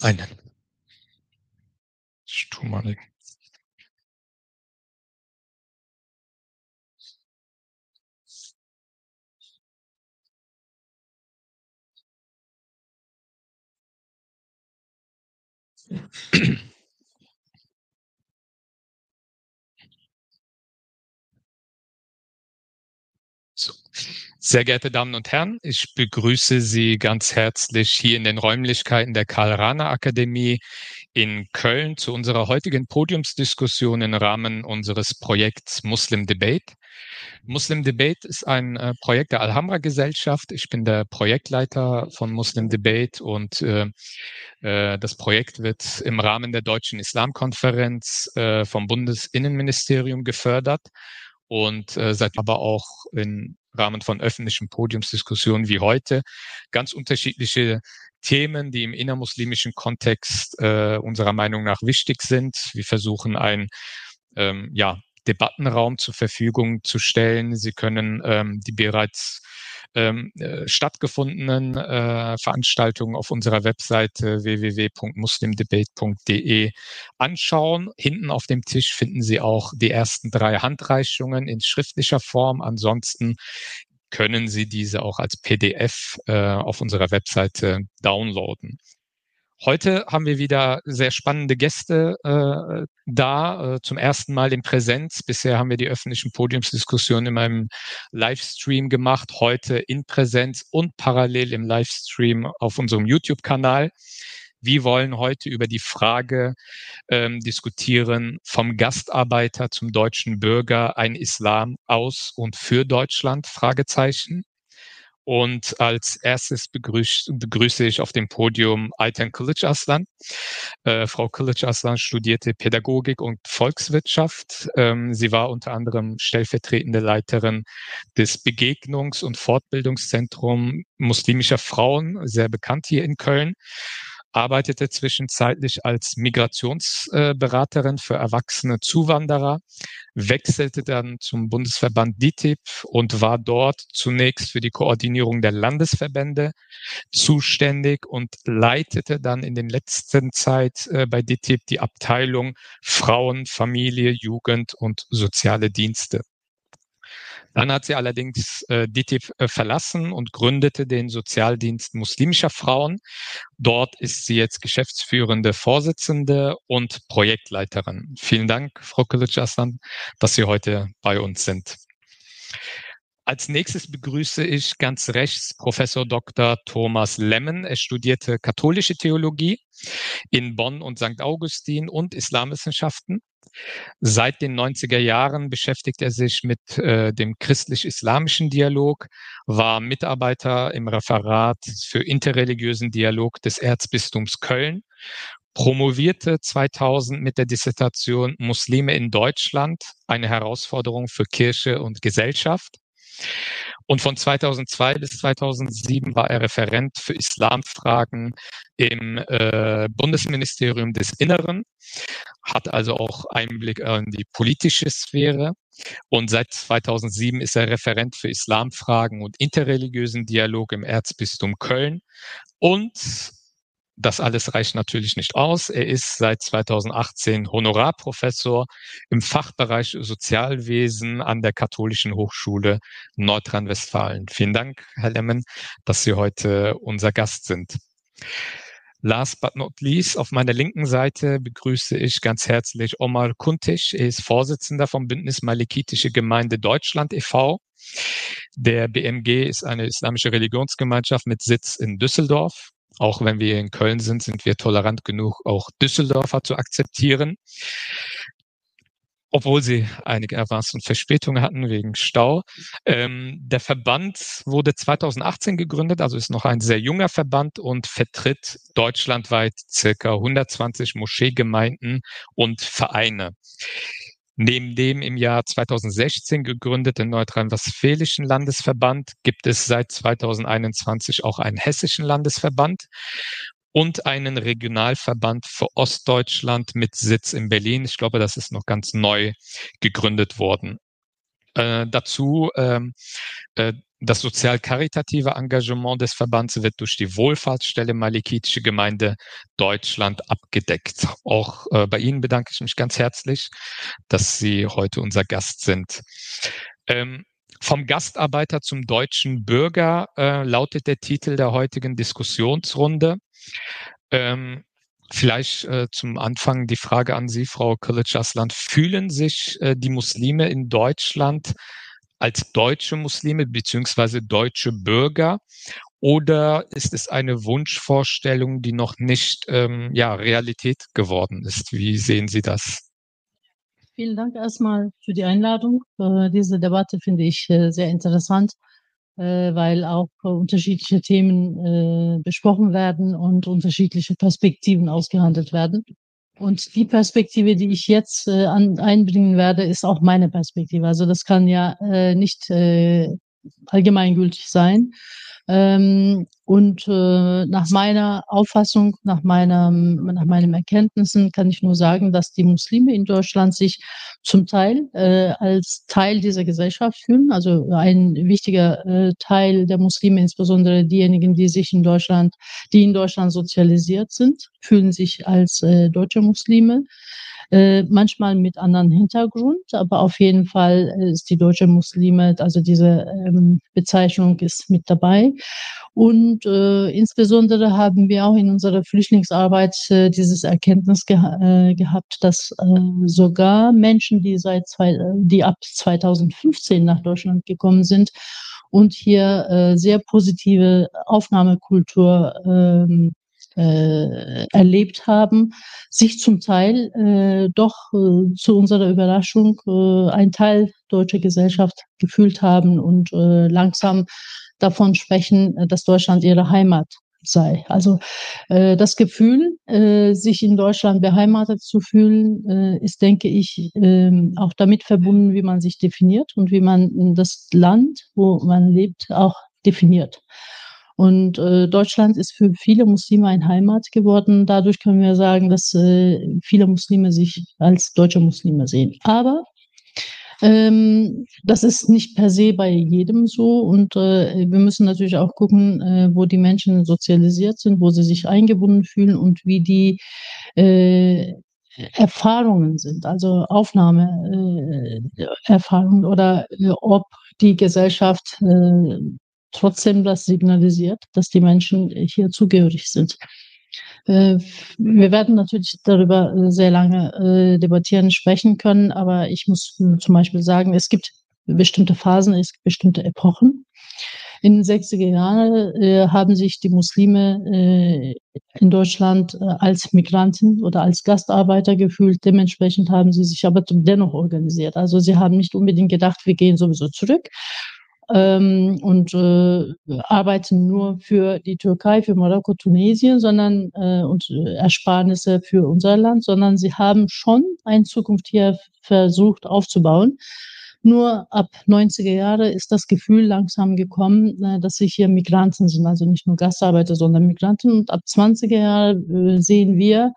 Einen. Ich tu mal nicht. Sehr geehrte Damen und Herren, ich begrüße Sie ganz herzlich hier in den Räumlichkeiten der Karl-Rahner-Akademie in Köln zu unserer heutigen Podiumsdiskussion im Rahmen unseres Projekts Muslim Debate. Muslim Debate ist ein äh, Projekt der Alhambra Gesellschaft. Ich bin der Projektleiter von Muslim Debate und äh, äh, das Projekt wird im Rahmen der Deutschen Islamkonferenz äh, vom Bundesinnenministerium gefördert und äh, seit aber auch im Rahmen von öffentlichen Podiumsdiskussionen wie heute ganz unterschiedliche Themen, die im innermuslimischen Kontext äh, unserer Meinung nach wichtig sind. Wir versuchen ein ähm, ja, Debattenraum zur Verfügung zu stellen. Sie können ähm, die bereits ähm, äh, stattgefundenen äh, Veranstaltungen auf unserer Webseite www.muslimdebate.de anschauen. Hinten auf dem Tisch finden Sie auch die ersten drei Handreichungen in schriftlicher Form. Ansonsten können Sie diese auch als PDF äh, auf unserer Webseite downloaden. Heute haben wir wieder sehr spannende Gäste äh, da, äh, zum ersten Mal in Präsenz. Bisher haben wir die öffentlichen Podiumsdiskussionen in einem Livestream gemacht, heute in Präsenz und parallel im Livestream auf unserem YouTube-Kanal. Wir wollen heute über die Frage ähm, diskutieren, vom Gastarbeiter zum deutschen Bürger ein Islam aus und für Deutschland? Fragezeichen. Und als erstes begrüße, begrüße ich auf dem Podium Ayten Kılıç Aslan. Äh, Frau Kılıç Aslan studierte Pädagogik und Volkswirtschaft. Ähm, sie war unter anderem stellvertretende Leiterin des Begegnungs- und Fortbildungszentrums muslimischer Frauen, sehr bekannt hier in Köln arbeitete zwischenzeitlich als Migrationsberaterin für erwachsene Zuwanderer, wechselte dann zum Bundesverband DITIB und war dort zunächst für die Koordinierung der Landesverbände zuständig und leitete dann in den letzten Zeit äh, bei DITIB die Abteilung Frauen, Familie, Jugend und soziale Dienste. Dann hat sie allerdings äh, DITIB äh, verlassen und gründete den Sozialdienst muslimischer Frauen. Dort ist sie jetzt geschäftsführende Vorsitzende und Projektleiterin. Vielen Dank, Frau Kılıç-Aslan, dass Sie heute bei uns sind. Als nächstes begrüße ich ganz rechts Professor Dr. Thomas Lemmen. Er studierte katholische Theologie in Bonn und St. Augustin und Islamwissenschaften. Seit den 90er Jahren beschäftigt er sich mit äh, dem christlich-islamischen Dialog, war Mitarbeiter im Referat für interreligiösen Dialog des Erzbistums Köln, promovierte 2000 mit der Dissertation Muslime in Deutschland, eine Herausforderung für Kirche und Gesellschaft und von 2002 bis 2007 war er Referent für Islamfragen im äh, Bundesministerium des Inneren, hat also auch Einblick in die politische Sphäre. Und seit 2007 ist er Referent für Islamfragen und interreligiösen Dialog im Erzbistum Köln und das alles reicht natürlich nicht aus. Er ist seit 2018 Honorarprofessor im Fachbereich Sozialwesen an der Katholischen Hochschule Nordrhein-Westfalen. Vielen Dank, Herr Lemmen, dass Sie heute unser Gast sind. Last but not least, auf meiner linken Seite begrüße ich ganz herzlich Omar Kuntisch. Er ist Vorsitzender vom Bündnis Malikitische Gemeinde Deutschland e.V. Der BMG ist eine islamische Religionsgemeinschaft mit Sitz in Düsseldorf. Auch wenn wir in Köln sind, sind wir tolerant genug, auch Düsseldorfer zu akzeptieren. Obwohl sie einige Avance und Verspätungen hatten wegen Stau. Ähm, der Verband wurde 2018 gegründet, also ist noch ein sehr junger Verband und vertritt deutschlandweit circa 120 Moscheegemeinden und Vereine. Neben dem im Jahr 2016 gegründeten Nordrhein-Westfälischen Landesverband gibt es seit 2021 auch einen hessischen Landesverband und einen Regionalverband für Ostdeutschland mit Sitz in Berlin. Ich glaube, das ist noch ganz neu gegründet worden. Äh, dazu ähm, äh, das sozial-karitative Engagement des Verbands wird durch die Wohlfahrtsstelle Malikitische Gemeinde Deutschland abgedeckt. Auch äh, bei Ihnen bedanke ich mich ganz herzlich, dass Sie heute unser Gast sind. Ähm, vom Gastarbeiter zum deutschen Bürger äh, lautet der Titel der heutigen Diskussionsrunde. Ähm, vielleicht äh, zum Anfang die Frage an Sie, Frau Kılıç-Aslan. Fühlen sich äh, die Muslime in Deutschland als deutsche Muslime beziehungsweise deutsche Bürger? Oder ist es eine Wunschvorstellung, die noch nicht ähm, ja, Realität geworden ist? Wie sehen Sie das? Vielen Dank erstmal für die Einladung. Äh, diese Debatte finde ich äh, sehr interessant, äh, weil auch unterschiedliche Themen besprochen werden und unterschiedliche Perspektiven ausgehandelt werden. Und die Perspektive, die ich jetzt äh, an, einbringen werde, ist auch meine Perspektive. Also das kann ja äh, nicht äh, allgemeingültig sein. Ähm, und äh, nach meiner Auffassung, nach, meinem, nach meinen Erkenntnissen kann ich nur sagen, dass die Muslime in Deutschland sich zum Teil äh, als Teil dieser Gesellschaft fühlen. Also ein wichtiger äh, Teil der Muslime, insbesondere diejenigen, die sich in Deutschland, die in Deutschland sozialisiert sind, fühlen sich als äh, deutsche Muslime äh, manchmal mit anderen Hintergrund, aber auf jeden Fall äh, ist die deutsche Muslime, also diese ähm, Bezeichnung ist mit dabei. Und äh, insbesondere haben wir auch in unserer Flüchtlingsarbeit äh, dieses Erkenntnis geha äh, gehabt, dass äh, sogar Menschen, die seit zwei, die ab 2015 nach Deutschland gekommen sind und hier äh, sehr positive Aufnahmekultur ähm, äh, erlebt haben, sich zum Teil äh, doch äh, zu unserer Überraschung äh, ein Teil deutscher Gesellschaft gefühlt haben und äh, langsam davon sprechen, äh, dass Deutschland ihre Heimat sei. Also äh, das Gefühl, äh, sich in Deutschland beheimatet zu fühlen, äh, ist, denke ich, äh, auch damit verbunden, wie man sich definiert und wie man das Land, wo man lebt, auch definiert. Und äh, Deutschland ist für viele Muslime ein Heimat geworden. Dadurch können wir sagen, dass äh, viele Muslime sich als deutsche Muslime sehen. Aber ähm, das ist nicht per se bei jedem so. Und äh, wir müssen natürlich auch gucken, äh, wo die Menschen sozialisiert sind, wo sie sich eingebunden fühlen und wie die äh, Erfahrungen sind, also Aufnahmeerfahrungen äh, oder äh, ob die Gesellschaft äh, trotzdem das signalisiert, dass die Menschen hier zugehörig sind. Äh, wir werden natürlich darüber äh, sehr lange äh, debattieren, sprechen können, aber ich muss zum Beispiel sagen, es gibt bestimmte Phasen, es gibt bestimmte Epochen. In den 60er Jahren haben sich die Muslime in Deutschland als Migranten oder als Gastarbeiter gefühlt. Dementsprechend haben sie sich aber dennoch organisiert. Also sie haben nicht unbedingt gedacht, wir gehen sowieso zurück, ähm, und äh, arbeiten nur für die Türkei, für Marokko, Tunesien, sondern äh, und äh, Ersparnisse für unser Land, sondern sie haben schon eine Zukunft hier versucht aufzubauen. Nur ab 90er Jahre ist das Gefühl langsam gekommen, äh, dass sich hier Migranten sind, also nicht nur Gastarbeiter, sondern Migranten. Und ab 20er Jahre äh, sehen wir,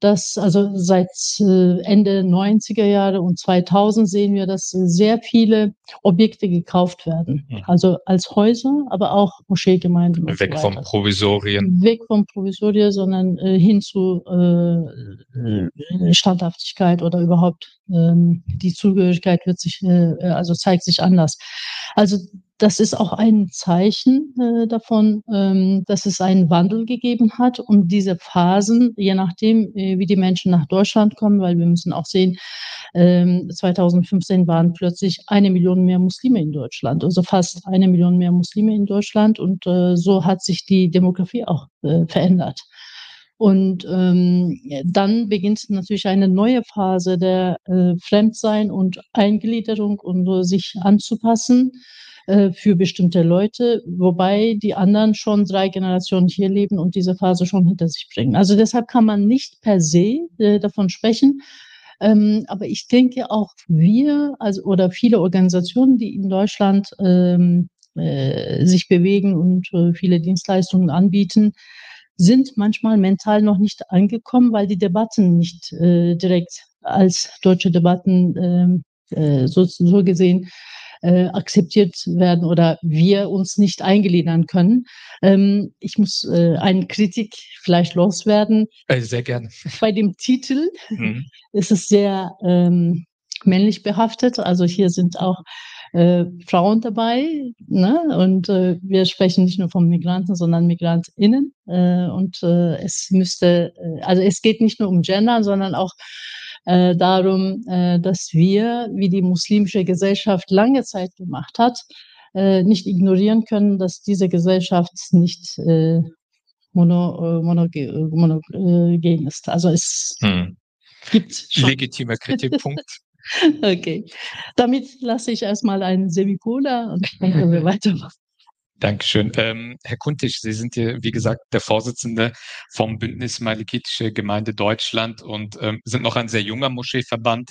dass also seit äh, Ende 90er Jahre und 2000 sehen wir, dass sehr viele Objekte gekauft werden. Mhm. Also als Häuser, aber auch Moscheegemeinden. Weg so vom Provisorien. Weg vom Provisorien, sondern äh, hin zu äh, Standhaftigkeit oder überhaupt ähm, die Zugehörigkeit wird sich, äh, also zeigt sich anders. Also das ist auch ein Zeichen äh, davon, ähm, dass es einen Wandel gegeben hat und diese Phasen, je nachdem, äh, wie die Menschen nach Deutschland kommen, weil wir müssen auch sehen, ähm, 2015 waren plötzlich eine Million mehr Muslime in Deutschland, also fast eine Million mehr Muslime in Deutschland und äh, so hat sich die Demografie auch äh, verändert. Und ähm, dann beginnt natürlich eine neue Phase der äh, Fremdsein und Eingliederung und uh, sich anzupassen äh, für bestimmte Leute, wobei die anderen schon drei Generationen hier leben und diese Phase schon hinter sich bringen. Also deshalb kann man nicht per se äh, davon sprechen. Ähm, aber ich denke auch wir, also oder viele Organisationen, die in Deutschland ähm, äh, sich bewegen und äh, viele Dienstleistungen anbieten, sind manchmal mental noch nicht angekommen, weil die Debatten nicht äh, direkt als deutsche Debatten ähm, äh, so, so gesehen äh, akzeptiert werden oder wir uns nicht eingliedern können. Ähm, ich muss äh, eine Kritik vielleicht loswerden. Äh, sehr gerne. Bei dem Titel mhm. ist es sehr ähm, männlich behaftet. Also hier sind auch äh, Frauen dabei. Ne? Und äh, wir sprechen nicht nur von Migranten, sondern MigrantInnen. Äh, und äh, es müsste, äh, also es geht nicht nur um Gender, sondern auch äh, darum, äh, dass wir, wie die muslimische Gesellschaft lange Zeit gemacht hat, äh, nicht ignorieren können, dass diese Gesellschaft nicht äh, mono, äh, monogen mono, ist. Also es hm. gibt schon. legitimer Kritikpunkt. Okay. Damit lasse ich erstmal einen Semicola und dann können wir weitermachen. Dankeschön. Ähm, Herr Kuntisch, Sie sind hier, wie gesagt, der Vorsitzende vom Bündnis Malikitische Gemeinde Deutschland und ähm, sind noch ein sehr junger Moscheeverband,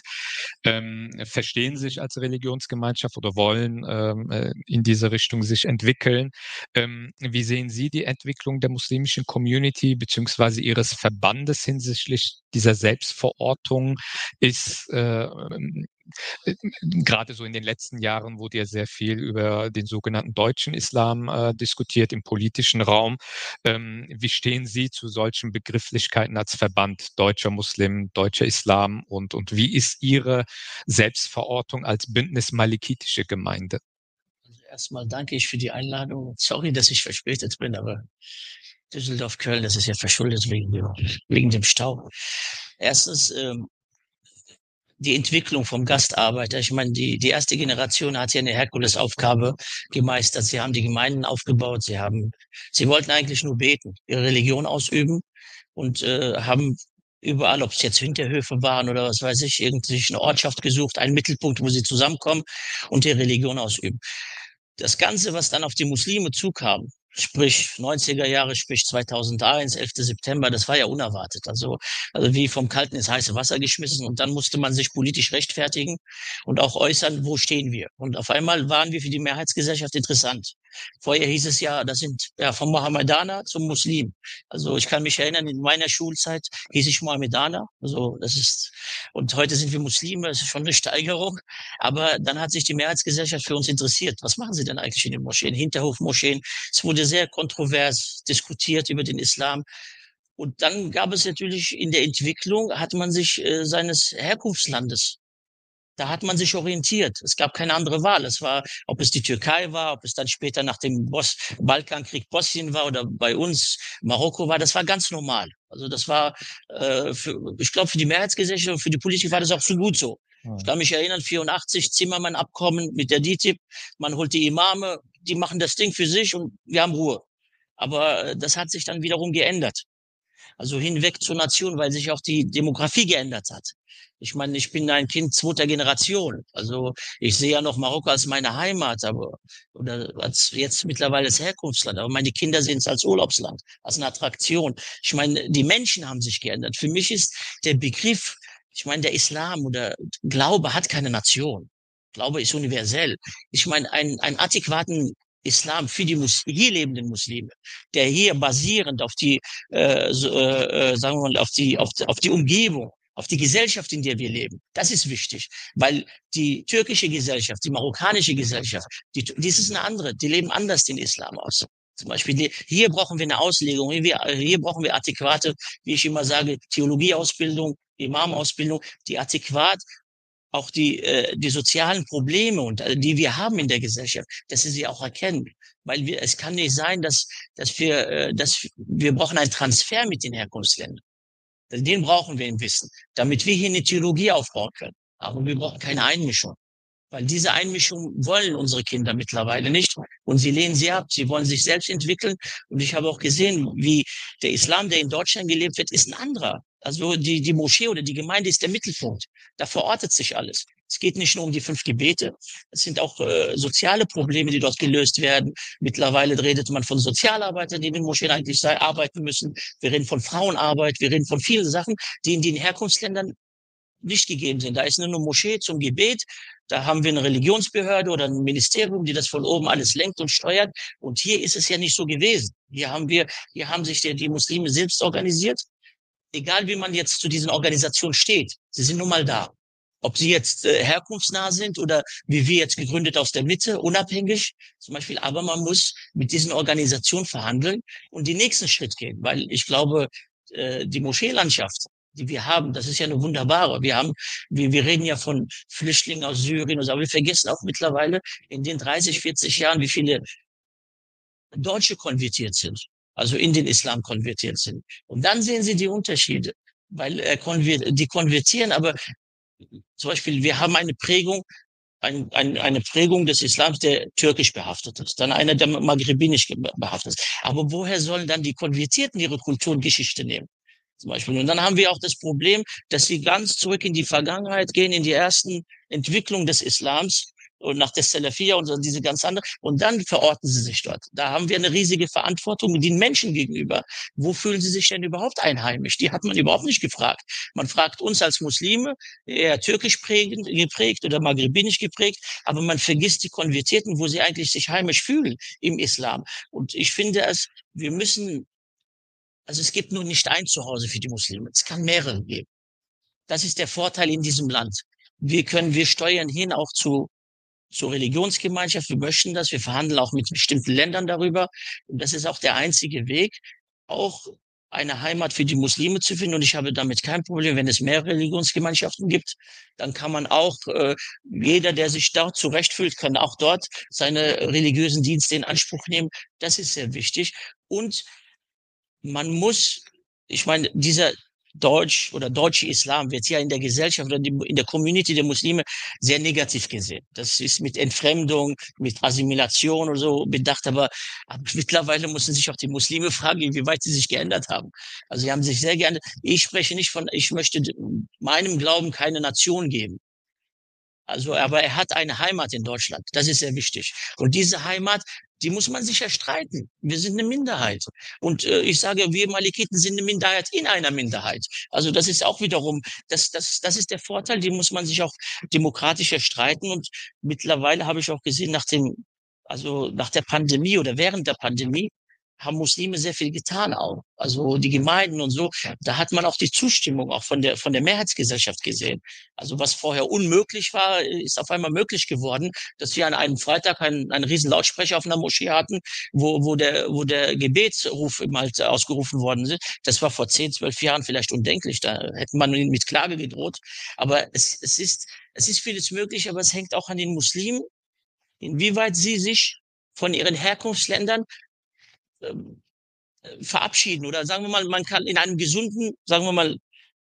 ähm, verstehen sich als Religionsgemeinschaft oder wollen ähm, äh, in diese Richtung sich entwickeln. Ähm, wie sehen Sie die Entwicklung der muslimischen Community beziehungsweise Ihres Verbandes hinsichtlich dieser Selbstverortung? Ist äh, gerade so in den letzten Jahren wurde ja sehr viel über den sogenannten deutschen Islam äh, diskutiert im politischen Raum. Ähm, wie stehen Sie zu solchen Begrifflichkeiten als Verband deutscher Muslim, deutscher Islam und, und wie ist Ihre Selbstverortung als Bündnis Malikitische Gemeinde? Also erstmal danke ich für die Einladung. Sorry, dass ich verspätet bin, aber Düsseldorf, Köln, das ist ja verschuldet wegen, wegen dem Stau. Erstens, ähm, die Entwicklung vom Gastarbeiter. Ich meine, die, die erste Generation hat ja eine Herkulesaufgabe gemeistert. Sie haben die Gemeinden aufgebaut. Sie haben, sie wollten eigentlich nur beten, ihre Religion ausüben und äh, haben überall, ob es jetzt Hinterhöfe waren oder was weiß ich, irgendwie eine Ortschaft gesucht, einen Mittelpunkt, wo sie zusammenkommen und die Religion ausüben. Das Ganze, was dann auf die Muslime zukam, sprich 90er Jahre, sprich 2001, 11. September, das war ja unerwartet. Also, also wie vom Kalten ins heiße Wasser geschmissen und dann musste man sich politisch rechtfertigen und auch äußern, wo stehen wir. Und auf einmal waren wir für die Mehrheitsgesellschaft interessant. Vorher hieß es ja, das sind ja vom Mohammedaner zum Muslim. Also ich kann mich erinnern, in meiner Schulzeit hieß ich Mohammedaner. Also das ist und heute sind wir Muslime. Das ist schon eine Steigerung. Aber dann hat sich die Mehrheitsgesellschaft für uns interessiert. Was machen sie denn eigentlich in den Moscheen, Hinterhofmoscheen? Es wurde sehr kontrovers diskutiert über den Islam. Und dann gab es natürlich in der Entwicklung, hat man sich äh, seines Herkunftslandes da hat man sich orientiert. Es gab keine andere Wahl. Es war, ob es die Türkei war, ob es dann später nach dem Bos Balkankrieg Bosnien war oder bei uns Marokko war, das war ganz normal. Also das war, äh, für, ich glaube, für die Mehrheitsgesellschaft und für die Politik war das auch so gut so. Ich kann mich erinnern, 84 Zimmermann-Abkommen mit der DTIP. Man holt die Imame, die machen das Ding für sich und wir haben Ruhe. Aber äh, das hat sich dann wiederum geändert. Also hinweg zur Nation, weil sich auch die Demografie geändert hat. Ich meine, ich bin ein Kind zweiter Generation. Also ich sehe ja noch Marokko als meine Heimat, aber oder als jetzt mittlerweile als Herkunftsland. Aber meine Kinder sehen es als Urlaubsland, als eine Attraktion. Ich meine, die Menschen haben sich geändert. Für mich ist der Begriff, ich meine, der Islam oder Glaube hat keine Nation. Glaube ist universell. Ich meine, einen, einen adäquaten Islam für die Mus hier lebenden Muslime, der hier basierend auf die, äh, so, äh, äh sagen wir mal, auf die, auf, auf die Umgebung, auf die Gesellschaft, in der wir leben. Das ist wichtig, weil die türkische Gesellschaft, die marokkanische Gesellschaft, die, dies ist eine andere, die leben anders den Islam aus. Zum Beispiel hier brauchen wir eine Auslegung, hier, hier brauchen wir adäquate, wie ich immer sage, Theologieausbildung, Imamausbildung, die adäquat auch die, äh, die sozialen Probleme, und, äh, die wir haben in der Gesellschaft, dass sie sie auch erkennen. Weil wir, es kann nicht sein, dass, dass wir, äh, dass wir brauchen einen Transfer mit den Herkunftsländern. Den brauchen wir im Wissen, damit wir hier eine Theologie aufbauen können. Aber wir brauchen keine Einmischung. Weil diese Einmischung wollen unsere Kinder mittlerweile nicht. Und sie lehnen sie ab. Sie wollen sich selbst entwickeln. Und ich habe auch gesehen, wie der Islam, der in Deutschland gelebt wird, ist ein anderer. Also die, die Moschee oder die Gemeinde ist der Mittelpunkt. Da verortet sich alles. Es geht nicht nur um die fünf Gebete. Es sind auch äh, soziale Probleme, die dort gelöst werden. Mittlerweile redet man von Sozialarbeitern, die in den Moscheen eigentlich sei, arbeiten müssen. Wir reden von Frauenarbeit. Wir reden von vielen Sachen, die in den Herkunftsländern nicht gegeben sind. Da ist nur eine Moschee zum Gebet. Da haben wir eine Religionsbehörde oder ein Ministerium, die das von oben alles lenkt und steuert. Und hier ist es ja nicht so gewesen. Hier haben wir, hier haben sich die, die Muslime selbst organisiert. Egal wie man jetzt zu diesen Organisationen steht, sie sind nun mal da. ob sie jetzt äh, herkunftsnah sind oder wie wir jetzt gegründet aus der Mitte, unabhängig zum Beispiel. Aber man muss mit diesen Organisationen verhandeln und den nächsten Schritt gehen, weil ich glaube, äh, die Moscheelandschaft, die wir haben, das ist ja eine wunderbare. Wir haben, wir, wir reden ja von Flüchtlingen aus Syrien, aber wir vergessen auch mittlerweile in den 30, 40 Jahren, wie viele Deutsche konvertiert sind, also in den Islam konvertiert sind. Und dann sehen Sie die Unterschiede, weil äh, konvert, die konvertieren, aber zum Beispiel, wir haben eine Prägung, ein, ein, eine Prägung des Islams, der türkisch behaftet ist, dann einer, der maghribinisch behaftet ist. Aber woher sollen dann die Konvertierten ihre Kultur und Geschichte nehmen? Zum Beispiel. Und dann haben wir auch das Problem, dass sie ganz zurück in die Vergangenheit gehen, in die ersten Entwicklungen des Islams und nach der Salafia und diese ganz andere. Und dann verorten sie sich dort. Da haben wir eine riesige Verantwortung den Menschen gegenüber. Wo fühlen sie sich denn überhaupt einheimisch? Die hat man überhaupt nicht gefragt. Man fragt uns als Muslime, eher türkisch prägend, geprägt oder maghribinisch geprägt, aber man vergisst die Konvertierten, wo sie eigentlich sich heimisch fühlen im Islam. Und ich finde es, wir müssen, also es gibt nur nicht ein Zuhause für die Muslime. Es kann mehrere geben. Das ist der Vorteil in diesem Land. Wir können, wir steuern hin auch zu zur Religionsgemeinschaft. Wir möchten das. Wir verhandeln auch mit bestimmten Ländern darüber. Und das ist auch der einzige Weg, auch eine Heimat für die Muslime zu finden. Und ich habe damit kein Problem, wenn es mehr Religionsgemeinschaften gibt, dann kann man auch, äh, jeder, der sich dort zurechtfühlt, kann auch dort seine religiösen Dienste in Anspruch nehmen. Das ist sehr wichtig. Und man muss, ich meine, dieser, Deutsch oder deutsche Islam wird ja in der Gesellschaft oder in der Community der Muslime sehr negativ gesehen. Das ist mit Entfremdung, mit Assimilation oder so bedacht, aber, aber mittlerweile müssen sich auch die Muslime fragen, wie weit sie sich geändert haben. Also sie haben sich sehr geändert. Ich spreche nicht von, ich möchte meinem Glauben keine Nation geben. Also, aber er hat eine Heimat in Deutschland. Das ist sehr wichtig. Und diese Heimat, die muss man sich erstreiten. Wir sind eine Minderheit. Und äh, ich sage, wir Malikiten sind eine Minderheit in einer Minderheit. Also das ist auch wiederum, das, das, das ist der Vorteil, den muss man sich auch demokratisch erstreiten. Und mittlerweile habe ich auch gesehen, nach dem, also nach der Pandemie oder während der Pandemie, haben Muslime sehr viel getan auch. Also die Gemeinden und so, da hat man auch die Zustimmung auch von der, von der Mehrheitsgesellschaft gesehen. Also was vorher unmöglich war, ist auf einmal möglich geworden, dass wir an einem Freitag einen, einen riesen Lautsprecher auf einer Moschee hatten, wo, wo der, wo der Gebetsruf halt ausgerufen worden ist. Das war vor zehn, zwölf Jahren vielleicht undenklich. Da hätte man mit Klage gedroht. Aber es, es ist, es ist vieles möglich, aber es hängt auch an den Muslimen, inwieweit sie sich von ihren Herkunftsländern ähm, äh, verabschieden oder sagen wir mal, man kann in einem gesunden, sagen wir mal,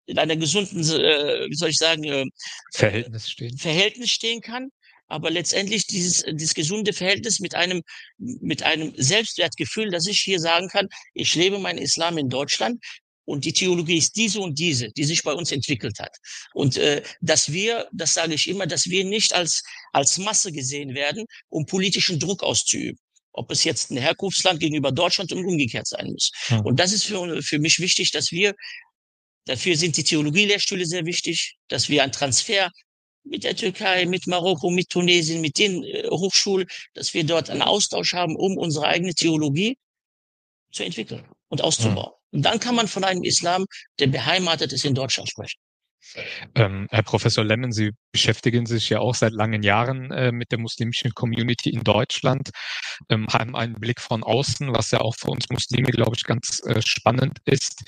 in einer gesunden, äh, wie soll ich sagen, äh, Verhältnis stehen. Verhältnis stehen kann, aber letztendlich dieses, dieses gesunde Verhältnis mit einem, mit einem Selbstwertgefühl, dass ich hier sagen kann, ich lebe meinen Islam in Deutschland und die Theologie ist diese und diese, die sich bei uns entwickelt hat. Und äh, dass wir, das sage ich immer, dass wir nicht als, als Masse gesehen werden, um politischen Druck auszuüben ob es jetzt ein Herkunftsland gegenüber Deutschland und umgekehrt sein muss. Mhm. Und das ist für, für mich wichtig, dass wir, dafür sind die Theologielehrstühle sehr wichtig, dass wir einen Transfer mit der Türkei, mit Marokko, mit Tunesien, mit den äh, Hochschulen, dass wir dort einen Austausch haben, um unsere eigene Theologie zu entwickeln und auszubauen. Mhm. Und dann kann man von einem Islam, der beheimatet ist, in Deutschland sprechen. Ähm, Herr Professor Lemmen, Sie beschäftigen sich ja auch seit langen Jahren äh, mit der muslimischen Community in Deutschland, ähm, haben einen Blick von außen, was ja auch für uns Muslime, glaube ich, ganz äh, spannend ist.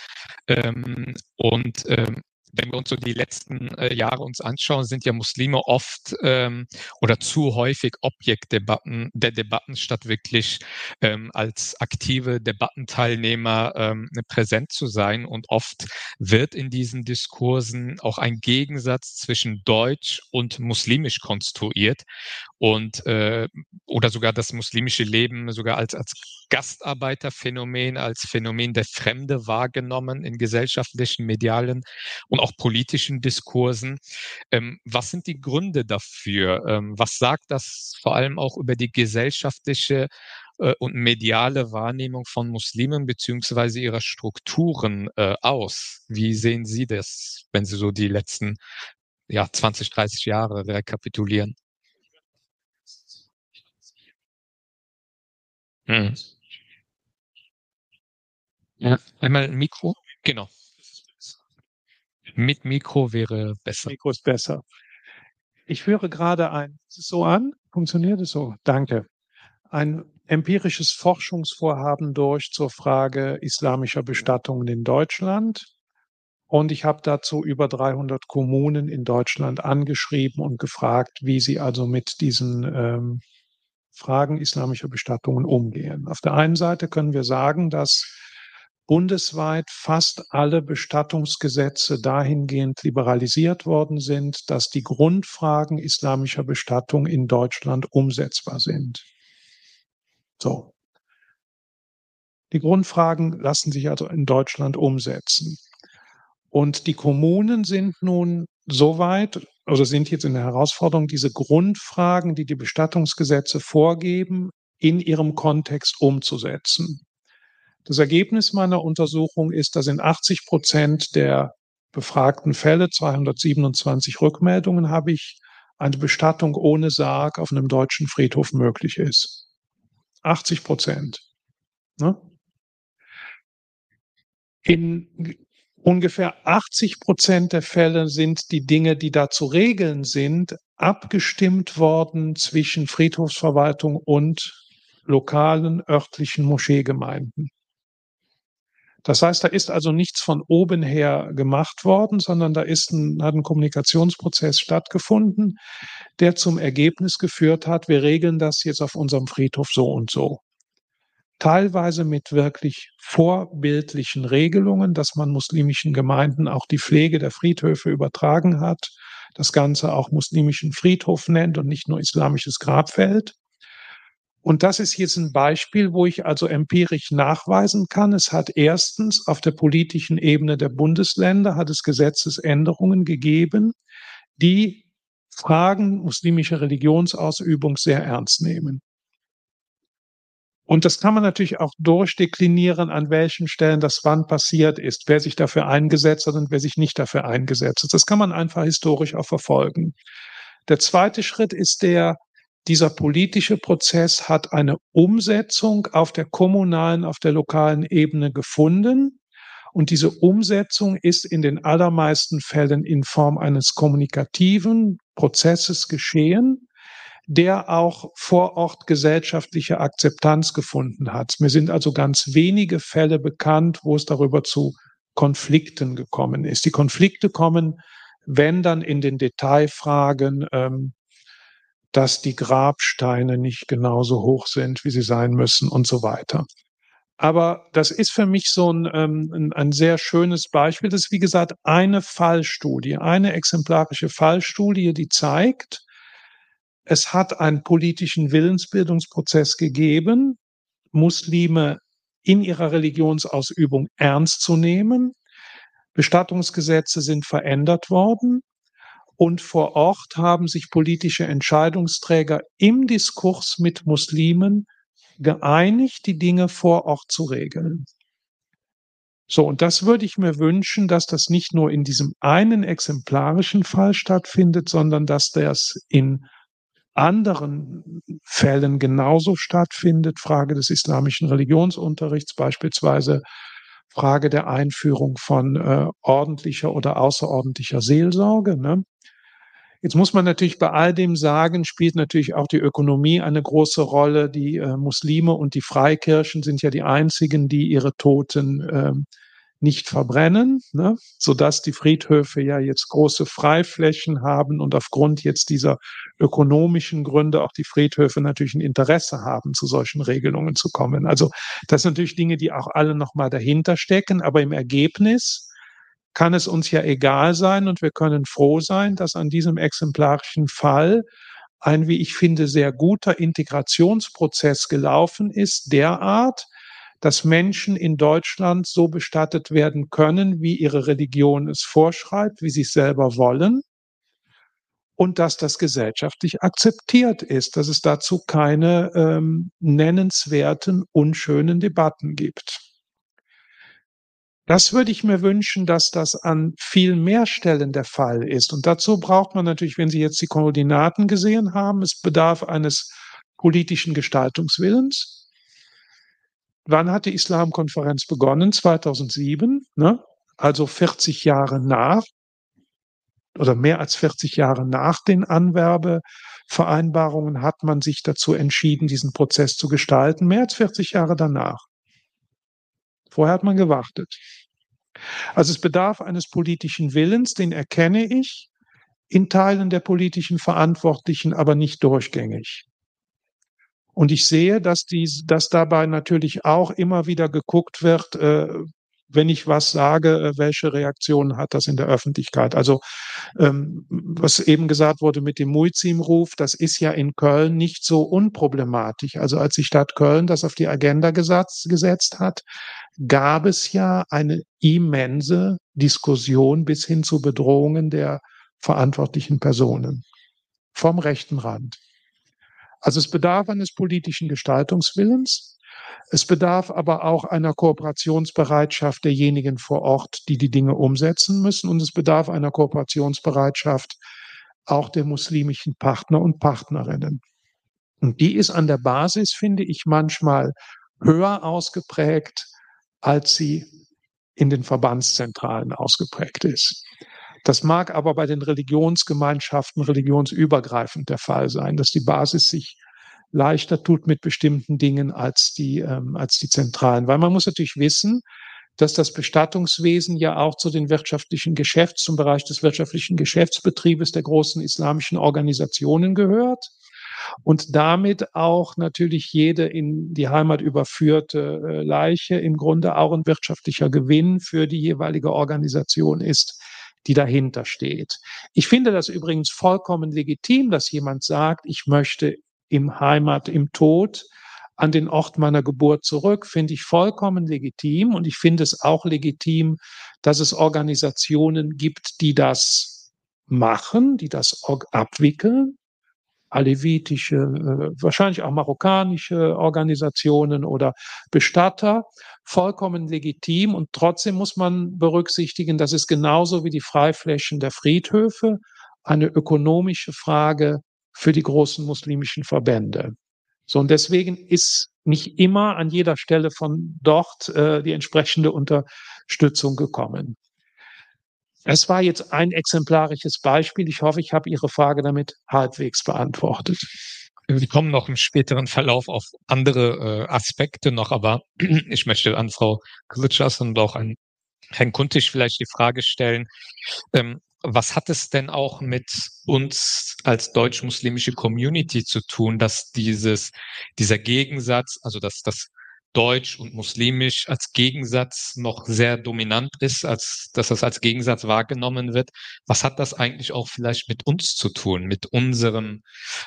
Ähm, und ähm, wenn wir uns so die letzten äh, Jahre uns anschauen, sind ja Muslime oft ähm, oder zu häufig Objektdebatten der Debatten statt wirklich ähm, als aktive Debattenteilnehmer ähm, präsent zu sein. Und oft wird in diesen Diskursen auch ein Gegensatz zwischen Deutsch und muslimisch konstruiert und äh, oder sogar das muslimische Leben sogar als als Gastarbeiterphänomen, als Phänomen der Fremde wahrgenommen in gesellschaftlichen, medialen und auch politischen Diskursen. Ähm, was sind die Gründe dafür? Ähm, was sagt das vor allem auch über die gesellschaftliche äh, und mediale Wahrnehmung von Muslimen beziehungsweise ihrer Strukturen äh, aus? Wie sehen Sie das, wenn Sie so die letzten ja, 20, 30 Jahre rekapitulieren? Hm. Ja, einmal ein Mikro. Genau. Mit Mikro wäre besser. Mikro ist besser. Ich führe gerade ein, ist es so an? Funktioniert es so? Danke. Ein empirisches Forschungsvorhaben durch zur Frage islamischer Bestattungen in Deutschland. Und ich habe dazu über 300 Kommunen in Deutschland angeschrieben und gefragt, wie sie also mit diesen ähm, Fragen islamischer Bestattungen umgehen. Auf der einen Seite können wir sagen, dass bundesweit fast alle Bestattungsgesetze dahingehend liberalisiert worden sind, dass die Grundfragen islamischer Bestattung in Deutschland umsetzbar sind. So. Die Grundfragen lassen sich also in Deutschland umsetzen. Und die Kommunen sind nun soweit oder sind jetzt in der Herausforderung, diese Grundfragen, die die Bestattungsgesetze vorgeben, in ihrem Kontext umzusetzen. Das Ergebnis meiner Untersuchung ist, dass in 80 Prozent der befragten Fälle, 227 Rückmeldungen, habe ich eine Bestattung ohne Sarg auf einem deutschen Friedhof möglich ist. 80 Prozent. Ne? In ungefähr 80 Prozent der Fälle sind die Dinge, die da zu regeln sind, abgestimmt worden zwischen Friedhofsverwaltung und lokalen örtlichen Moscheegemeinden. Das heißt, da ist also nichts von oben her gemacht worden, sondern da ist ein, hat ein Kommunikationsprozess stattgefunden, der zum Ergebnis geführt hat, wir regeln das jetzt auf unserem Friedhof so und so. Teilweise mit wirklich vorbildlichen Regelungen, dass man muslimischen Gemeinden auch die Pflege der Friedhöfe übertragen hat, das Ganze auch muslimischen Friedhof nennt und nicht nur islamisches Grabfeld. Und das ist jetzt ein Beispiel, wo ich also empirisch nachweisen kann. Es hat erstens auf der politischen Ebene der Bundesländer hat es Gesetzesänderungen gegeben, die Fragen muslimischer Religionsausübung sehr ernst nehmen. Und das kann man natürlich auch durchdeklinieren, an welchen Stellen das wann passiert ist, wer sich dafür eingesetzt hat und wer sich nicht dafür eingesetzt hat. Das kann man einfach historisch auch verfolgen. Der zweite Schritt ist der, dieser politische Prozess hat eine Umsetzung auf der kommunalen, auf der lokalen Ebene gefunden. Und diese Umsetzung ist in den allermeisten Fällen in Form eines kommunikativen Prozesses geschehen, der auch vor Ort gesellschaftliche Akzeptanz gefunden hat. Mir sind also ganz wenige Fälle bekannt, wo es darüber zu Konflikten gekommen ist. Die Konflikte kommen, wenn dann in den Detailfragen ähm, dass die Grabsteine nicht genauso hoch sind, wie sie sein müssen und so weiter. Aber das ist für mich so ein, ähm, ein, ein sehr schönes Beispiel. Das ist, wie gesagt, eine Fallstudie, eine exemplarische Fallstudie, die zeigt, es hat einen politischen Willensbildungsprozess gegeben, Muslime in ihrer Religionsausübung ernst zu nehmen. Bestattungsgesetze sind verändert worden. Und vor Ort haben sich politische Entscheidungsträger im Diskurs mit Muslimen geeinigt, die Dinge vor Ort zu regeln. So, und das würde ich mir wünschen, dass das nicht nur in diesem einen exemplarischen Fall stattfindet, sondern dass das in anderen Fällen genauso stattfindet. Frage des islamischen Religionsunterrichts beispielsweise, Frage der Einführung von äh, ordentlicher oder außerordentlicher Seelsorge. Ne? Jetzt muss man natürlich bei all dem sagen, spielt natürlich auch die Ökonomie eine große Rolle. Die äh, Muslime und die Freikirchen sind ja die einzigen, die ihre Toten äh, nicht verbrennen, ne? sodass die Friedhöfe ja jetzt große Freiflächen haben und aufgrund jetzt dieser ökonomischen Gründe auch die Friedhöfe natürlich ein Interesse haben, zu solchen Regelungen zu kommen. Also das sind natürlich Dinge, die auch alle nochmal dahinter stecken, aber im Ergebnis kann es uns ja egal sein und wir können froh sein, dass an diesem exemplarischen Fall ein, wie ich finde, sehr guter Integrationsprozess gelaufen ist, derart, dass Menschen in Deutschland so bestattet werden können, wie ihre Religion es vorschreibt, wie sie es selber wollen und dass das gesellschaftlich akzeptiert ist, dass es dazu keine ähm, nennenswerten, unschönen Debatten gibt. Das würde ich mir wünschen, dass das an viel mehr Stellen der Fall ist. Und dazu braucht man natürlich, wenn Sie jetzt die Koordinaten gesehen haben, es bedarf eines politischen Gestaltungswillens. Wann hat die Islamkonferenz begonnen? 2007, ne? also 40 Jahre nach. oder mehr als 40 Jahre nach den Anwerbevereinbarungen hat man sich dazu entschieden, diesen Prozess zu gestalten. Mehr als 40 Jahre danach. Vorher hat man gewartet. Also es bedarf eines politischen Willens, den erkenne ich in Teilen der politischen Verantwortlichen, aber nicht durchgängig. Und ich sehe, dass, dies, dass dabei natürlich auch immer wieder geguckt wird, äh, wenn ich was sage, äh, welche Reaktionen hat das in der Öffentlichkeit? Also ähm, was eben gesagt wurde mit dem Muizim-Ruf, das ist ja in Köln nicht so unproblematisch. Also als die Stadt Köln das auf die Agenda gesetzt, gesetzt hat, gab es ja eine immense Diskussion bis hin zu Bedrohungen der verantwortlichen Personen vom rechten Rand. Also es bedarf eines politischen Gestaltungswillens. Es bedarf aber auch einer Kooperationsbereitschaft derjenigen vor Ort, die die Dinge umsetzen müssen. Und es bedarf einer Kooperationsbereitschaft auch der muslimischen Partner und Partnerinnen. Und die ist an der Basis, finde ich, manchmal höher ausgeprägt, als sie in den Verbandszentralen ausgeprägt ist. Das mag aber bei den Religionsgemeinschaften religionsübergreifend der Fall sein, dass die Basis sich leichter tut mit bestimmten Dingen als die, ähm, als die Zentralen. Weil man muss natürlich wissen, dass das Bestattungswesen ja auch zu den wirtschaftlichen Geschäfts, zum Bereich des wirtschaftlichen Geschäftsbetriebes der großen islamischen Organisationen gehört und damit auch natürlich jede in die Heimat überführte äh, Leiche im Grunde auch ein wirtschaftlicher Gewinn für die jeweilige Organisation ist, die dahinter steht. Ich finde das übrigens vollkommen legitim, dass jemand sagt, ich möchte im Heimat, im Tod an den Ort meiner Geburt zurück, finde ich vollkommen legitim. Und ich finde es auch legitim, dass es Organisationen gibt, die das machen, die das abwickeln alevitische, äh, wahrscheinlich auch marokkanische Organisationen oder Bestatter, vollkommen legitim. Und trotzdem muss man berücksichtigen, dass es genauso wie die Freiflächen der Friedhöfe eine ökonomische Frage für die großen muslimischen Verbände. So, und deswegen ist nicht immer an jeder Stelle von dort äh, die entsprechende Unterstützung gekommen. Es war jetzt ein exemplarisches Beispiel. Ich hoffe, ich habe Ihre Frage damit halbwegs beantwortet. Wir kommen noch im späteren Verlauf auf andere äh, Aspekte noch, aber ich möchte an Frau Klitschas und auch an Herrn Kuntisch vielleicht die Frage stellen, ähm, was hat es denn auch mit uns als deutsch-muslimische Community zu tun, dass dieses, dieser Gegensatz, also dass das Deutsch und Muslimisch als Gegensatz noch sehr dominant ist, als dass das als Gegensatz wahrgenommen wird. Was hat das eigentlich auch vielleicht mit uns zu tun, mit unserem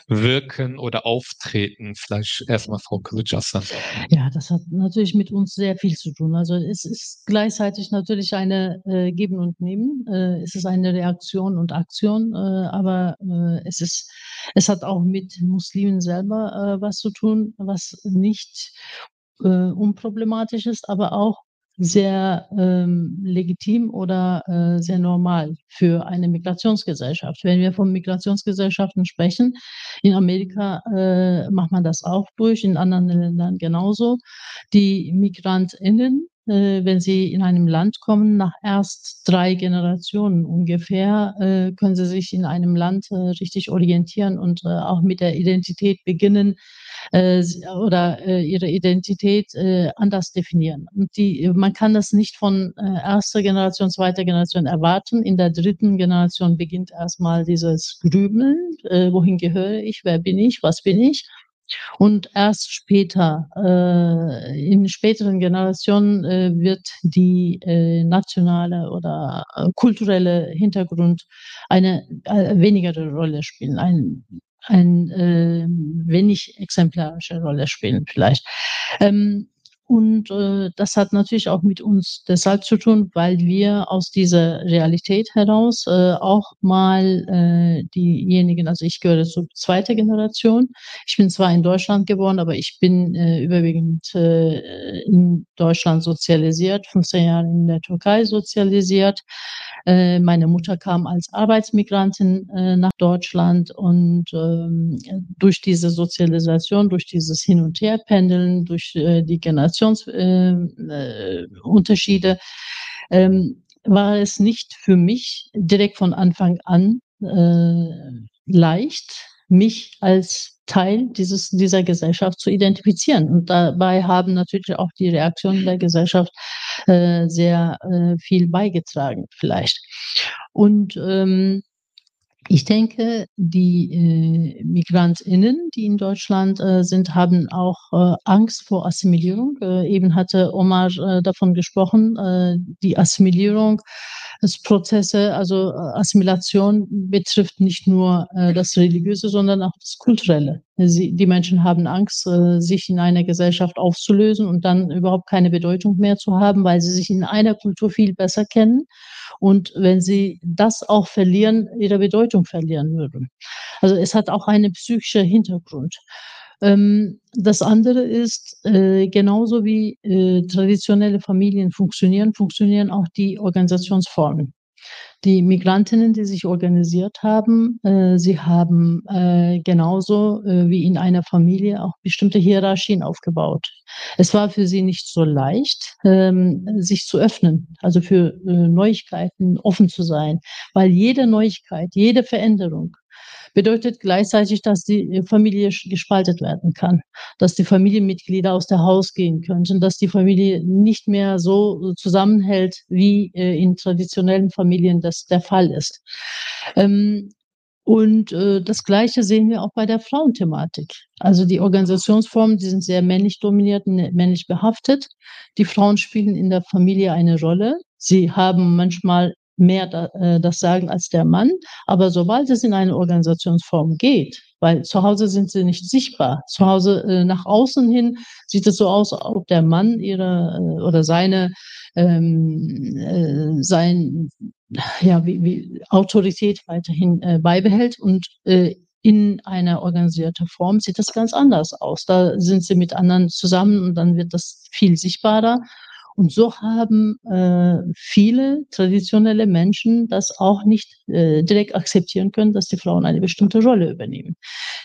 Wirken oder Auftreten? Vielleicht erstmal Frau Kulitschasser. Ja, das hat natürlich mit uns sehr viel zu tun. Also es ist gleichzeitig natürlich eine äh, Geben und Nehmen. Äh, es ist eine Reaktion und Aktion, äh, aber äh, es ist, es hat auch mit Muslimen selber äh, was zu tun, was nicht äh, unproblematisch ist, aber auch sehr ähm, legitim oder äh, sehr normal für eine Migrationsgesellschaft. Wenn wir von Migrationsgesellschaften sprechen, in Amerika äh, macht man das auch durch, in anderen Ländern genauso. Die MigrantInnen äh, wenn Sie in einem Land kommen, nach erst drei Generationen ungefähr, äh, können Sie sich in einem Land äh, richtig orientieren und äh, auch mit der Identität beginnen äh, oder äh, ihre Identität anders definieren. Und die, man kann das nicht von erster Generation, zweiter Generation erwarten. In der dritten Generation beginnt erstmal dieses Grübeln. wohin gehöre ich? Wer bin ich? Was bin ich? Und erst später, äh, in späteren Generationen, äh, wird die äh, nationale oder äh, kulturelle Hintergrund eine äh, wenigere Rolle spielen, ein, ein äh, wenig exemplarische Rolle spielen vielleicht. Ähm, und äh, das hat natürlich auch mit uns deshalb zu tun, weil wir aus dieser Realität heraus äh, auch mal äh, diejenigen, also ich gehöre zur zweiten Generation. Ich bin zwar in Deutschland geboren, aber ich bin äh, überwiegend äh, in Deutschland sozialisiert, 15 Jahre in der Türkei sozialisiert. Äh, meine Mutter kam als Arbeitsmigrantin äh, nach Deutschland und ähm, durch diese Sozialisation, durch dieses Hin- und Herpendeln, durch äh, die Generationsunterschiede, ähm, war es nicht für mich direkt von Anfang an äh, leicht, mich als Teil dieses, dieser Gesellschaft zu identifizieren. Und dabei haben natürlich auch die Reaktionen der Gesellschaft äh, sehr äh, viel beigetragen, vielleicht. Und ähm, ich denke, die äh, MigrantInnen, die in Deutschland äh, sind, haben auch äh, Angst vor Assimilierung. Äh, eben hatte Omar äh, davon gesprochen, äh, die Assimilierung Prozesse, also Assimilation betrifft nicht nur das Religiöse, sondern auch das Kulturelle. Sie, die Menschen haben Angst, äh, sich in einer Gesellschaft aufzulösen und dann überhaupt keine Bedeutung mehr zu haben, weil sie sich in einer Kultur viel besser kennen und wenn sie das auch verlieren, ihre Bedeutung verlieren würden. Also es hat auch einen psychischen Hintergrund. Ähm, das andere ist, äh, genauso wie äh, traditionelle Familien funktionieren, funktionieren auch die Organisationsformen. Die Migrantinnen, die sich organisiert haben, äh, sie haben äh, genauso äh, wie in einer Familie auch bestimmte Hierarchien aufgebaut. Es war für sie nicht so leicht, ähm, sich zu öffnen, also für äh, Neuigkeiten offen zu sein, weil jede Neuigkeit, jede Veränderung bedeutet gleichzeitig, dass die Familie gespaltet werden kann, dass die Familienmitglieder aus der Haus gehen könnten, dass die Familie nicht mehr so zusammenhält, wie äh, in traditionellen Familien das der Fall ist. Ähm, und äh, das Gleiche sehen wir auch bei der Frauenthematik. Also die Organisationsformen, die sind sehr männlich dominiert, männlich behaftet. Die Frauen spielen in der Familie eine Rolle. Sie haben manchmal mehr da, äh, das sagen als der Mann. Aber sobald es in eine Organisationsform geht, weil zu Hause sind sie nicht sichtbar. Zu Hause äh, nach außen hin sieht es so aus, ob der Mann ihre äh, oder seine ähm, äh, sein ja wie, wie Autorität weiterhin äh, beibehält und äh, in einer organisierten Form sieht das ganz anders aus. Da sind sie mit anderen zusammen und dann wird das viel sichtbarer. Und so haben äh, viele traditionelle Menschen das auch nicht äh, direkt akzeptieren können, dass die Frauen eine bestimmte Rolle übernehmen.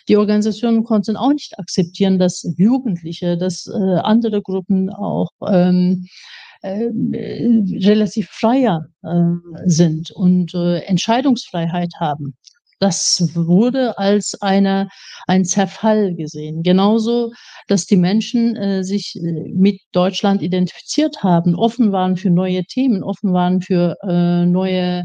Die Organisationen konnten auch nicht akzeptieren, dass Jugendliche, dass äh, andere Gruppen auch ähm, äh, relativ freier äh, sind und äh, Entscheidungsfreiheit haben. Das wurde als eine, ein Zerfall gesehen. Genauso, dass die Menschen äh, sich äh, mit Deutschland identifiziert haben, offen waren für neue Themen, offen waren für äh, neue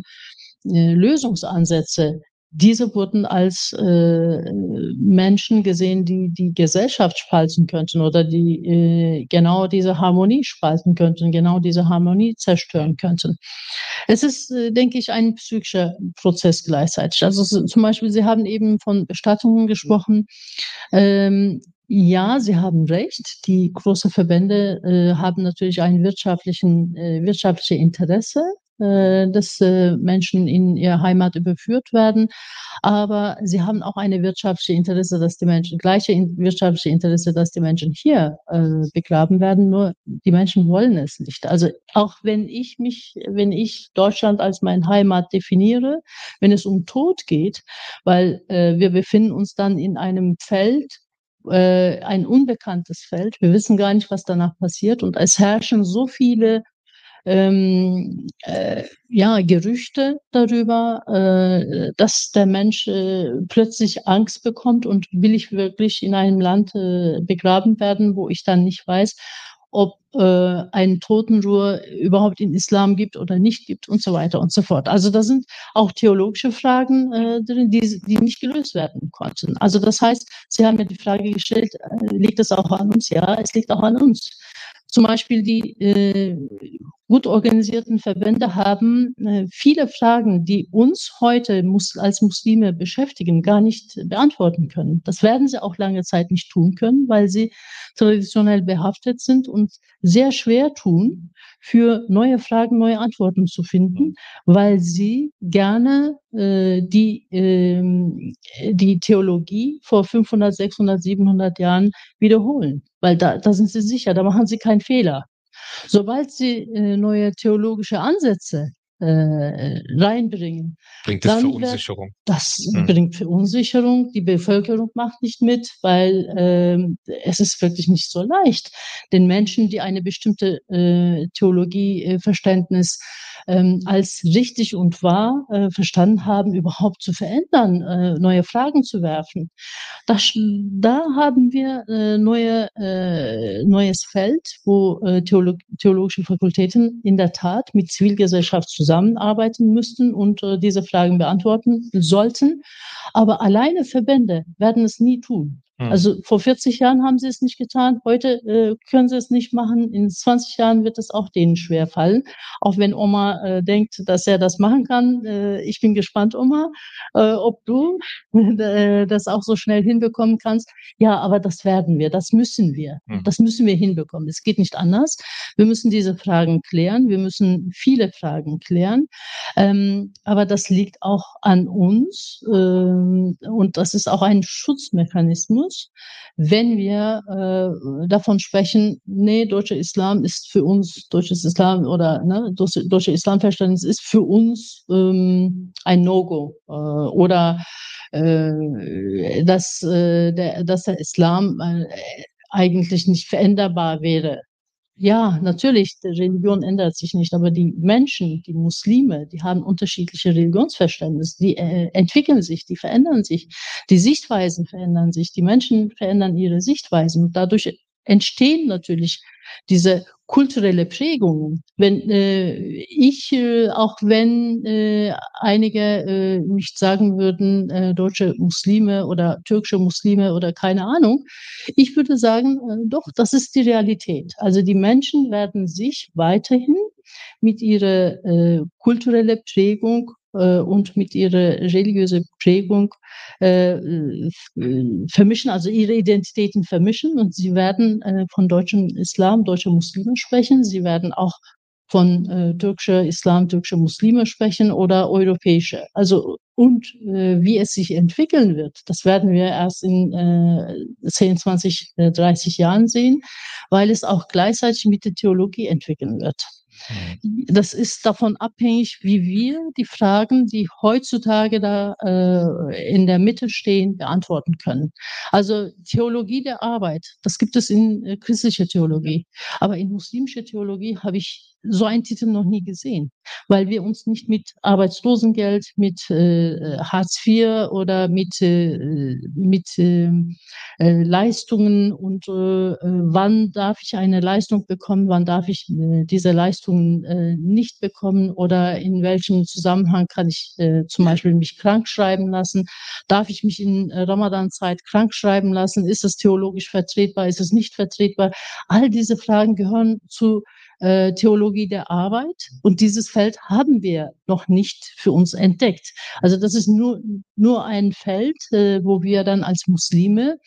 äh, Lösungsansätze diese wurden als äh, Menschen gesehen, die die Gesellschaft spalten könnten oder die äh, genau diese Harmonie spalten könnten, genau diese Harmonie zerstören könnten. Es ist, äh, denke ich, ein psychischer Prozess gleichzeitig. Also so, zum Beispiel, Sie haben eben von Bestattungen gesprochen. Ähm, ja, Sie haben recht. Die großen Verbände äh, haben natürlich ein wirtschaftlichen, äh, wirtschaftliche Interesse dass äh, Menschen in ihre Heimat überführt werden. Aber sie haben auch eine wirtschaftliche Interesse, dass die Menschen, gleiche wirtschaftliche Interesse, dass die Menschen hier äh, begraben werden. Nur die Menschen wollen es nicht. Also auch wenn ich mich, wenn ich Deutschland als mein Heimat definiere, wenn es um Tod geht, weil äh, wir befinden uns dann in einem Feld, äh, ein unbekanntes Feld. Wir wissen gar nicht, was danach passiert. Und es herrschen so viele ähm, äh, ja, Gerüchte darüber, äh, dass der Mensch äh, plötzlich Angst bekommt und will ich wirklich in einem Land äh, begraben werden, wo ich dann nicht weiß, ob äh, ein Totenruhe überhaupt in Islam gibt oder nicht gibt und so weiter und so fort. Also da sind auch theologische Fragen äh, drin, die, die nicht gelöst werden konnten. Also das heißt, Sie haben mir die Frage gestellt, äh, liegt es auch an uns? Ja, es liegt auch an uns. Zum Beispiel die äh, gut organisierten Verbände haben äh, viele Fragen, die uns heute als Muslime beschäftigen, gar nicht beantworten können. Das werden sie auch lange Zeit nicht tun können, weil sie traditionell behaftet sind und sehr schwer tun, für neue Fragen neue Antworten zu finden, weil sie gerne äh, die, äh, die Theologie vor 500, 600, 700 Jahren wiederholen, weil da, da sind sie sicher, da machen sie keinen Fehler. Sobald sie äh, neue theologische Ansätze äh, reinbringen. Bringt es Verunsicherung? Das hm. bringt Verunsicherung. Die Bevölkerung macht nicht mit, weil ähm, es ist wirklich nicht so leicht, den Menschen, die eine bestimmte äh, Theologieverständnis ähm, als richtig und wahr äh, verstanden haben, überhaupt zu verändern, äh, neue Fragen zu werfen. Das, da haben wir äh, neue, äh, neues Feld, wo äh, Theolog theologische Fakultäten in der Tat mit Zivilgesellschaft zusammenarbeiten müssten und äh, diese Fragen beantworten sollten. Aber alleine Verbände werden es nie tun. Hm. Also vor 40 Jahren haben sie es nicht getan, heute äh, können sie es nicht machen, in 20 Jahren wird es auch denen schwer fallen. Auch wenn Oma äh, denkt, dass er das machen kann. Äh, ich bin gespannt, Oma, äh, ob du äh, das auch so schnell hinbekommen kannst. Ja, aber das werden wir, das müssen wir. Mhm. Das müssen wir hinbekommen. Es geht nicht anders. Wir müssen diese Fragen klären. Wir müssen viele Fragen klären. Ähm, aber das liegt auch an uns. Ähm, und das ist auch ein Schutzmechanismus, wenn wir äh, davon sprechen, nee, deutscher Islam ist für uns, deutsches Islam oder ne, deutsche Islamverständnis ist für uns ähm, ein No-Go. Äh, oder äh, dass, äh, der, dass der Islam äh, eigentlich nicht veränderbar wäre. Ja, natürlich, die Religion ändert sich nicht, aber die Menschen, die Muslime, die haben unterschiedliche Religionsverständnisse, die äh, entwickeln sich, die verändern sich, die Sichtweisen verändern sich, die Menschen verändern ihre Sichtweisen und dadurch entstehen natürlich diese kulturelle Prägungen. Wenn äh, ich, äh, auch wenn äh, einige äh, nicht sagen würden, äh, deutsche Muslime oder türkische Muslime oder keine Ahnung, ich würde sagen, äh, doch, das ist die Realität. Also die Menschen werden sich weiterhin mit ihrer äh, kulturellen Prägung und mit ihrer religiösen Prägung äh, äh, vermischen, also ihre Identitäten vermischen und sie werden äh, von deutschem Islam, deutscher Muslime sprechen. Sie werden auch von äh, türkischer Islam, türkischer Muslime sprechen oder europäische. Also und äh, wie es sich entwickeln wird, das werden wir erst in äh, 10, 20, 30 Jahren sehen, weil es auch gleichzeitig mit der Theologie entwickeln wird. Mhm. Das ist davon abhängig, wie wir die Fragen, die heutzutage da äh, in der Mitte stehen, beantworten können. Also Theologie der Arbeit, das gibt es in äh, christlicher Theologie. Aber in muslimischer Theologie habe ich so einen Titel noch nie gesehen, weil wir uns nicht mit Arbeitslosengeld, mit äh, Hartz IV oder mit, äh, mit ähm, äh, Leistungen und äh, wann darf ich eine Leistung bekommen, wann darf ich äh, diese Leistungen äh, nicht bekommen oder in welchem Zusammenhang kann ich äh, zum Beispiel mich krank schreiben lassen, darf ich mich in Ramadan-Zeit krank schreiben lassen, ist es theologisch vertretbar, ist es nicht vertretbar? All diese Fragen gehören zu äh, Theologie der Arbeit. Und dieses Feld haben wir noch nicht für uns entdeckt. Also das ist nur, nur ein Feld, äh, wo wir dann als Muslime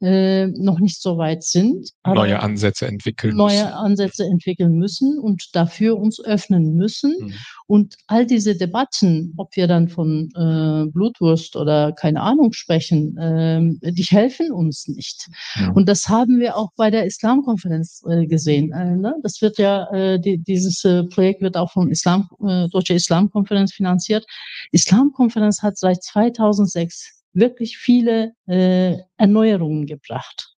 äh, noch nicht so weit sind. neue Ansätze entwickeln neue müssen. Ansätze entwickeln müssen und dafür uns öffnen müssen. Mhm. Und all diese Debatten, ob wir dann von äh, Blutwurst oder keine Ahnung sprechen, äh, die helfen uns nicht. Mhm. Und das haben wir auch bei der Islamkonferenz äh, gesehen. Äh, ne? Das wird ja, äh, die, dieses äh, Projekt wird auch von Islam, äh, Deutsche Islamkonferenz finanziert. Islamkonferenz hat seit 2006 wirklich viele äh, Erneuerungen gebracht.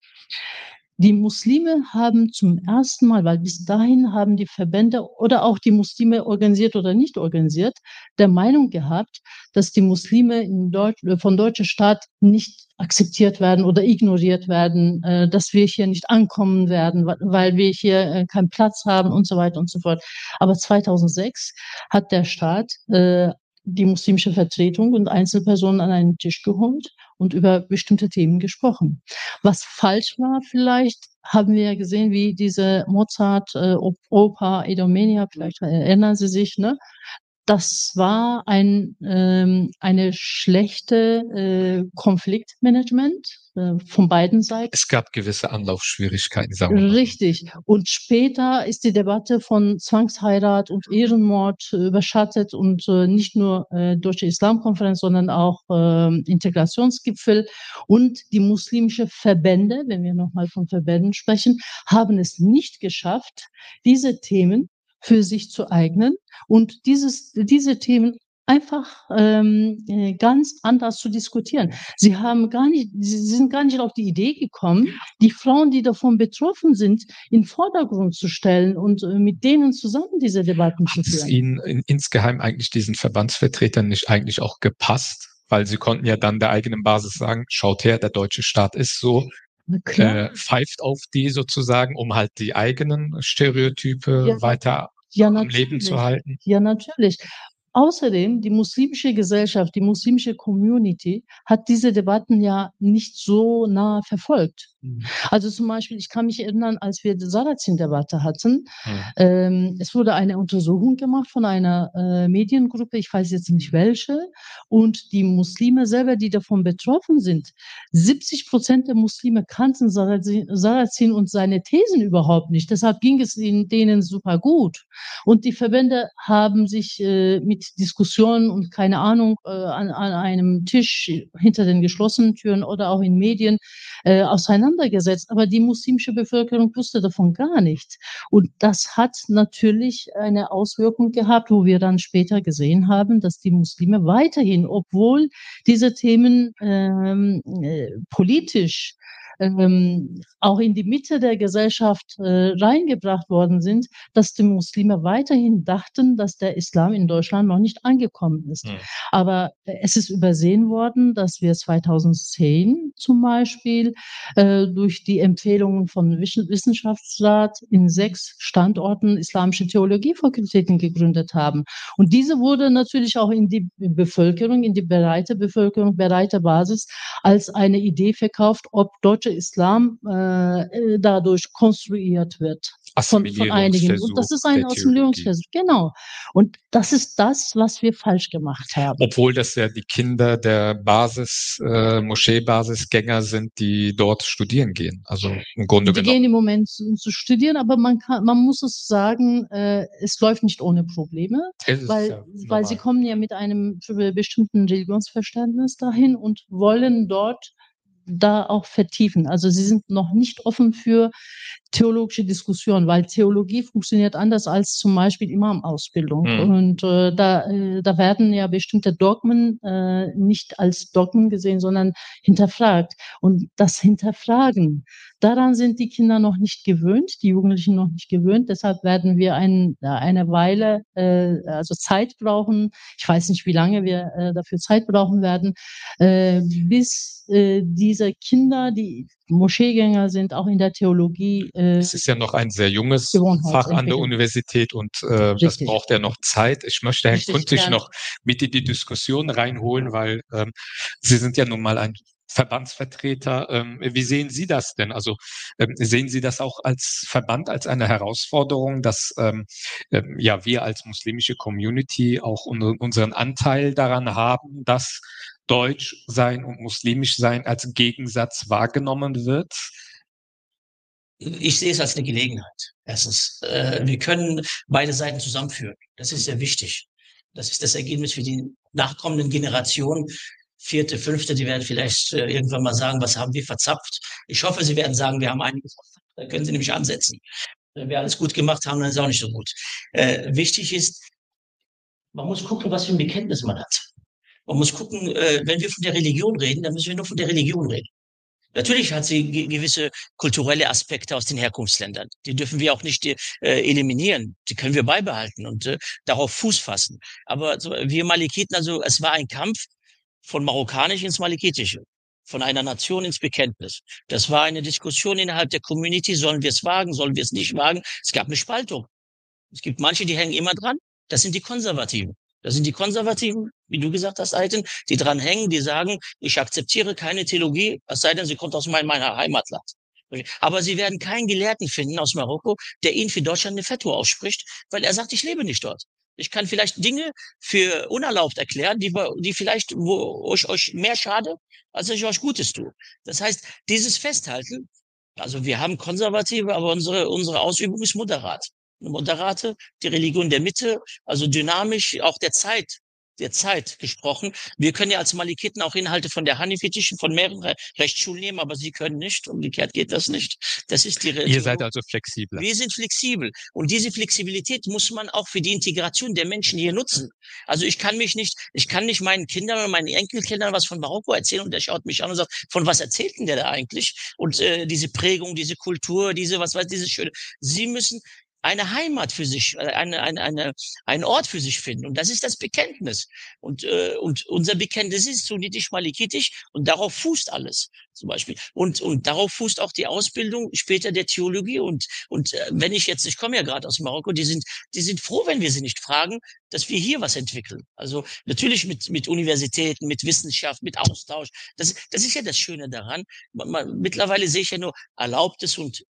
Die Muslime haben zum ersten Mal, weil bis dahin haben die Verbände oder auch die Muslime organisiert oder nicht organisiert, der Meinung gehabt, dass die Muslime Deutsch, äh, von deutscher Staat nicht akzeptiert werden oder ignoriert werden, äh, dass wir hier nicht ankommen werden, weil wir hier äh, keinen Platz haben und so weiter und so fort. Aber 2006 hat der Staat die muslimische Vertretung und Einzelpersonen an einen Tisch geholt und über bestimmte Themen gesprochen. Was falsch war vielleicht, haben wir ja gesehen, wie diese Mozart, äh, Oper, Edomenia, vielleicht erinnern Sie sich, ne? Das war ein, ähm, eine schlechte äh, Konfliktmanagement äh, von beiden Seiten. Es gab gewisse Anlaufschwierigkeiten, sagen wir mal. Richtig. Und später ist die Debatte von Zwangsheirat und Ehrenmord überschattet und äh, nicht nur äh, durch die Islamkonferenz, sondern auch äh, Integrationsgipfel und die muslimische Verbände, wenn wir nochmal von Verbänden sprechen, haben es nicht geschafft, diese Themen für sich zu eignen und dieses, diese Themen einfach ähm, äh, ganz anders zu diskutieren. Sie haben gar nicht, sie sind gar nicht auf die Idee gekommen, die Frauen, die davon betroffen sind, in den Vordergrund zu stellen und äh, mit denen zusammen diese Debatten Hat zu es führen. Ihnen in, insgeheim eigentlich diesen Verbandsvertretern nicht eigentlich auch gepasst? Weil sie konnten ja dann der eigenen Basis sagen, schaut her, der deutsche Staat ist so. Äh, pfeift auf die sozusagen, um halt die eigenen Stereotype Ja, weiter ja, am Leben zu halten. Ja, natürlich. Außerdem, die muslimische Gesellschaft, die muslimische Community hat diese Debatten ja nicht so nah verfolgt. Mhm. Also zum Beispiel, ich kann mich erinnern, als wir die Sarrazin-Debatte hatten, Mhm. ähm, es wurde eine Untersuchung gemacht von einer äh, Mediengruppe, ich weiß jetzt nicht welche, und die Muslime selber, die davon betroffen sind, 70 Prozent der Muslime kannten Sarrazin, Sarrazin und seine Thesen überhaupt nicht. Deshalb ging es ihnen, denen super gut. Und die Verbände haben sich äh, mit Diskussionen und keine Ahnung äh, an, an einem Tisch hinter den geschlossenen Türen oder auch in Medien äh, auseinandergesetzt. Aber die muslimische Bevölkerung wusste davon gar nichts. Und das hat natürlich eine Auswirkung gehabt, wo wir dann später gesehen haben, dass die Muslime weiterhin, obwohl diese Themen ähm, äh, politisch ähm, auch in die Mitte der Gesellschaft äh, reingebracht worden sind, dass die Muslime weiterhin dachten, dass der Islam in Deutschland noch nicht angekommen ist. Hm. Aber äh, es ist übersehen worden, dass wir 2010 zum Beispiel äh, durch die Empfehlungen von Wissen- Wissenschaftsrat in sechs Standorten islamische Theologiefakultäten gegründet haben. Und diese wurde natürlich auch in die Bevölkerung, in die breite Bevölkerung, breite Basis als eine Idee verkauft, ob deutscher Islam äh, äh, dadurch konstruiert wird von, von einigen. Und das ist ein. Assimilierungsversuch. Genau. Und das ist das, was wir falsch gemacht haben. Obwohl das ja die Kinder der Basis, äh, Moscheebasisgänger sind, die dort studieren gehen. Also im Grunde Die genommen. gehen im Moment zu, zu studieren, aber man kann, man muss es sagen, äh, es läuft nicht ohne Probleme, weil, ja weil sie kommen ja mit einem bestimmten Religionsverständnis dahin und wollen dort da auch vertiefen. Also sie sind noch nicht offen für theologische Diskussionen, weil Theologie funktioniert anders als zum Beispiel Imam-Ausbildung. Hm. Und äh, da, äh, da werden ja bestimmte Dogmen äh, nicht als Dogmen gesehen, sondern hinterfragt. Und das Hinterfragen, daran sind die Kinder noch nicht gewöhnt, die Jugendlichen noch nicht gewöhnt. Deshalb werden wir ein, äh, eine Weile, äh, also Zeit brauchen. Ich weiß nicht, wie lange wir äh, dafür Zeit brauchen werden, äh, bis äh, diese Kinder, die Moscheegänger sind, auch in der Theologie. Äh, Es ist ja noch ein sehr junges Fach an der. Universität und äh, das braucht ja noch Zeit. Ich möchte Herrn Richtig, Kuntig noch mit in die Diskussion reinholen, weil ähm, Sie sind ja nun mal ein Verbandsvertreter. Ähm, wie sehen Sie das denn? Also ähm, sehen Sie das auch als Verband als eine Herausforderung, dass ähm, ähm, ja wir als muslimische Community auch un unseren Anteil daran haben, dass Deutsch sein und muslimisch sein als Gegensatz wahrgenommen wird? Ich sehe es als eine Gelegenheit. Erstens, äh, wir können beide Seiten zusammenführen. Das ist sehr wichtig. Das ist das Ergebnis für die nachkommenden Generationen. Vierte, fünfte, die werden vielleicht äh, irgendwann mal sagen, was haben wir verzapft? Ich hoffe, sie werden sagen, wir haben einiges verzapft. Da können sie nämlich ansetzen. Wenn wir alles gut gemacht haben, dann ist es auch nicht so gut. Äh, wichtig ist, man muss gucken, was für ein Bekenntnis man hat. Man muss gucken, äh, wenn wir von der Religion reden, dann müssen wir nur von der Religion reden. Natürlich hat sie ge gewisse kulturelle Aspekte aus den Herkunftsländern. Die dürfen wir auch nicht äh, eliminieren. Die können wir beibehalten und äh, darauf Fuß fassen. Aber so, wir Malikiten, also es war ein Kampf von Marokkanisch ins Malikitische, von einer Nation ins Bekenntnis. Das war eine Diskussion innerhalb der Community. Sollen wir es wagen? Sollen wir es nicht wagen? Es gab eine Spaltung. Es gibt manche, die hängen immer dran. Das sind die Konservativen. Das sind die Konservativen, wie du gesagt hast, Alten, die dran hängen, die sagen, ich akzeptiere keine Theologie, es sei denn, sie kommt aus mein, meiner Heimatland. Aber sie werden keinen Gelehrten finden aus Marokko, der ihnen für Deutschland eine Fetua ausspricht, weil er sagt, ich lebe nicht dort. Ich kann vielleicht Dinge für unerlaubt erklären, die, die vielleicht wo euch, euch mehr schade, als ich euch Gutes tue. Das heißt, dieses Festhalten, also wir haben Konservative, aber unsere, unsere Ausübung ist moderat. Moderate, die Religion der Mitte, also dynamisch, auch der Zeit der Zeit gesprochen. Wir können ja als Malikiten auch Inhalte von der Hanifitischen, von mehreren Rechtsschulen nehmen, aber sie können nicht. Umgekehrt geht das nicht. Das ist die Ihr seid also flexibel. Wir sind flexibel. Und diese Flexibilität muss man auch für die Integration der Menschen hier nutzen. Also ich kann mich nicht, ich kann nicht meinen Kindern oder meinen Enkelkindern was von Marokko erzählen und der schaut mich an und sagt, von was erzählt denn der da eigentlich? Und äh, diese Prägung, diese Kultur, diese, was weiß, diese schöne. Sie müssen eine Heimat für sich, äh, eine, eine, eine, einen Ort für sich finden. Und das ist das Bekenntnis. Und, äh, und unser Bekenntnis ist sunnitisch, malikitisch und darauf fußt alles zum Beispiel. Und, und darauf fußt auch die Ausbildung später der Theologie. Und, und äh, wenn ich jetzt, ich komme ja gerade aus Marokko, die sind, die sind froh, wenn wir sie nicht fragen, dass wir hier was entwickeln. Also natürlich mit, mit Universitäten, mit Wissenschaft, mit Austausch. Das, das ist ja das Schöne daran. Man, man, mittlerweile sehe ich ja nur Erlaubtes und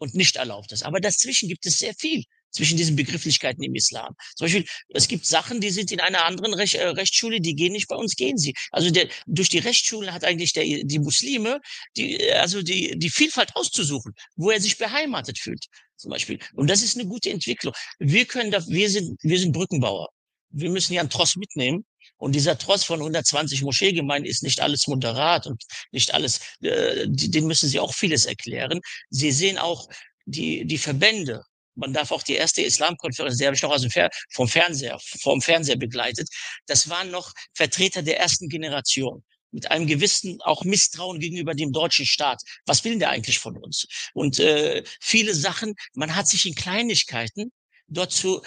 und nicht erlaubtes. Aber dazwischen gibt es sehr viel zwischen diesen Begrifflichkeiten im Islam. Zum Beispiel, es gibt Sachen, die sind in einer anderen Rech äh, Rechtsschule, die gehen nicht bei uns, gehen sie. Also der, durch die Rechtsschule hat eigentlich der, die Muslime die, also die, die Vielfalt auszusuchen, wo er sich beheimatet fühlt, zum Beispiel. Und das ist eine gute Entwicklung. Wir können da, wir sind, wir sind Brückenbauer. Wir müssen ja einen Tross mitnehmen und dieser Trotz von 120 Moscheegemeinden ist nicht alles moderat und nicht alles, äh, den müssen Sie auch vieles erklären. Sie sehen auch die, die Verbände. Man darf auch die erste Islamkonferenz, die habe ich noch aus dem Fer vom Fernseher, vom Fernseher begleitet. Das waren noch Vertreter der ersten Generation mit einem gewissen auch Misstrauen gegenüber dem deutschen Staat. Was will der eigentlich von uns? Und äh, viele Sachen, man hat sich in Kleinigkeiten dort zu,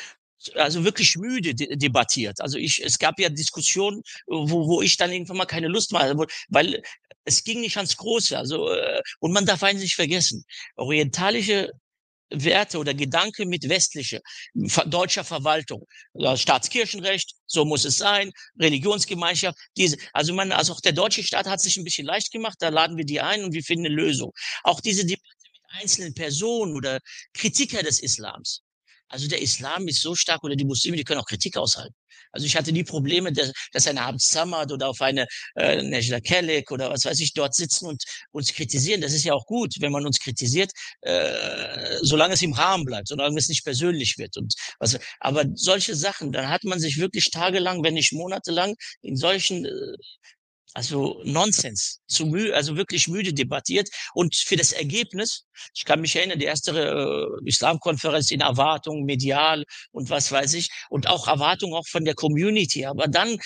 also wirklich müde debattiert. Also ich, es gab ja Diskussionen, wo, wo ich dann irgendwann mal keine Lust mehr hatte, weil es ging nicht ans Große. Also äh, und man darf eines nicht vergessen: Orientalische Werte oder Gedanke mit westlicher deutscher Verwaltung, Staatskirchenrecht, so muss es sein, Religionsgemeinschaft, diese, also man, also auch der deutsche Staat hat sich ein bisschen leicht gemacht, da laden wir die ein und wir finden eine Lösung. Auch diese Debatte mit einzelnen Personen oder Kritiker des Islams. Also der Islam ist so stark oder die Muslime, die können auch Kritik aushalten. Also ich hatte nie Probleme, dass, dass ein Abd Samad oder auf eine äh, Nejla Kelek oder was weiß ich dort sitzen und uns kritisieren. Das ist ja auch gut, wenn man uns kritisiert, äh, solange es im Rahmen bleibt, solange es nicht persönlich wird. Und was, aber solche Sachen, dann hat man sich wirklich tagelang, wenn nicht monatelang in solchen äh, also Nonsens, zu müde, also wirklich müde debattiert. Und für das Ergebnis, ich kann mich erinnern, die erste äh, Islamkonferenz in Erwartung, medial und was weiß ich, und auch Erwartung auch von der Community. Aber dann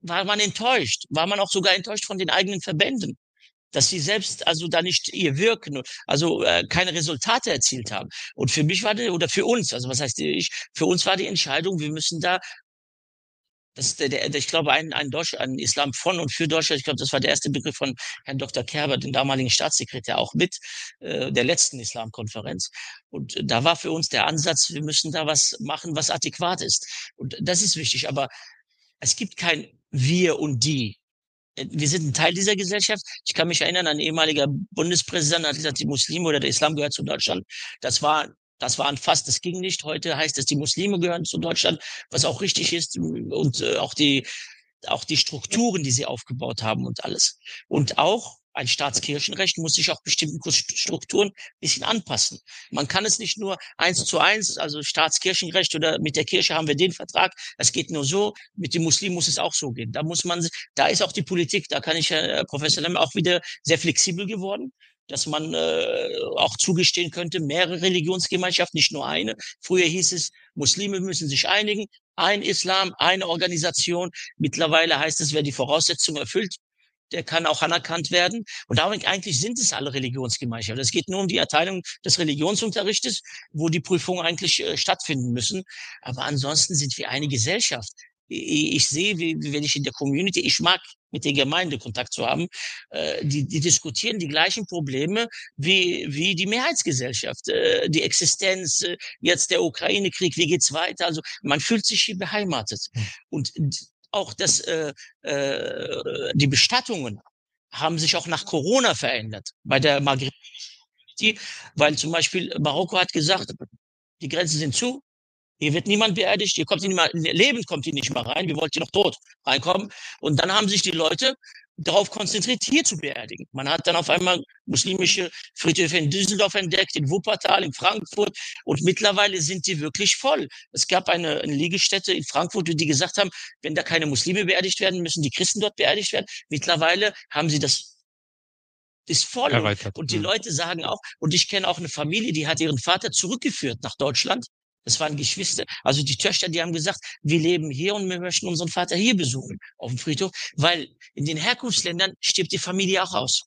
war man enttäuscht, war man auch sogar enttäuscht von den eigenen Verbänden dass sie selbst also da nicht ihr Wirken, also äh, keine Resultate erzielt haben. Und für mich war die, oder für uns, also was heißt ich, für uns war die Entscheidung, wir müssen da das der, der, ich glaube, ein, ein, Deutsch, ein Islam von und für Deutschland. Ich glaube, das war der erste Begriff von Herrn Dr. Kerber, dem damaligen Staatssekretär, auch mit äh, der letzten Islamkonferenz. Und da war für uns der Ansatz, wir müssen da was machen, was adäquat ist. Und das ist wichtig. Aber es gibt kein Wir und die. Wir sind ein Teil dieser Gesellschaft. Ich kann mich erinnern, ein ehemaliger Bundespräsident hat gesagt, die Muslime oder der Islam gehört zu Deutschland. Das war das waren fast, das ging nicht. Heute heißt es, die Muslime gehören zu Deutschland, was auch richtig ist und äh, auch die auch die Strukturen, die sie aufgebaut haben und alles. Und auch ein Staatskirchenrecht muss sich auch bestimmten Strukturen ein bisschen anpassen. Man kann es nicht nur eins zu eins, also Staatskirchenrecht oder mit der Kirche haben wir den Vertrag. Das geht nur so. Mit den Muslimen muss es auch so gehen. Da muss man, da ist auch die Politik, da kann ich Herr äh, Professor Lemme auch wieder sehr flexibel geworden dass man äh, auch zugestehen könnte, mehrere Religionsgemeinschaften, nicht nur eine. Früher hieß es, Muslime müssen sich einigen, ein Islam, eine Organisation. Mittlerweile heißt es, wer die Voraussetzungen erfüllt, der kann auch anerkannt werden. Und darum eigentlich sind es alle Religionsgemeinschaften. Es geht nur um die Erteilung des Religionsunterrichtes, wo die Prüfungen eigentlich äh, stattfinden müssen. Aber ansonsten sind wir eine Gesellschaft ich sehe, wie, wenn ich in der Community, ich mag mit der Gemeinde Kontakt zu haben, äh, die, die diskutieren die gleichen Probleme wie, wie die Mehrheitsgesellschaft, äh, die Existenz, äh, jetzt der Ukraine-Krieg, wie geht's weiter? Also man fühlt sich hier beheimatet. Hm. Und auch das, äh, äh, die Bestattungen haben sich auch nach Corona verändert bei der Maghreb, weil zum Beispiel Marokko hat gesagt, die Grenzen sind zu, hier wird niemand beerdigt, hier kommt niemand, lebend kommt hier nicht mal rein, wir wollten hier noch tot reinkommen. Und dann haben sich die Leute darauf konzentriert, hier zu beerdigen. Man hat dann auf einmal muslimische Friedhöfe in Düsseldorf entdeckt, in Wuppertal, in Frankfurt und mittlerweile sind die wirklich voll. Es gab eine, eine Liegestätte in Frankfurt, die gesagt haben, wenn da keine Muslime beerdigt werden, müssen die Christen dort beerdigt werden. Mittlerweile haben sie das ist voll. Erweitert. Und die Leute sagen auch, und ich kenne auch eine Familie, die hat ihren Vater zurückgeführt nach Deutschland. Das waren Geschwister. Also die Töchter, die haben gesagt, wir leben hier und wir möchten unseren Vater hier besuchen auf dem Friedhof, weil in den Herkunftsländern stirbt die Familie auch aus.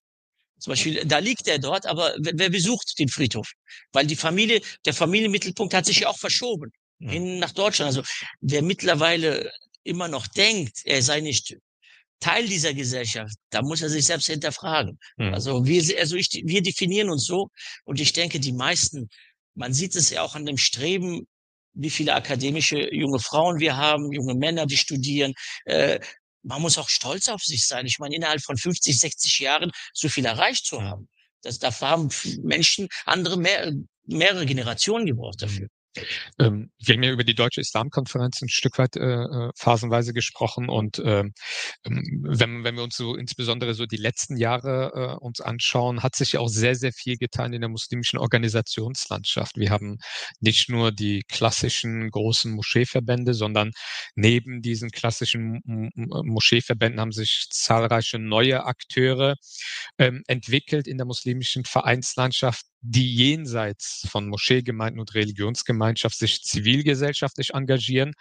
Zum Beispiel, da liegt er dort, aber wer besucht den Friedhof? Weil die Familie, der Familienmittelpunkt hat sich ja auch verschoben hin nach Deutschland. Also wer mittlerweile immer noch denkt, er sei nicht Teil dieser Gesellschaft, da muss er sich selbst hinterfragen. Mhm. Also wir, also ich, wir definieren uns so und ich denke, die meisten, man sieht es ja auch an dem Streben, wie viele akademische junge Frauen wir haben, junge Männer, die studieren. Äh, man muss auch stolz auf sich sein. Ich meine, innerhalb von 50, 60 Jahren so viel erreicht zu haben. Das, dafür haben Menschen andere mehr, mehrere Generationen gebraucht dafür. Ähm, wir haben ja über die Deutsche Islamkonferenz ein Stück weit äh, äh phasenweise gesprochen und ähm, ähm, wenn, wenn wir uns so insbesondere so die letzten Jahre äh, uns anschauen, hat sich ja auch sehr, sehr viel getan in der muslimischen Organisationslandschaft. Wir haben nicht nur die klassischen großen Moscheeverbände, sondern neben diesen klassischen Moscheeverbänden haben sich zahlreiche neue Akteure ähm, entwickelt in der muslimischen Vereinslandschaft, die jenseits von Moscheegemeinden und Religionsgemeinschaft sich zivilgesellschaftlich engagieren.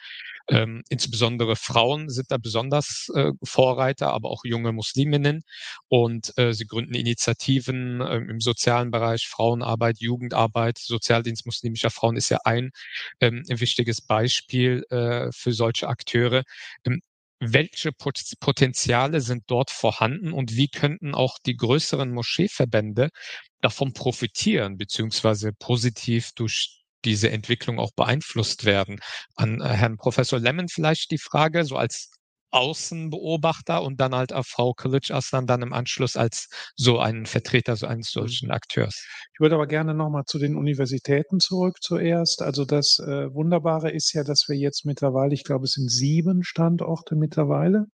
Ähm, insbesondere Frauen sind da besonders äh, Vorreiter, aber auch junge Musliminnen. Und äh, sie gründen Initiativen äh, im sozialen Bereich, Frauenarbeit, Jugendarbeit, Sozialdienst muslimischer Frauen ist ja ein ähm, wichtiges Beispiel äh, für solche Akteure. Ähm, welche Potenziale sind dort vorhanden und wie könnten auch die größeren Moscheeverbände davon profitieren, beziehungsweise positiv durch diese Entwicklung auch beeinflusst werden. An äh, Herrn Professor Lemon vielleicht die Frage, so als Außenbeobachter und dann halt auf Frau Kilic Aslan dann im Anschluss als so ein Vertreter so eines solchen Akteurs. Ich würde aber gerne nochmal zu den Universitäten zurück zuerst. Also das äh, Wunderbare ist ja, dass wir jetzt mittlerweile, ich glaube, es sind sieben Standorte mittlerweile.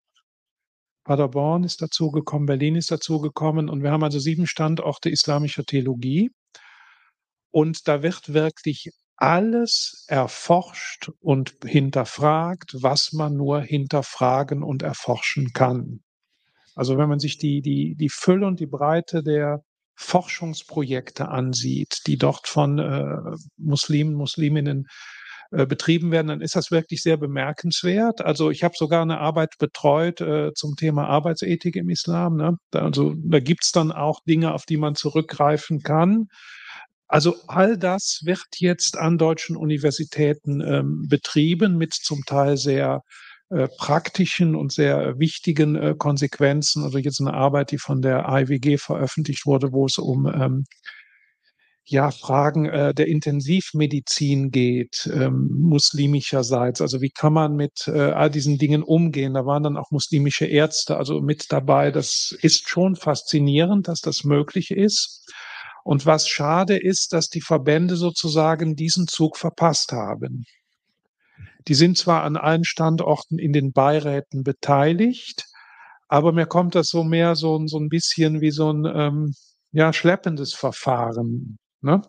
Paderborn ist dazugekommen, Berlin ist dazugekommen und wir haben also sieben Standorte islamischer Theologie. Und da wird wirklich alles erforscht und hinterfragt, was man nur hinterfragen und erforschen kann. Also wenn man sich die, die, die Fülle und die Breite der Forschungsprojekte ansieht, die dort von äh, Muslimen, Musliminnen äh, betrieben werden, dann ist das wirklich sehr bemerkenswert. Also ich habe sogar eine Arbeit betreut äh, zum Thema Arbeitsethik im Islam. Ne? Also da gibt's dann auch Dinge, auf die man zurückgreifen kann. Also all das wird jetzt an deutschen Universitäten ähm, betrieben mit zum Teil sehr äh, praktischen und sehr wichtigen äh, Konsequenzen. Also jetzt eine Arbeit, die von der IWG veröffentlicht wurde, wo es um ähm, ja, Fragen äh, der Intensivmedizin geht, ähm, muslimischerseits. Also wie kann man mit äh, all diesen Dingen umgehen? Da waren dann auch muslimische Ärzte also mit dabei. Das ist schon faszinierend, dass das möglich ist. Und was schade ist, dass die Verbände sozusagen diesen Zug verpasst haben. Die sind zwar an allen Standorten in den Beiräten beteiligt, aber mir kommt das so mehr so, so ein bisschen wie so ein ähm, ja, schleppendes Verfahren Ne?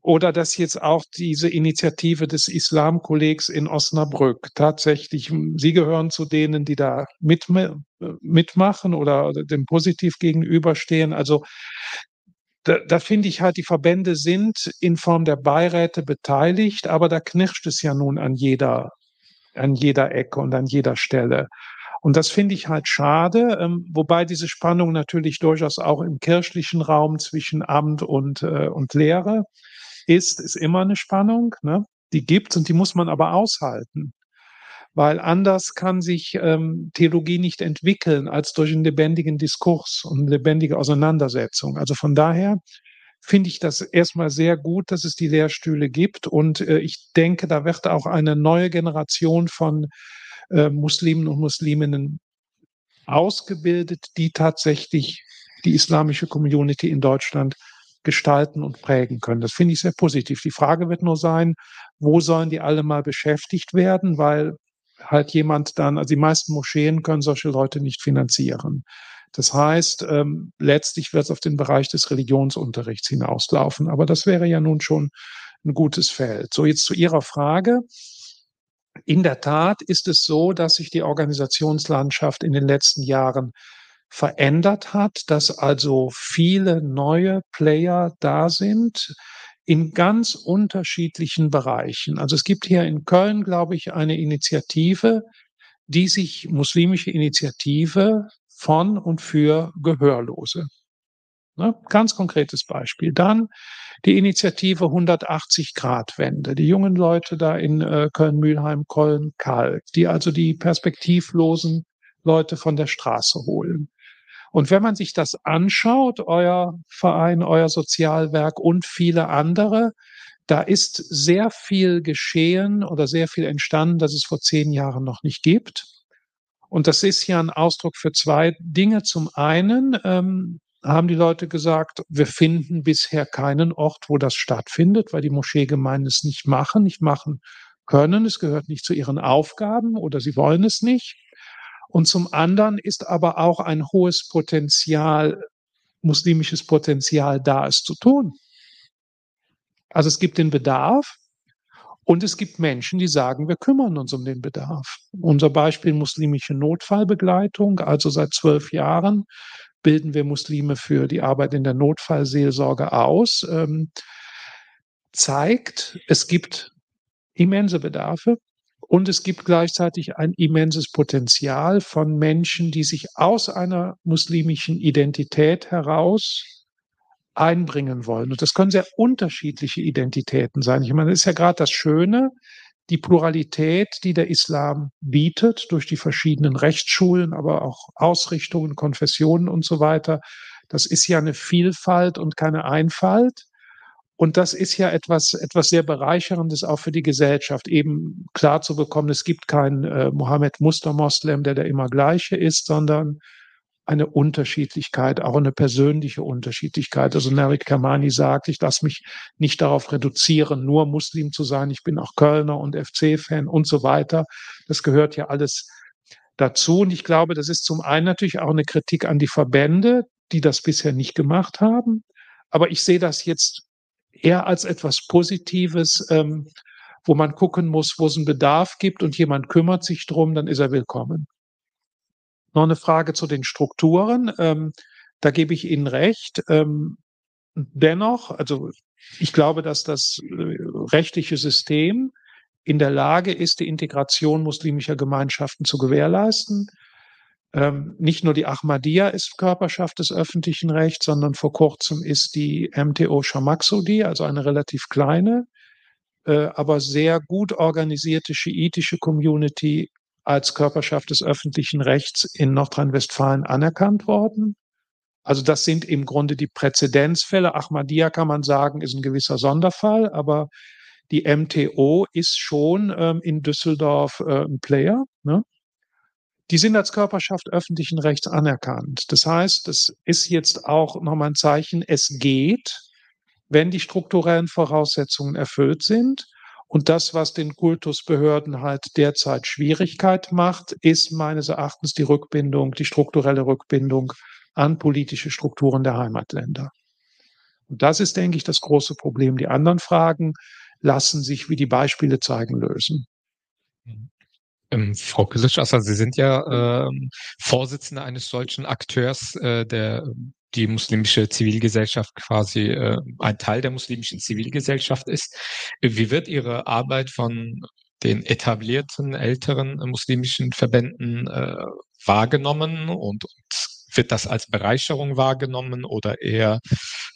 Oder dass jetzt auch diese Initiative des Islamkollegs in Osnabrück tatsächlich, Sie gehören zu denen, die da mit, mitmachen oder dem positiv gegenüberstehen. Also da, da finde ich halt, die Verbände sind in Form der Beiräte beteiligt, aber da knirscht es ja nun an jeder, an jeder Ecke und an jeder Stelle. Und das finde ich halt schade, ähm, wobei diese Spannung natürlich durchaus auch im kirchlichen Raum zwischen Amt und, äh, und Lehre ist, ist immer eine Spannung. Ne? Die gibt und die muss man aber aushalten. Weil anders kann sich ähm, Theologie nicht entwickeln als durch einen lebendigen Diskurs und eine lebendige Auseinandersetzung. Also von daher finde ich das erstmal sehr gut, dass es die Lehrstühle gibt. Und äh, ich denke, da wird auch eine neue Generation von äh, Muslimen und Musliminnen ausgebildet, die tatsächlich die islamische Community in Deutschland gestalten und prägen können. Das finde ich sehr positiv. Die Frage wird nur sein, wo sollen die alle mal beschäftigt werden, weil halt jemand dann, also die meisten Moscheen können solche Leute nicht finanzieren. Das heißt, ähm, letztlich wird es auf den Bereich des Religionsunterrichts hinauslaufen. Aber das wäre ja nun schon ein gutes Feld. So, jetzt zu Ihrer Frage. In der Tat ist es so, dass sich die Organisationslandschaft in den letzten Jahren verändert hat, dass also viele neue Player da sind in ganz unterschiedlichen Bereichen. Also es gibt hier in Köln, glaube ich, eine Initiative, die sich muslimische Initiative von und für Gehörlose. Ne? Ganz konkretes Beispiel. Dann die Initiative 180 Grad Wende. Die jungen Leute da in äh, Köln-Mühlheim, Köln, Kalk, die also die perspektivlosen Leute von der Straße holen. Und wenn man sich das anschaut, euer Verein, euer Sozialwerk und viele andere, da ist sehr viel geschehen oder sehr viel entstanden, das es vor zehn Jahren noch nicht gibt. Und das ist ja ein Ausdruck für zwei Dinge. Zum einen ähm, haben die Leute gesagt, wir finden bisher keinen Ort, wo das stattfindet, weil die Moscheegemeinden es nicht machen, nicht machen können. Es gehört nicht zu ihren Aufgaben oder sie wollen es nicht. Und zum anderen ist aber auch ein hohes Potenzial, muslimisches Potenzial da, es zu tun. Also es gibt den Bedarf und es gibt Menschen, die sagen, wir kümmern uns um den Bedarf. Unser Beispiel muslimische Notfallbegleitung, also seit zwölf Jahren bilden wir Muslime für die Arbeit in der Notfallseelsorge aus, ähm, zeigt, es gibt immense Bedarfe. Und es gibt gleichzeitig ein immenses Potenzial von Menschen, die sich aus einer muslimischen Identität heraus einbringen wollen. Und das können sehr unterschiedliche Identitäten sein. Ich meine, das ist ja gerade das Schöne, die Pluralität, die der Islam bietet durch die verschiedenen Rechtsschulen, aber auch Ausrichtungen, Konfessionen und so weiter. Das ist ja eine Vielfalt und keine Einfalt. Und das ist ja etwas, etwas sehr Bereicherndes auch für die Gesellschaft, eben klar zu bekommen, es gibt keinen äh, Mohammed Mustermoslem, der der immer gleiche ist, sondern eine Unterschiedlichkeit, auch eine persönliche Unterschiedlichkeit. Also Narek Kamani sagt, ich lasse mich nicht darauf reduzieren, nur Muslim zu sein. Ich bin auch Kölner und FC-Fan und so weiter. Das gehört ja alles dazu. Und ich glaube, das ist zum einen natürlich auch eine Kritik an die Verbände, die das bisher nicht gemacht haben. Aber ich sehe das jetzt eher als etwas Positives, ähm, wo man gucken muss, wo es einen Bedarf gibt und jemand kümmert sich drum, dann ist er willkommen. Noch eine Frage zu den Strukturen. Ähm, da gebe ich Ihnen recht. Ähm, dennoch, also ich glaube, dass das äh, rechtliche System in der Lage ist, die Integration muslimischer Gemeinschaften zu gewährleisten. Ähm, nicht nur die Ahmadiyya ist Körperschaft des öffentlichen Rechts, sondern vor kurzem ist die MTO Shamaksudi, also eine relativ kleine, äh, aber sehr gut organisierte schiitische Community als Körperschaft des öffentlichen Rechts in Nordrhein-Westfalen anerkannt worden. Also das sind im Grunde die Präzedenzfälle. Ahmadiyya kann man sagen, ist ein gewisser Sonderfall, aber die MTO ist schon ähm, in Düsseldorf äh, ein Player. Ne? Die sind als Körperschaft öffentlichen Rechts anerkannt. Das heißt, es ist jetzt auch nochmal ein Zeichen, es geht, wenn die strukturellen Voraussetzungen erfüllt sind. Und das, was den Kultusbehörden halt derzeit Schwierigkeit macht, ist meines Erachtens die Rückbindung, die strukturelle Rückbindung an politische Strukturen der Heimatländer. Und das ist, denke ich, das große Problem. Die anderen Fragen lassen sich, wie die Beispiele zeigen, lösen. Mhm. Ähm, Frau Kilic, Sie sind ja ähm, Vorsitzende eines solchen Akteurs, äh, der die muslimische Zivilgesellschaft quasi äh, ein Teil der muslimischen Zivilgesellschaft ist. Wie wird Ihre Arbeit von den etablierten älteren muslimischen Verbänden äh, wahrgenommen und, und wird das als Bereicherung wahrgenommen oder eher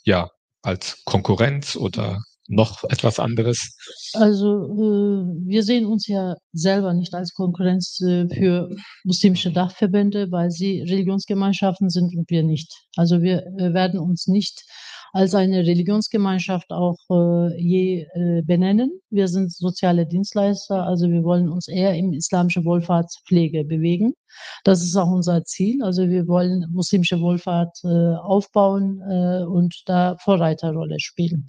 ja als Konkurrenz oder noch etwas anderes? Also äh, wir sehen uns ja selber nicht als Konkurrenz äh, für muslimische Dachverbände, weil sie Religionsgemeinschaften sind und wir nicht. Also wir äh, werden uns nicht als eine Religionsgemeinschaft auch je benennen. Wir sind soziale Dienstleister, also wir wollen uns eher im islamischen Wohlfahrtspflege bewegen. Das ist auch unser Ziel. Also wir wollen muslimische Wohlfahrt äh, aufbauen äh, und da Vorreiterrolle spielen.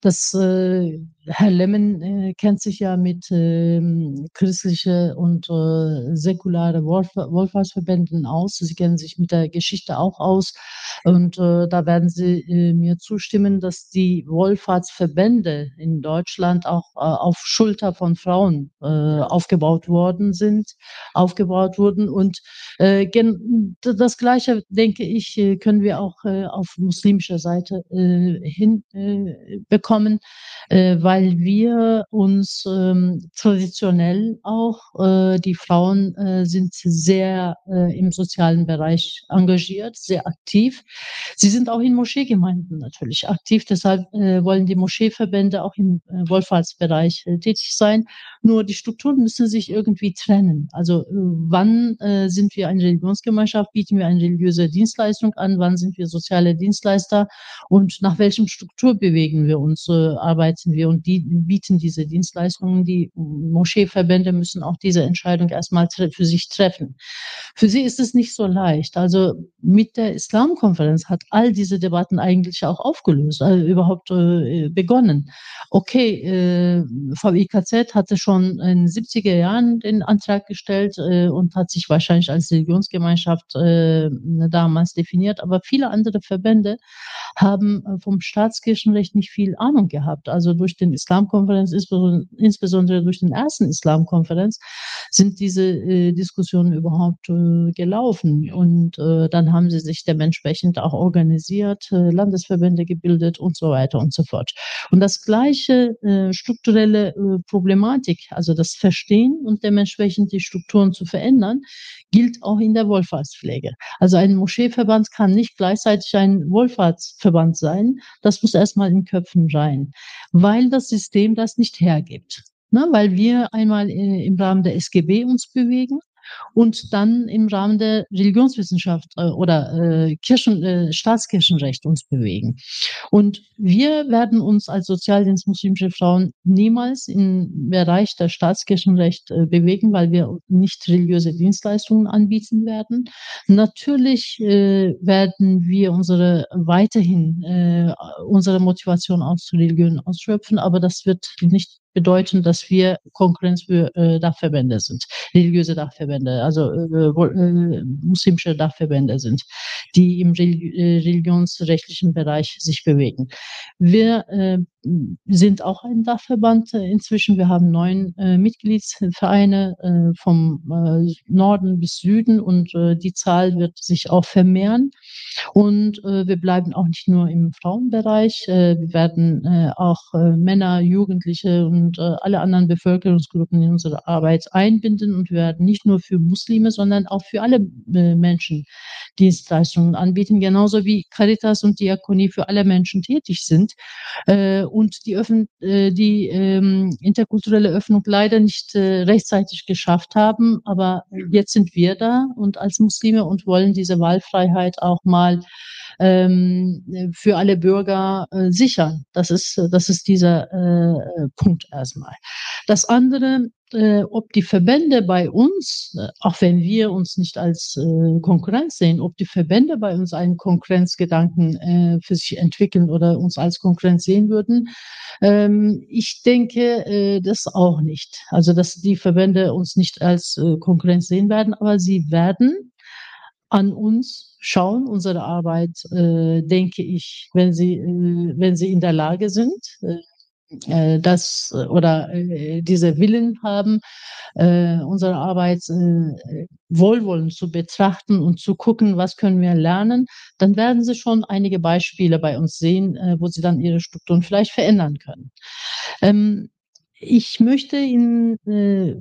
Das äh, Herr Lemmen äh, kennt sich ja mit ähm, christliche und äh, säkulare Wohlf Wohlfahrtsverbänden aus. Sie kennen sich mit der Geschichte auch aus. Und äh, da werden Sie mir zustimmen, dass die Wohlfahrtsverbände in Deutschland auch auf Schulter von Frauen aufgebaut worden sind, aufgebaut wurden. Und äh, das Gleiche, denke ich, äh, können wir auch äh, auf muslimischer Seite äh, hinbekommen, äh, äh, weil wir uns ähm, traditionell auch, äh, die Frauen äh, sind sehr äh, im sozialen Bereich engagiert, sehr aktiv. Sie sind auch in Moscheegemeinden natürlich aktiv, deshalb äh, wollen die Moscheeverbände auch im äh, Wohlfahrtsbereich äh, tätig sein. Nur die Strukturen müssen sich irgendwie trennen. Also äh, wann äh, sind wir eine Religionsgemeinschaft, bieten wir eine religiöse Dienstleistung an, wann sind wir soziale Dienstleister und nach welchem Struktur bewegen wir uns, äh, arbeiten wir und die bieten diese Dienstleistungen. Die Moscheeverbände müssen auch diese Entscheidung erstmal für sich treffen. Für sie ist es nicht so leicht. Also mit der Islamkonferenz hat all diese Debatten eigentlich auch aufgelöst, also überhaupt äh, begonnen. Okay, äh, VIKZ hatte schon in den 70er Jahren den Antrag gestellt äh, und hat sich wahrscheinlich als Religionsgemeinschaft äh, damals definiert, aber viele andere Verbände haben äh, vom Staatskirchenrecht nicht viel Ahnung gehabt. Also durch den Islamkonferenz, insbesondere durch den ersten Islamkonferenz, sind diese äh, Diskussionen überhaupt äh, gelaufen. Und äh, dann haben sie sich dementsprechend auch organisiert, äh, Landesverbände gebildet und so weiter und so fort. Und das gleiche strukturelle Problematik, also das Verstehen und dementsprechend die Strukturen zu verändern, gilt auch in der Wohlfahrtspflege. Also ein Moscheeverband kann nicht gleichzeitig ein Wohlfahrtsverband sein. Das muss erstmal in Köpfen rein, weil das System das nicht hergibt. Ne, weil wir einmal äh, im Rahmen der SGB uns bewegen und dann im Rahmen der Religionswissenschaft äh, oder äh, Kirchen, äh, Staatskirchenrecht uns bewegen. Und wir werden uns als Sozialdienst muslimische Frauen niemals im Bereich der Staatskirchenrecht äh, bewegen, weil wir nicht religiöse Dienstleistungen anbieten werden. Natürlich äh, werden wir unsere weiterhin äh, unsere Motivation aus Religion ausschöpfen, aber das wird nicht bedeuten, dass wir Konkurrenz für äh, Dachverbände sind, religiöse Dachverbände, also äh, äh, muslimische Dachverbände sind, die im äh, religionsrechtlichen Bereich sich bewegen. Wir äh, sind auch ein Dachverband äh, inzwischen. Wir haben neun äh, Mitgliedsvereine äh, vom äh, Norden bis Süden und äh, die Zahl wird sich auch vermehren. Und äh, wir bleiben auch nicht nur im Frauenbereich. Wir werden auch Männer, Jugendliche und alle anderen Bevölkerungsgruppen in unsere Arbeit einbinden und wir werden nicht nur für Muslime, sondern auch für alle Menschen Dienstleistungen anbieten, genauso wie Caritas und Diakonie für alle Menschen tätig sind und die, Öffn äh, die ähm, interkulturelle Öffnung leider nicht äh, rechtzeitig geschafft haben. Aber jetzt sind wir da und als Muslime und wollen diese Wahlfreiheit auch mal ähm, für alle Bürger äh, sichern. Das ist, das ist dieser äh, Punkt erstmal. Das andere, äh, ob die Verbände bei uns, äh, auch wenn wir uns nicht als äh, Konkurrenz sehen, ob die Verbände bei uns einen Konkurrenzgedanken äh, für sich entwickeln oder uns als Konkurrenz sehen würden, ähm, ich denke äh, das auch nicht. Also dass die Verbände uns nicht als äh, Konkurrenz sehen werden, aber sie werden an uns schauen, unsere Arbeit, äh, denke ich, wenn sie, äh, wenn sie in der Lage sind, äh, äh das oder äh, diese Willen haben, äh, unsere Arbeit äh, wohlwollend zu betrachten und zu gucken, was können wir lernen, dann werden sie schon einige Beispiele bei uns sehen, äh, wo sie dann ihre Strukturen vielleicht verändern können. Ähm, ich möchte Ihnen, äh,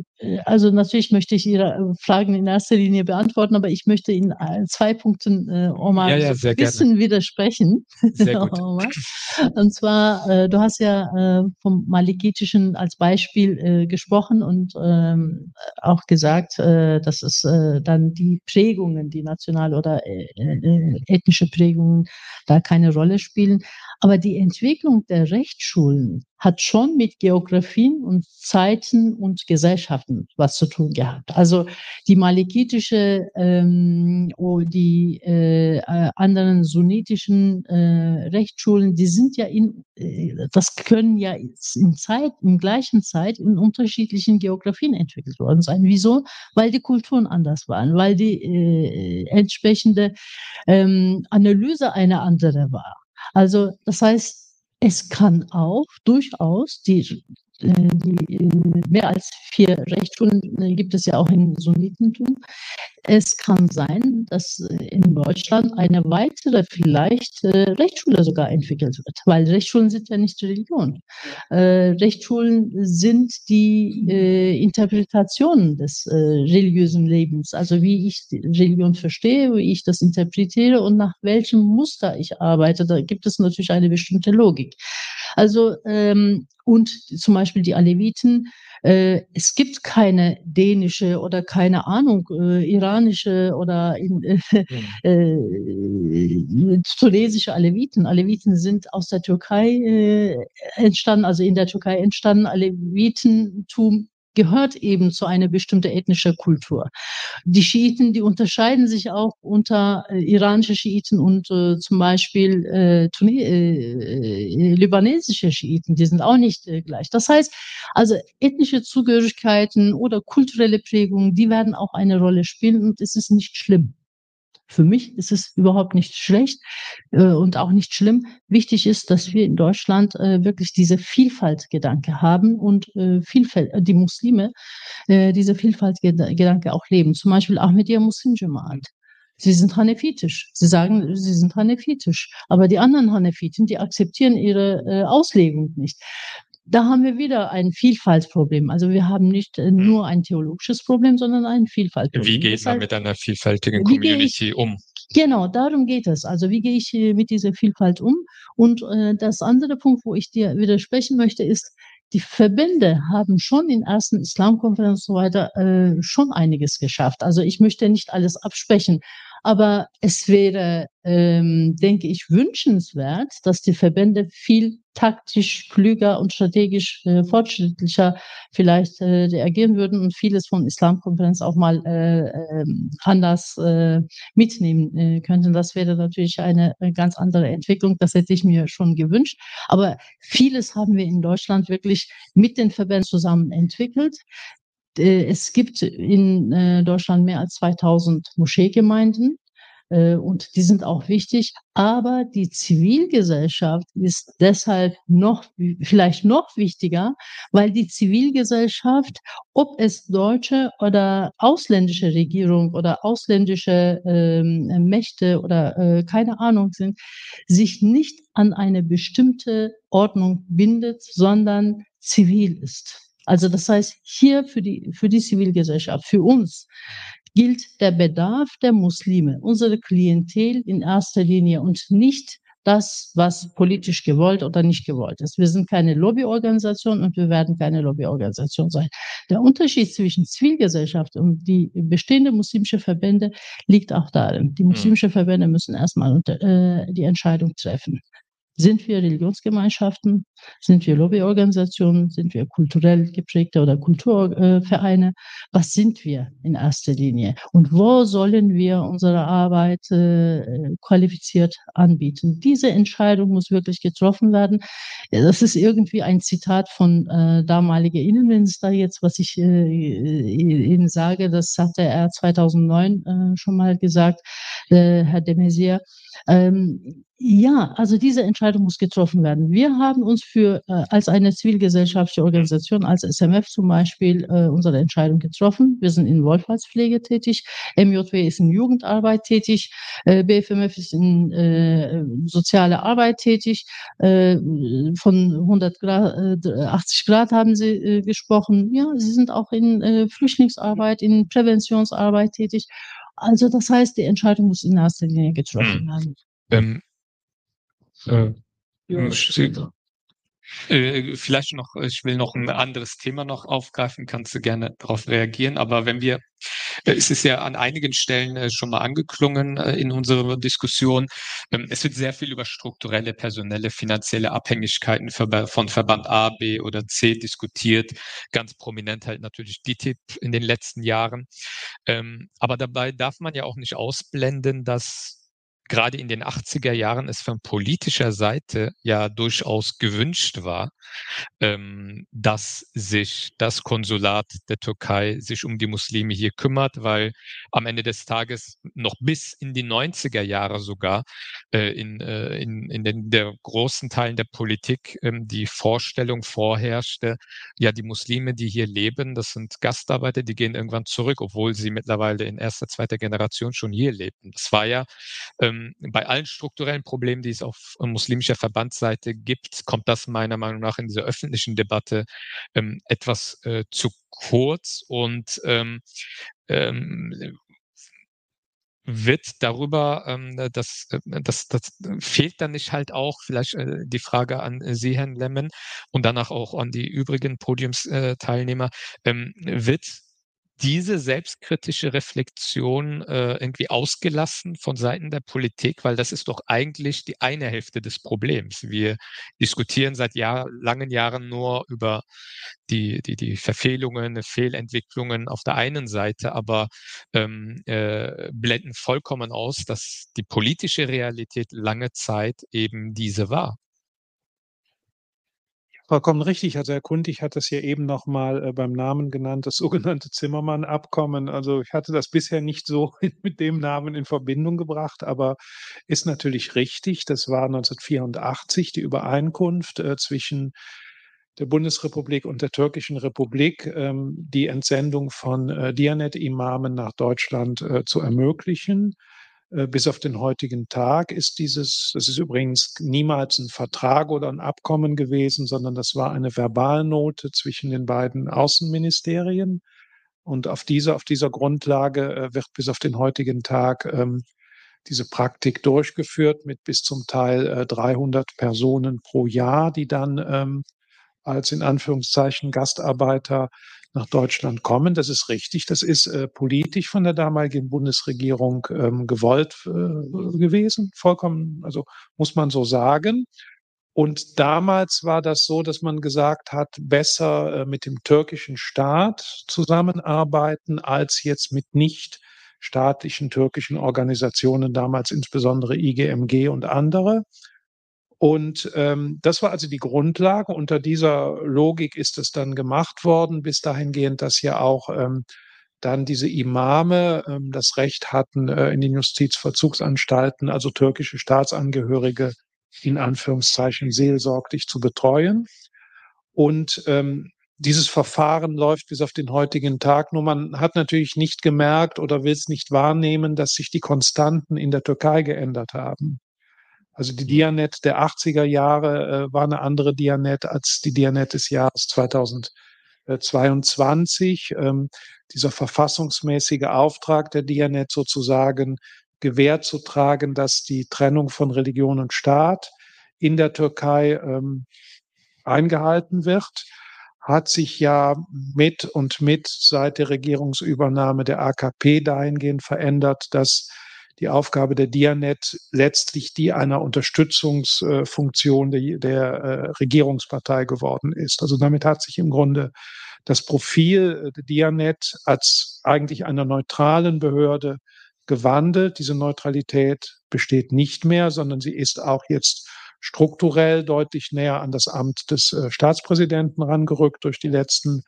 also natürlich möchte ich Ihre äh, Fragen in erster Linie beantworten, aber ich möchte Ihnen zwei Punkten, äh, Omar, ja, ja, ein bisschen gerne. widersprechen. Sehr gut. und zwar, äh, du hast ja äh, vom Malikitischen als Beispiel äh, gesprochen und ähm, auch gesagt, äh, dass es äh, dann die Prägungen, die nationale oder äh, äh, ethnische Prägungen da keine Rolle spielen. Aber die Entwicklung der Rechtsschulen hat schon mit Geografien und Zeiten und Gesellschaften was zu tun gehabt. Also die malikitische, ähm, oh, die äh, äh, anderen sunnitischen äh, Rechtsschulen, die sind ja in, äh, das können ja in Zeit, in gleichen Zeit in unterschiedlichen Geografien entwickelt worden sein. Wieso? Weil die Kulturen anders waren, weil die äh, entsprechende ähm, Analyse eine andere war. Also das heißt, es kann auch durchaus die äh, die, äh, mehr als vier Rechtsschulen äh, gibt es ja auch im Sunnitentum. Es kann sein, dass in Deutschland eine weitere vielleicht Rechtsschule sogar entwickelt wird, weil Rechtsschulen sind ja nicht Religion. Rechtsschulen sind die Interpretationen des religiösen Lebens, also wie ich Religion verstehe, wie ich das interpretiere und nach welchem Muster ich arbeite. Da gibt es natürlich eine bestimmte Logik. Also ähm, und zum Beispiel die Aleviten. Äh, es gibt keine dänische oder keine Ahnung, äh, iranische oder in, äh, mhm. tunesische Aleviten. Aleviten sind aus der Türkei äh, entstanden, also in der Türkei entstanden. Alevitentum gehört eben zu einer bestimmten ethnischen Kultur. Die Schiiten, die unterscheiden sich auch unter äh, iranische Schiiten und äh, zum Beispiel äh, Tunis, äh, äh, libanesische Schiiten, die sind auch nicht äh, gleich. Das heißt, also ethnische Zugehörigkeiten oder kulturelle Prägungen, die werden auch eine Rolle spielen und es ist nicht schlimm. Für mich ist es überhaupt nicht schlecht äh, und auch nicht schlimm. Wichtig ist, dass wir in Deutschland äh, wirklich diese Vielfaltgedanke haben und äh, Vielfalt, äh, die Muslime äh, diese Vielfaltgedanke auch leben. Zum Beispiel Ahmadiyya Muslim Jamaat. Sie sind hanefitisch. Sie sagen, sie sind hanefitisch. Aber die anderen Hanefiten, die akzeptieren ihre äh, Auslegung nicht da haben wir wieder ein Vielfaltsproblem. Also wir haben nicht äh, hm. nur ein theologisches Problem, sondern ein Vielfaltsproblem. Wie geht man mit einer vielfältigen Community ich, um? Genau, darum geht es. Also wie gehe ich äh, mit dieser Vielfalt um? Und äh, das andere Punkt, wo ich dir widersprechen möchte, ist, die Verbände haben schon in ersten Islamkonferenzen und so weiter äh, schon einiges geschafft. Also ich möchte nicht alles absprechen, aber es wäre, ähm, denke ich, wünschenswert, dass die Verbände viel taktisch klüger und strategisch äh, fortschrittlicher vielleicht äh, reagieren würden und vieles von Islamkonferenz auch mal äh, äh, anders äh, mitnehmen äh, könnten. Das wäre natürlich eine äh, ganz andere Entwicklung. Das hätte ich mir schon gewünscht. Aber vieles haben wir in Deutschland wirklich mit den Verbänden zusammen entwickelt. Äh, es gibt in äh, Deutschland mehr als 2000 Moscheegemeinden äh, und die sind auch wichtig. Aber die Zivilgesellschaft ist deshalb noch, vielleicht noch wichtiger, weil die Zivilgesellschaft, ob es deutsche oder ausländische Regierung oder ausländische ähm, Mächte oder äh, keine Ahnung sind, sich nicht an eine bestimmte Ordnung bindet, sondern zivil ist. Also das heißt, hier für die, für die Zivilgesellschaft, für uns gilt der Bedarf der Muslime, unsere Klientel in erster Linie und nicht das, was politisch gewollt oder nicht gewollt ist. Wir sind keine Lobbyorganisation und wir werden keine Lobbyorganisation sein. Der Unterschied zwischen Zivilgesellschaft und die bestehende muslimische Verbände liegt auch darin. Die hm. muslimische Verbände müssen erstmal unter, äh, die Entscheidung treffen. Sind wir Religionsgemeinschaften? Sind wir Lobbyorganisationen? Sind wir kulturell geprägte oder Kulturvereine? Was sind wir in erster Linie? Und wo sollen wir unsere Arbeit äh, qualifiziert anbieten? Diese Entscheidung muss wirklich getroffen werden. Das ist irgendwie ein Zitat von äh, damaliger Innenminister jetzt, was ich äh, Ihnen sage. Das hatte er 2009 äh, schon mal gesagt, äh, Herr de Maizière. Ähm, ja, also diese Entscheidung muss getroffen werden. Wir haben uns für äh, als eine zivilgesellschaftliche Organisation, als SMF zum Beispiel, äh, unsere Entscheidung getroffen. Wir sind in Wohlfahrtspflege tätig, MJW ist in Jugendarbeit tätig, äh, BFMF ist in äh, soziale Arbeit tätig. Äh, von 100 Grad, äh, 80 Grad haben Sie äh, gesprochen. Ja, Sie sind auch in äh, Flüchtlingsarbeit, in Präventionsarbeit tätig. Also das heißt, die Entscheidung muss in erster Linie getroffen hm. werden. Ähm, äh, äh, vielleicht noch, ich will noch ein anderes Thema noch aufgreifen, kannst du gerne darauf reagieren, aber wenn wir Äh, es ist ja an einigen Stellen äh, schon mal angeklungen äh, in unserer Diskussion. Ähm, es wird sehr viel über strukturelle, personelle, finanzielle Abhängigkeiten von Verband A, B oder C diskutiert. Ganz prominent halt natürlich DTIP in den letzten Jahren. Ähm, aber dabei darf man ja auch nicht ausblenden, dass gerade in den 80er Jahren es von politischer Seite ja durchaus gewünscht war, ähm, dass sich das Konsulat der Türkei sich um die Muslime hier kümmert, weil am Ende des Tages noch bis in die 90er Jahre sogar äh, in, äh, in, in den der großen Teilen der Politik ähm, die Vorstellung vorherrschte, ja, die Muslime, die hier leben, das sind Gastarbeiter, die gehen irgendwann zurück, obwohl sie mittlerweile in erster, zweiter Generation schon hier lebten. Das war ja ähm, bei allen strukturellen Problemen, die es auf muslimischer Verbandsseite gibt, kommt das meiner Meinung nach in dieser öffentlichen Debatte ähm, etwas äh, zu kurz und ähm, ähm, wird darüber, ähm, das, äh, das, das fehlt dann nicht halt auch vielleicht äh, die Frage an Sie, Herrn Lemmen, und danach auch an die übrigen Podiumsteilnehmer, ähm, wird diese selbstkritische Reflexion äh, irgendwie ausgelassen von Seiten der Politik, weil das ist doch eigentlich die eine Hälfte des Problems. Wir diskutieren seit Jahr, langen Jahren nur über die, die, die Verfehlungen, Fehlentwicklungen auf der einen Seite, aber ähm, äh, blenden vollkommen aus, dass die politische Realität lange Zeit eben diese war. Vollkommen richtig. Also Herr Kundig hat das ja eben noch mal äh, beim Namen genannt, das sogenannte Zimmermann-Abkommen. Also ich hatte das bisher nicht so mit dem Namen in Verbindung gebracht, aber ist natürlich richtig. Das war 1984 die Übereinkunft äh, zwischen der Bundesrepublik und der Türkischen Republik, ähm, die Entsendung von äh, Dianet-Imamen nach Deutschland äh, zu ermöglichen. Äh, bis auf den heutigen Tag ist dieses, das ist übrigens niemals ein Vertrag oder ein Abkommen gewesen, sondern das war eine Verbalnote zwischen den beiden Außenministerien. Und auf dieser, auf dieser Grundlage äh, wird bis auf den heutigen Tag ähm, diese Praktik durchgeführt mit bis zum Teil äh, 300 Personen pro Jahr, die dann ähm, als in Anführungszeichen Gastarbeiter nach Deutschland kommen. Das ist richtig. Das ist äh, politisch von der damaligen Bundesregierung ähm, gewollt äh, gewesen. Vollkommen, also muss man so sagen. Und damals war das so, dass man gesagt hat, besser äh, mit dem türkischen Staat zusammenarbeiten als jetzt mit nicht staatlichen türkischen Organisationen, damals insbesondere IGMG und andere. Und ähm, das war also die Grundlage. Unter dieser Logik ist es dann gemacht worden, bis dahingehend, dass ja auch ähm, dann diese Imame ähm, das Recht hatten, äh, in den Justizvollzugsanstalten, also türkische Staatsangehörige in Anführungszeichen seelsorglich zu betreuen. Und ähm, dieses Verfahren läuft bis auf den heutigen Tag. Nur man hat natürlich nicht gemerkt oder will es nicht wahrnehmen, dass sich die Konstanten in der Türkei geändert haben. Also die Dianet der 80er Jahre äh, war eine andere Dianet als die Dianet des Jahres 2022. Ähm, dieser verfassungsmäßige Auftrag der Dianet sozusagen gewährt zu tragen, dass die Trennung von Religion und Staat in der Türkei ähm, eingehalten wird, hat sich ja mit und mit seit der Regierungsübernahme der AKP dahingehend verändert, dass die Aufgabe der Dianet letztlich die einer Unterstützungsfunktion der, der äh, Regierungspartei geworden ist. Also damit hat sich im Grunde das Profil der Dianet als eigentlich einer neutralen Behörde gewandelt. Diese Neutralität besteht nicht mehr, sondern sie ist auch jetzt strukturell deutlich näher an das Amt des äh, Staatspräsidenten rangerückt durch die letzten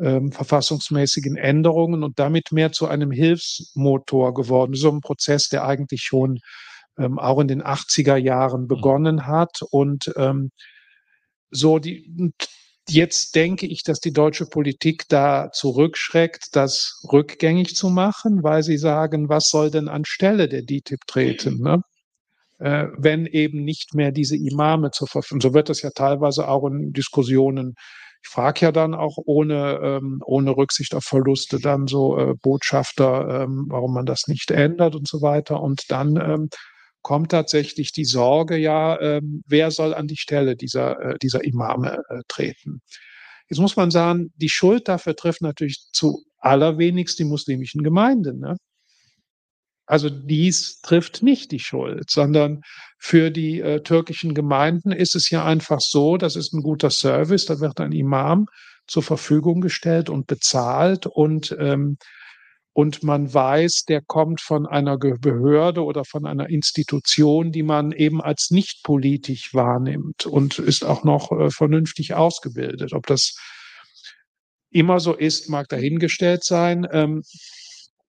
ähm, verfassungsmäßigen Änderungen und damit mehr zu einem Hilfsmotor geworden. So ein Prozess, der eigentlich schon ähm, auch in den 80er Jahren mhm. begonnen hat. Und ähm, so die, jetzt denke ich, dass die deutsche Politik da zurückschreckt, das rückgängig zu machen, weil sie sagen, was soll denn anstelle der DTIP treten? Ne? Äh, wenn eben nicht mehr diese Imame zur Verfügung. So wird das ja teilweise auch in Diskussionen ich frage ja dann auch ohne, ähm, ohne Rücksicht auf Verluste dann so äh, Botschafter, ähm, warum man das nicht ändert und so weiter. Und dann ähm, kommt tatsächlich die Sorge, ja, ähm, wer soll an die Stelle dieser, äh, dieser Imame äh, treten? Jetzt muss man sagen, die Schuld dafür trifft natürlich zu allerwenigst die muslimischen Gemeinden. Ne? Also dies trifft nicht die Schuld, sondern für die äh, türkischen Gemeinden ist es ja einfach so, das ist ein guter Service, da wird ein Imam zur Verfügung gestellt und bezahlt und ähm, und man weiß, der kommt von einer Behörde oder von einer Institution, die man eben als nicht politisch wahrnimmt und ist auch noch äh, vernünftig ausgebildet. Ob das immer so ist, mag dahingestellt sein. Ähm,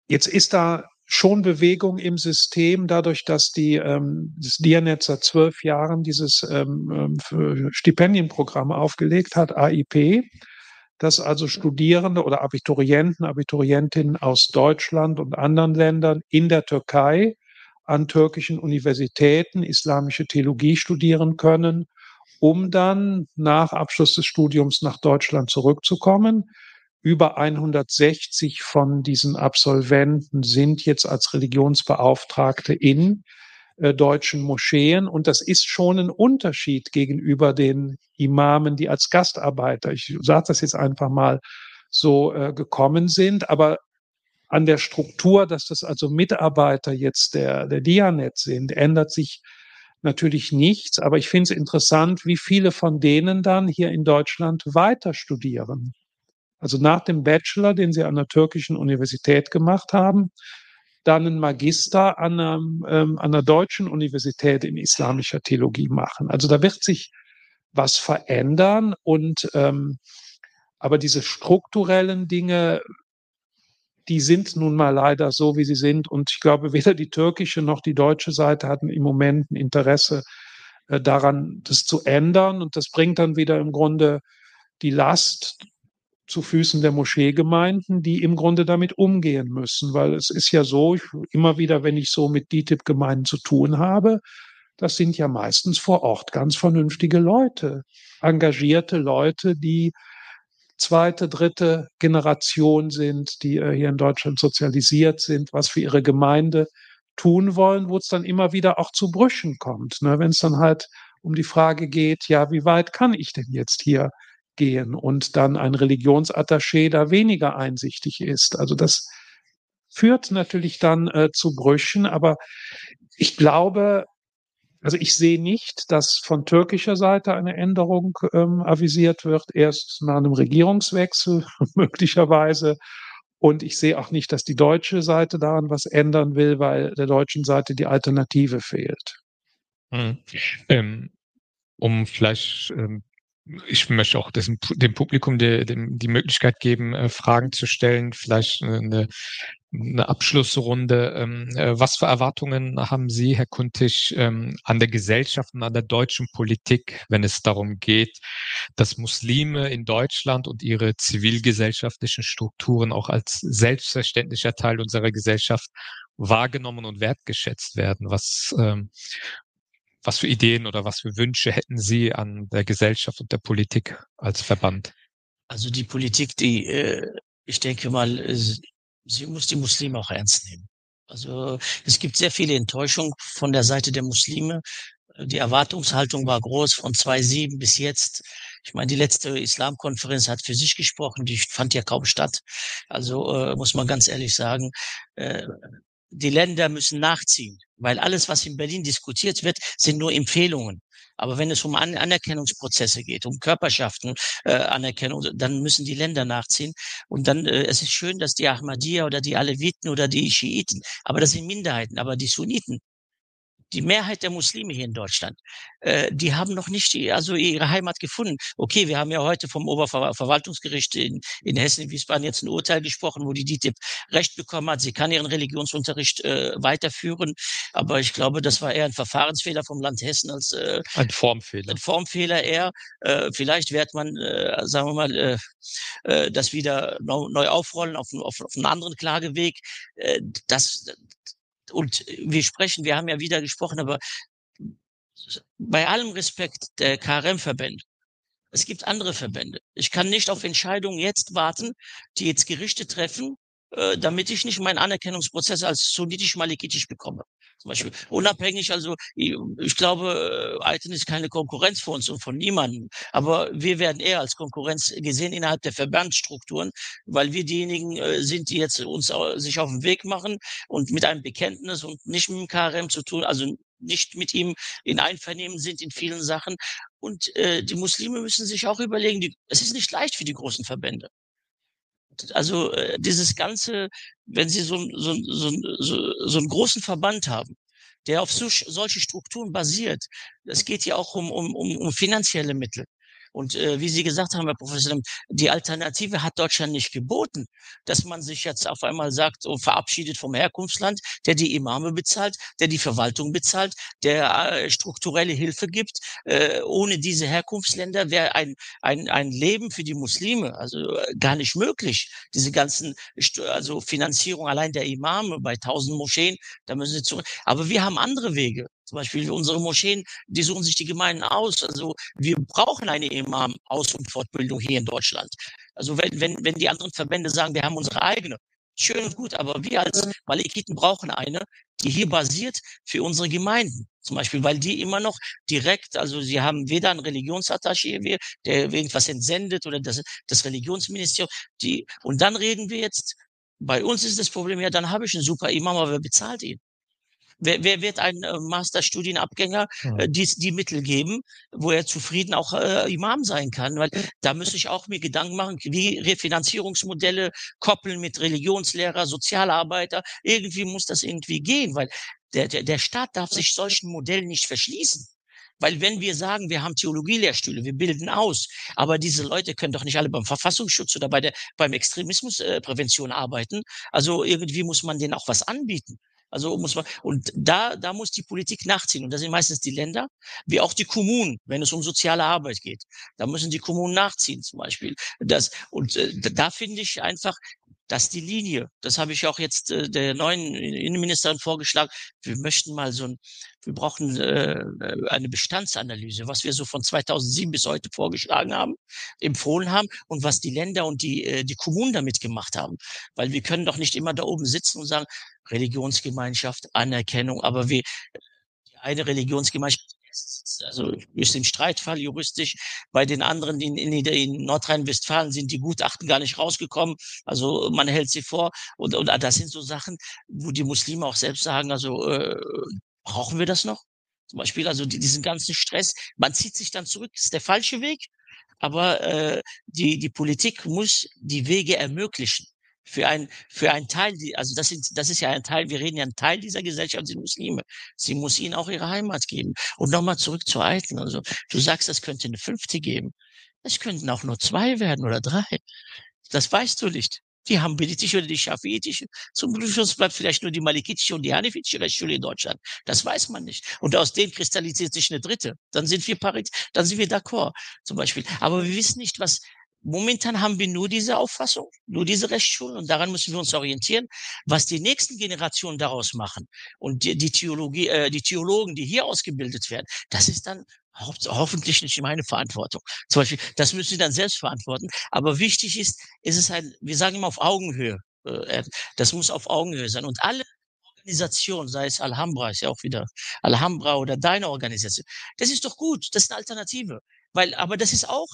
jetzt ist da schon Bewegung im System, dadurch, dass die ähm, das Dianet seit zwölf Jahren dieses ähm, ähm Stipendienprogramm aufgelegt hat, AIP, dass also Studierende oder Abiturienten, Abiturientinnen aus Deutschland und anderen Ländern in der Türkei an türkischen Universitäten islamische Theologie studieren können, um dann nach Abschluss des Studiums nach Deutschland zurückzukommen über 160 von diesen Absolventen sind jetzt als Religionsbeauftragte in äh, deutschen Moscheen. Und das ist schon ein Unterschied gegenüber den Imamen, die als Gastarbeiter, ich sage das jetzt einfach mal, so äh, gekommen sind. Aber an der Struktur, dass das also Mitarbeiter jetzt der, der Dianet sind, ändert sich natürlich nichts. Aber ich finde es interessant, wie viele von denen dann hier in Deutschland weiter studieren. Also nach dem Bachelor, den sie an der türkischen Universität gemacht haben, dann einen Magister an einer, ähm, an einer deutschen Universität in islamischer Theologie machen. Also da wird sich was verändern und ähm, aber diese strukturellen Dinge, die sind nun mal leider so, wie sie sind. Und ich glaube, weder die türkische noch die deutsche Seite hatten im Moment ein Interesse äh, daran, das zu ändern. Und das bringt dann wieder im Grunde die Last zu Füßen der Moscheegemeinden, die im Grunde damit umgehen müssen, weil es ist ja so, ich, immer wieder, wenn ich so mit DTIP-Gemeinden zu tun habe, das sind ja meistens vor Ort ganz vernünftige Leute, engagierte Leute, die zweite, dritte Generation sind, die äh, hier in Deutschland sozialisiert sind, was für ihre Gemeinde tun wollen, wo es dann immer wieder auch zu Brüchen kommt. Ne? Wenn es dann halt um die Frage geht, ja, wie weit kann ich denn jetzt hier gehen und dann ein Religionsattaché da weniger einsichtig ist. Also das führt natürlich dann äh, zu Brüchen, aber ich glaube, also ich sehe nicht, dass von türkischer Seite eine Änderung ähm, avisiert wird, erst nach einem Regierungswechsel möglicherweise. Und ich sehe auch nicht, dass die deutsche Seite daran was ändern will, weil der deutschen Seite die Alternative fehlt. Hm. Ähm, um vielleicht ähm, ich möchte auch das, dem Publikum die, die Möglichkeit geben, äh, Fragen zu stellen, vielleicht eine, eine Abschlussrunde. Ähm, äh, was für Erwartungen haben Sie, Herr Kuntig, ähm, an der Gesellschaft und an der deutschen Politik, wenn es darum geht, dass Muslime in Deutschland und ihre zivilgesellschaftlichen Strukturen auch als selbstverständlicher Teil unserer Gesellschaft wahrgenommen und wertgeschätzt werden? Was, ähm, was für Ideen oder was für Wünsche hätten Sie an der Gesellschaft und der Politik als Verband? Also die Politik, die, äh, ich denke mal, sie muss die Muslime auch ernst nehmen. Also es gibt sehr viele Enttäuschungen von der Seite der Muslime. Die Erwartungshaltung war groß von 2007 bis jetzt. Ich meine, die letzte Islamkonferenz hat für sich gesprochen, die fand ja kaum statt. Also äh, muss man ganz ehrlich sagen, äh, die Länder müssen nachziehen, weil alles, was in Berlin diskutiert wird, sind nur Empfehlungen. Aber wenn es um An Anerkennungsprozesse geht, um Körperschaften, äh, Anerkennung, dann müssen die Länder nachziehen. Und dann, äh, es ist schön, dass die Ahmadiyya oder die Aleviten oder die Schiiten, aber das sind Minderheiten, aber die Sunniten, die Mehrheit der Muslime hier in Deutschland, äh, die haben noch nicht die, also ihre Heimat gefunden. Okay, wir haben ja heute vom Oberverwaltungsgericht in, in Hessen, in Wiesbaden jetzt ein Urteil gesprochen, wo die DITIB Recht bekommen hat. Sie kann ihren Religionsunterricht äh, weiterführen. Aber ich glaube, das war eher ein Verfahrensfehler vom Land Hessen als äh, ein Formfehler. Ein Formfehler eher. Äh, vielleicht wird man, äh, sagen wir mal, äh, äh, das wieder neu aufrollen auf, auf, auf einen anderen Klageweg. Äh, das, und wir sprechen, wir haben ja wieder gesprochen, aber bei allem Respekt der KRM-Verbände, es gibt andere Verbände. Ich kann nicht auf Entscheidungen jetzt warten, die jetzt Gerichte treffen, äh, damit ich nicht meinen Anerkennungsprozess als sunnitisch-malikitisch bekomme. Zum Beispiel unabhängig, also ich, ich glaube, Aiten ist keine Konkurrenz für uns und von niemandem. Aber wir werden eher als Konkurrenz gesehen innerhalb der Verbandsstrukturen, weil wir diejenigen äh, sind, die jetzt uns sich auf den Weg machen und mit einem Bekenntnis und nicht mit dem KRM zu tun, also nicht mit ihm in Einvernehmen sind in vielen Sachen. Und äh, die Muslime müssen sich auch überlegen, die, es ist nicht leicht für die großen Verbände also äh, dieses ganze, wenn Sie so, so, so, so, so einen großen Verband haben, der auf so, solche Strukturen basiert, es geht ja auch um, um, um, um finanzielle Mittel. Und äh, wie Sie gesagt haben, Herr Professor, die Alternative hat Deutschland nicht geboten, dass man sich jetzt auf einmal sagt und verabschiedet vom Herkunftsland, der die Imame bezahlt, der die Verwaltung bezahlt, der äh, strukturelle Hilfe gibt. Äh, ohne diese Herkunftsländer wäre ein, ein, ein Leben für die Muslime also äh, gar nicht möglich. Diese ganzen, also Finanzierung allein der Imame bei tausend Moscheen, da müssen sie zu. Aber wir haben andere Wege. Zum Beispiel unsere Moscheen, die suchen sich die Gemeinden aus. Also wir brauchen eine Imam-Aus- und Fortbildung hier in Deutschland. Also wenn, wenn, wenn die anderen Verbände sagen, wir haben unsere eigene, schön und gut, aber wir als mhm. Malikiten brauchen eine, die hier basiert für unsere Gemeinden. Zum Beispiel, weil die immer noch direkt, also sie haben weder ein Religionsattaché, der irgendwas entsendet oder das, das Religionsministerium, die, und dann reden wir jetzt, bei uns ist das Problem, ja, dann habe ich einen super Imam, aber wer bezahlt ihn? Wer, wer wird ein äh, Masterstudienabgänger äh, die, die Mittel geben, wo er zufrieden auch äh, Imam sein kann? Weil da müsste ich auch mir Gedanken machen, wie Refinanzierungsmodelle koppeln mit Religionslehrer, Sozialarbeiter. Irgendwie muss das irgendwie gehen, weil der, der, der Staat darf sich solchen Modellen nicht verschließen. Weil wenn wir sagen, wir haben Theologielehrstühle, wir bilden aus, aber diese Leute können doch nicht alle beim Verfassungsschutz oder bei der, beim Extremismusprävention äh, arbeiten. Also irgendwie muss man denen auch was anbieten. Also muss man, und da, da muss die Politik nachziehen. Und das sind meistens die Länder, wie auch die Kommunen, wenn es um soziale Arbeit geht. Da müssen die Kommunen nachziehen, zum Beispiel. Das, und äh, da finde ich einfach, dass die Linie, das habe ich auch jetzt äh, der neuen Innenministerin vorgeschlagen, wir möchten mal so ein, wir brauchen äh, eine Bestandsanalyse, was wir so von 2007 bis heute vorgeschlagen haben, empfohlen haben und was die Länder und die, äh, die Kommunen damit gemacht haben. Weil wir können doch nicht immer da oben sitzen und sagen, Religionsgemeinschaft, Anerkennung, aber wir, die eine Religionsgemeinschaft also ist im Streitfall juristisch. Bei den anderen in, in, in Nordrhein-Westfalen sind die Gutachten gar nicht rausgekommen. Also man hält sie vor. Und, und das sind so Sachen, wo die Muslime auch selbst sagen, also äh, brauchen wir das noch? Zum Beispiel, also diesen ganzen Stress. Man zieht sich dann zurück, ist der falsche Weg. Aber äh, die, die Politik muss die Wege ermöglichen für ein, für ein Teil, also das, sind, das ist ja ein Teil, wir reden ja ein Teil dieser Gesellschaft sind Muslime. Sie muss ihnen auch ihre Heimat geben. Und nochmal zurück zu Alten. Also, du sagst, es könnte eine fünfte geben. Es könnten auch nur zwei werden oder drei. Das weißt du nicht. Die haben hambelitische oder die schafiitische. Zum Schluss bleibt vielleicht nur die malikitische und die hanifitische Rechtsschule in Deutschland. Das weiß man nicht. Und aus denen kristallisiert sich eine dritte. Dann sind wir parit, dann sind wir d'accord, zum Beispiel. Aber wir wissen nicht, was, Momentan haben wir nur diese Auffassung, nur diese Rechtsschulen und daran müssen wir uns orientieren, was die nächsten Generationen daraus machen. Und die, die Theologie, äh, die Theologen, die hier ausgebildet werden, das ist dann ho hoffentlich nicht meine Verantwortung. Zum Beispiel, das müssen sie dann selbst verantworten. Aber wichtig ist, ist es ein, wir sagen immer auf Augenhöhe. Äh, das muss auf Augenhöhe sein. Und alle Organisationen, sei es Alhambra, ist ja auch wieder Alhambra oder deine Organisation, das ist doch gut, das ist eine Alternative. Weil, aber das ist auch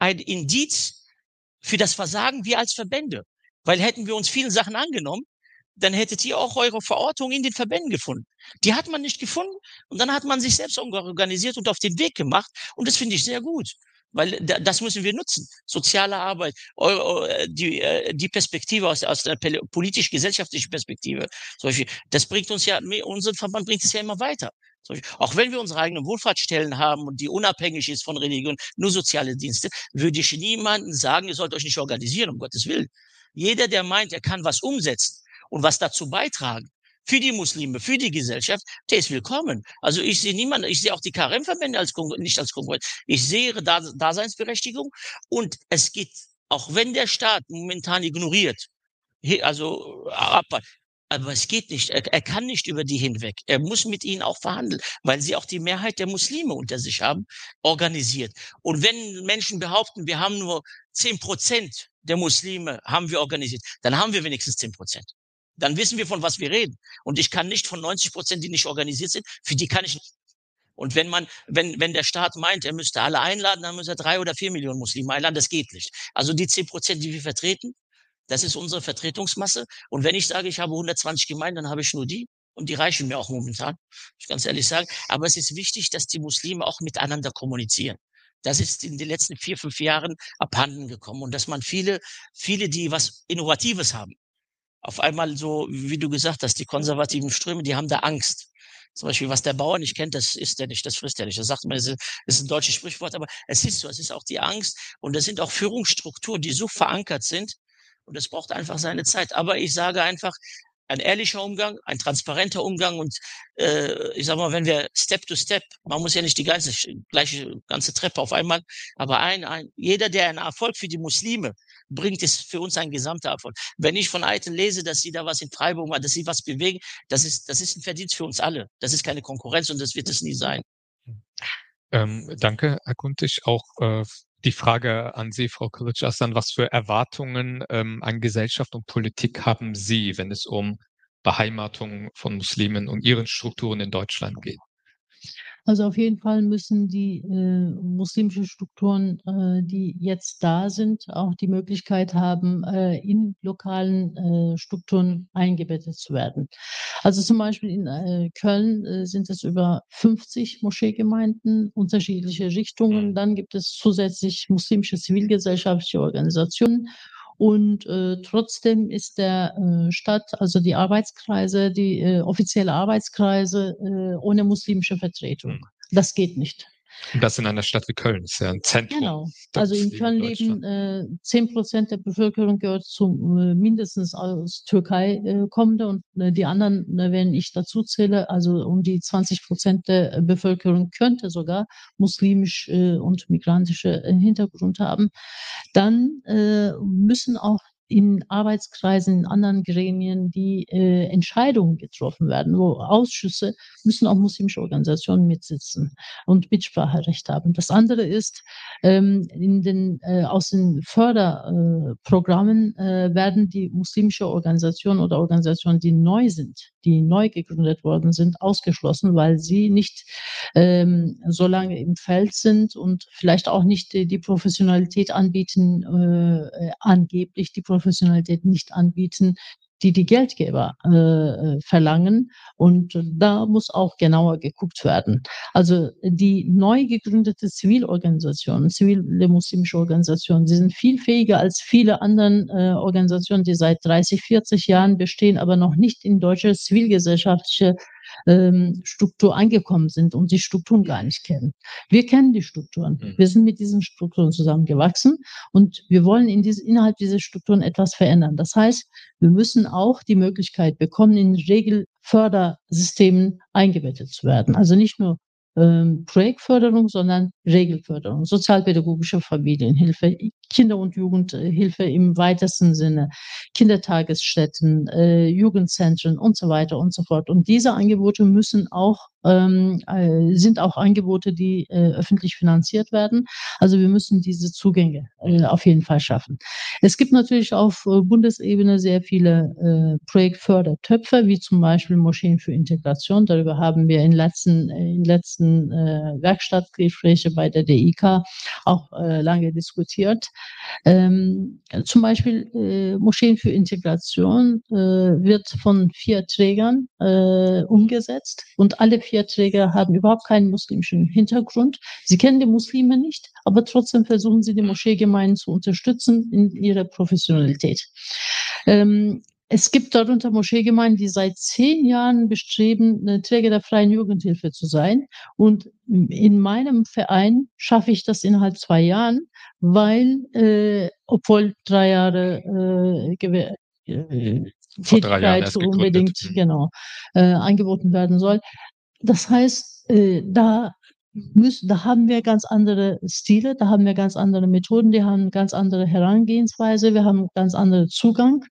ein Indiz für das Versagen wir als Verbände. Weil hätten wir uns vielen Sachen angenommen, dann hättet ihr auch eure Verortung in den Verbänden gefunden. Die hat man nicht gefunden und dann hat man sich selbst organisiert und auf den Weg gemacht und das finde ich sehr gut. Weil das müssen wir nutzen. Soziale Arbeit, die, äh, die Perspektive aus, der politisch-gesellschaftlichen Perspektive. Das bringt uns ja, unseren Verband bringt es ja immer weiter. Auch wenn wir unsere eigenen Wohlfahrtsstellen haben und die unabhängig ist von Religion, nur soziale Dienste, würde ich niemandem sagen, ihr sollt euch nicht organisieren, um Gottes Willen. Jeder, der meint, er kann was umsetzen und was dazu beitragen, für die Muslime, für die Gesellschaft, der ist willkommen. Also ich sehe niemanden, ich sehe auch die KRM-Verbände als nicht als Konkurrenz. Ich sehe ihre Daseinsberechtigung und es geht, auch wenn der Staat momentan ignoriert, also ab, aber es geht nicht. Er, er, kann nicht über die hinweg. Er muss mit ihnen auch verhandeln, weil sie auch die Mehrheit der Muslime unter sich haben, organisiert. Und wenn Menschen behaupten, wir haben nur zehn Prozent der Muslime haben wir organisiert, dann haben wir wenigstens zehn Prozent. Dann wissen wir, von was wir reden. Und ich kann nicht von 90 Prozent, die nicht organisiert sind, für die kann ich nicht. Und wenn man, wenn, wenn der Staat meint, er müsste alle einladen, dann muss er drei oder vier Millionen Muslime einladen. Das geht nicht. Also die zehn Prozent, die wir vertreten, das ist unsere Vertretungsmasse. Und wenn ich sage, ich habe 120 Gemeinden, dann habe ich nur die. Und die reichen mir auch momentan, ich ganz ehrlich sagen. Aber es ist wichtig, dass die Muslime auch miteinander kommunizieren. Das ist in den letzten vier, fünf Jahren abhanden gekommen. Und dass man viele, viele, die was Innovatives haben, auf einmal so, wie du gesagt hast, die konservativen Ströme, die haben da Angst. Zum Beispiel, was der Bauer nicht kennt, das isst er nicht, das frisst er nicht. Das sagt man, das ist ein deutsches Sprichwort, aber es ist so, es ist auch die Angst und es sind auch Führungsstrukturen, die so verankert sind und es braucht einfach seine Zeit. Aber ich sage einfach, ein ehrlicher Umgang, ein transparenter Umgang und äh, ich sag mal, wenn wir Step to Step, man muss ja nicht die ganze gleiche ganze Treppe auf einmal, aber ein, ein jeder, der einen Erfolg für die Muslime bringt, ist für uns ein gesamter Erfolg. Wenn ich von Eitel lese, dass sie da was in Freiburg machen, dass sie was bewegen, das ist das ist ein Verdienst für uns alle. Das ist keine Konkurrenz und das wird es nie sein. Ähm, danke, Herr Kuntig. Auch äh, die Frage an Sie, Frau Kılıçarslan, was für Erwartungen ähm, an Gesellschaft und Politik haben Sie, wenn es um Beheimatung von Muslimen und ihren Strukturen in Deutschland geht? Also auf jeden Fall müssen die äh, muslimischen Strukturen, äh, die jetzt da sind, auch die Möglichkeit haben, äh, in lokalen äh, Strukturen eingebettet zu werden. Also zum Beispiel in äh, Köln äh, sind es über 50 Moscheegemeinden, unterschiedliche Richtungen. Mhm. Dann gibt es zusätzlich muslimische zivilgesellschaftliche Organisationen und äh, trotzdem ist der äh, Stadt, also die Arbeitskreise, die äh, offizielle Arbeitskreise äh, ohne muslimische Vertretung. Hm. Das geht nicht. Und das in einer Stadt wie Köln, ist ja ein Zentrum. Genau. Also in Köln leben äh, zehn äh, Prozent der Bevölkerung gehört zum äh, mindestens aus Türkei äh, kommende und äh, die anderen, äh, wenn ich dazu zähle, also um die 20 Prozent der Bevölkerung könnte sogar muslimisch und migrantische Hintergrund haben. Dann müssen auch in Arbeitskreisen, in anderen Gremien, die äh, Entscheidungen getroffen werden, wo Ausschüsse müssen auch muslimische Organisationen mitsitzen und Mitspracherecht haben. Das andere ist, ähm, in den, äh, aus den Förderprogrammen äh, werden die muslimische Organisationen oder Organisationen, die neu sind, die neu gegründet worden sind, ausgeschlossen, weil sie nicht ähm, so lange im Feld sind und vielleicht auch nicht die, die Professionalität anbieten, äh, angeblich die Professionalität nicht anbieten, die die Geldgeber äh, verlangen. Und da muss auch genauer geguckt werden. Also die neu gegründete Zivilorganisation, zivile muslimische Organisationen, die sind viel fähiger als viele anderen äh, Organisationen, die seit 30, 40 Jahren bestehen, aber noch nicht in deutsche zivilgesellschaftliche ähm, Struktur angekommen sind und die Strukturen gar nicht kennen. Wir kennen die Strukturen. Mhm. Wir sind mit diesen Strukturen zusammengewachsen und wir wollen in diese, innerhalb dieser Strukturen etwas verändern. Das heißt, wir müssen auch die Möglichkeit bekommen, in Regelfördersystemen eingebettet zu werden. Also nicht nur ähm, Projektförderung, sondern Regelförderung, sozialpädagogische Familienhilfe, Kinder- und Jugendhilfe im weitesten Sinne, Kindertagesstätten, äh, Jugendzentren und so weiter und so fort. Und diese Angebote müssen auch ähm, äh, sind auch Angebote, die äh, öffentlich finanziert werden. Also wir müssen diese Zugänge äh, auf jeden Fall schaffen. Es gibt natürlich auf äh, Bundesebene sehr viele äh, Projektfördertöpfe, wie zum Beispiel Moscheen für Integration. Darüber haben wir in letzten, äh, in letzten Werkstattgespräche bei der DIK auch lange diskutiert. Ähm, zum Beispiel Moscheen für Integration wird von vier Trägern umgesetzt und alle vier Träger haben überhaupt keinen muslimischen Hintergrund. Sie kennen die Muslime nicht, aber trotzdem versuchen sie die Moscheegemeinden zu unterstützen in ihrer Professionalität. Ähm, es gibt darunter Moscheegemeinden, die seit zehn Jahren bestreben, Träger der freien Jugendhilfe zu sein. Und in meinem Verein schaffe ich das innerhalb zwei Jahren, weil, äh, obwohl drei Jahre äh, äh, Tätigkeit unbedingt genau äh, angeboten werden soll. Das heißt, äh, da müssen, da haben wir ganz andere Stile, da haben wir ganz andere Methoden, die haben ganz andere Herangehensweise, wir haben ganz anderen Zugang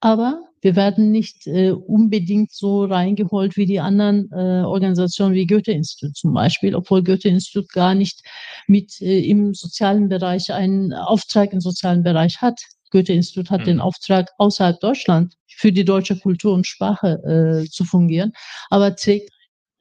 aber wir werden nicht äh, unbedingt so reingeholt wie die anderen äh, Organisationen wie Goethe-Institut zum Beispiel, obwohl Goethe-Institut gar nicht mit äh, im sozialen Bereich einen Auftrag im sozialen Bereich hat. Goethe-Institut hat mhm. den Auftrag, außerhalb Deutschland für die deutsche Kultur und Sprache äh, zu fungieren, aber trägt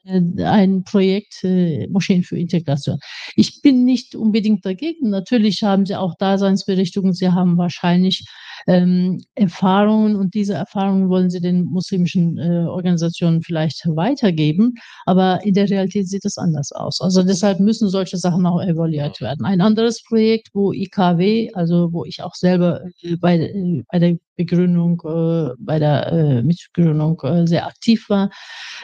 ein Projekt äh, Moscheen für Integration. Ich bin nicht unbedingt dagegen. Natürlich haben sie auch Daseinsberechtigung. Sie haben wahrscheinlich ähm, Erfahrungen und diese Erfahrungen wollen sie den muslimischen äh, Organisationen vielleicht weitergeben. Aber in der Realität sieht es anders aus. Also deshalb müssen solche Sachen auch evaluiert werden. Ein anderes Projekt, wo IKW, also wo ich auch selber äh, bei, äh, bei der Begründung, äh, bei der äh, Mitgründung äh, sehr aktiv war.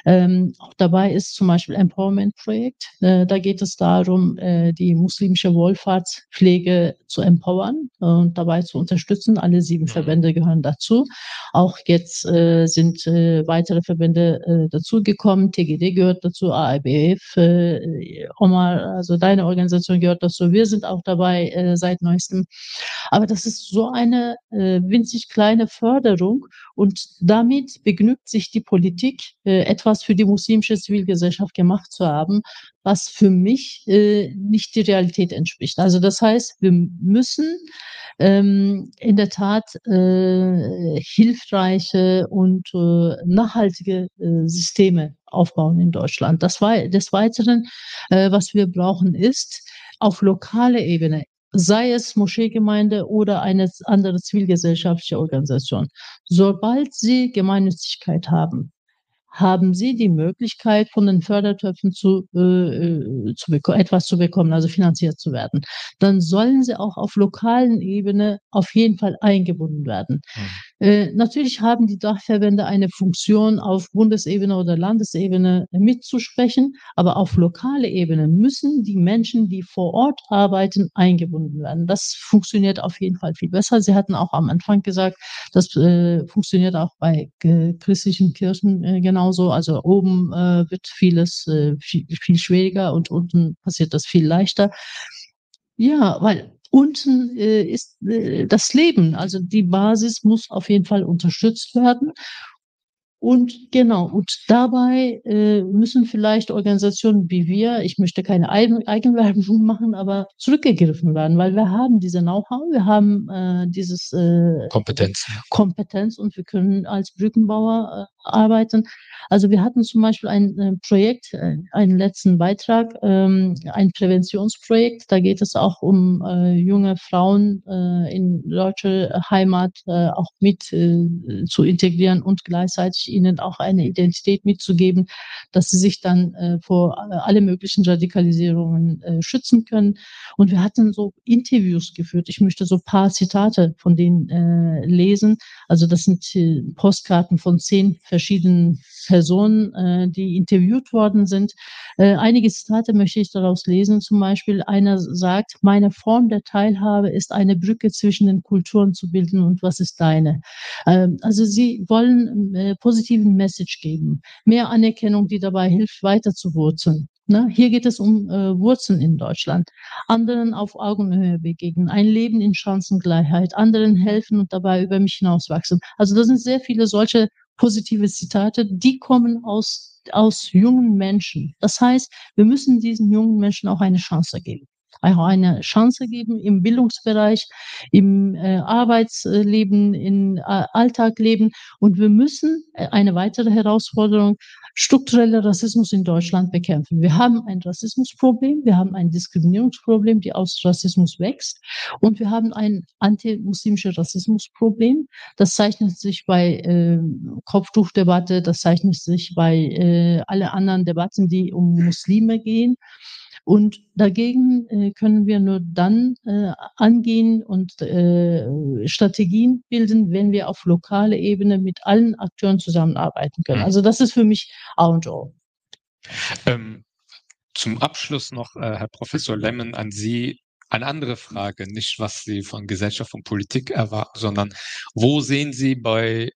Ähm, auch dabei ist zum Beispiel Empowerment-Projekt. Äh, da geht es darum, äh, die muslimische Wohlfahrtspflege zu empowern und dabei zu unterstützen. Alle sieben mhm. Verbände gehören dazu. Auch jetzt äh, sind weitere Verbände dazugekommen. TGD gehört dazu, AIBF, Omar, also deine Organisation gehört dazu. Wir sind auch dabei seit neuestem. Aber das ist so eine winzig kleine Förderung und damit begnügt sich die Politik, etwas für die muslimische Zivilgesellschaft gemacht zu haben, was für mich äh, nicht die Realität entspricht. Also das heißt, wir müssen ähm, in der Tat äh, hilfreiche und äh, nachhaltige äh, Systeme aufbauen in Deutschland. Das war des Weiteren, äh, was wir brauchen, ist auf lokaler Ebene sei es Moscheegemeinde oder eine andere zivilgesellschaftliche Organisation. Sobald sie Gemeinnützigkeit haben, haben Sie die Möglichkeit, von den Fördertöpfen zu, äh, äh zu etwas zu bekommen, also finanziert zu werden. Dann sollen Sie auch auf lokalen Ebene auf jeden Fall eingebunden werden. Mhm. Äh, natürlich haben die Dachverbände eine Funktion, auf Bundesebene oder Landesebene mitzusprechen, aber auf lokale Ebene müssen die Menschen, die vor Ort arbeiten, eingebunden werden. Das funktioniert auf jeden Fall viel besser. Sie hatten auch am Anfang gesagt, das äh, funktioniert auch bei äh, christlichen Kirchen äh, genauso. Also oben äh, wird vieles äh, viel, viel schwieriger und unten passiert das viel leichter. Ja, weil unten äh, ist äh, das Leben. Also die Basis muss auf jeden Fall unterstützt werden. Und genau, und dabei äh, müssen vielleicht Organisationen wie wir, ich möchte keine Eigenwerbung machen, aber zurückgegriffen werden, weil wir haben diese Know-how, wir haben äh, dieses äh, Kompetenz. Kompetenz und wir können als Brückenbauer äh, arbeiten. Also wir hatten zum Beispiel ein äh, Projekt, äh, einen letzten Beitrag, ähm, ein Präventionsprojekt. Da geht es auch um äh, junge Frauen äh, in deutsche Heimat äh, auch mit äh, zu integrieren und gleichzeitig ihnen auch eine Identität mitzugeben, dass sie sich dann äh, vor äh, alle möglichen Radikalisierungen äh, schützen können. Und wir hatten so Interviews geführt. Ich möchte so paar Zitate von denen äh, lesen. Also das sind äh, Postkarten von zehn verschiedenen Personen, äh, die interviewt worden sind. Äh, einige Zitate möchte ich daraus lesen. Zum Beispiel einer sagt, meine Form der Teilhabe ist eine Brücke zwischen den Kulturen zu bilden und was ist deine? Ähm, also sie wollen äh, positiven Message geben, mehr Anerkennung, die dabei hilft, weiter zu wurzeln. Ne? Hier geht es um äh, Wurzeln in Deutschland. Anderen auf Augenhöhe begegnen, ein Leben in Chancengleichheit, anderen helfen und dabei über mich hinauswachsen. Also das sind sehr viele solche positive Zitate, die kommen aus, aus jungen Menschen. Das heißt, wir müssen diesen jungen Menschen auch eine Chance geben auch eine Chance geben im Bildungsbereich, im äh, Arbeitsleben, im äh, Alltagleben. Und wir müssen äh, eine weitere Herausforderung, struktureller Rassismus in Deutschland bekämpfen. Wir haben ein Rassismusproblem, wir haben ein Diskriminierungsproblem, die aus Rassismus wächst. Und wir haben ein antimuslimisches Rassismusproblem. Das zeichnet sich bei äh, Kopftuchdebatte, das zeichnet sich bei äh, alle anderen Debatten, die um Muslime gehen. Und dagegen äh, können wir nur dann äh, angehen und äh, Strategien bilden, wenn wir auf lokaler Ebene mit allen Akteuren zusammenarbeiten können. Mhm. Also das ist für mich A und O. Ähm, zum Abschluss noch, äh, Herr Professor Lemmen, an Sie eine andere Frage, nicht was Sie von Gesellschaft und Politik erwarten, sondern wo sehen Sie bei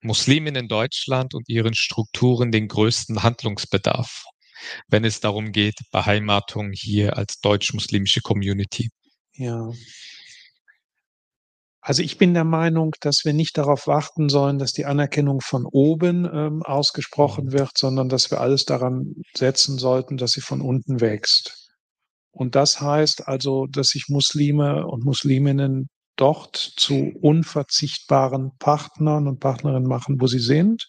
Muslimen in Deutschland und ihren Strukturen den größten Handlungsbedarf? Wenn es darum geht, Beheimatung hier als deutsch-muslimische Community? Ja. Also ich bin der Meinung, dass wir nicht darauf warten sollen, dass die Anerkennung von oben ähm, ausgesprochen mhm. wird, sondern dass wir alles daran setzen sollten, dass sie von unten wächst. Und das heißt also, dass sich Muslime und Musliminnen dort zu unverzichtbaren Partnern und Partnerinnen machen, wo sie sind,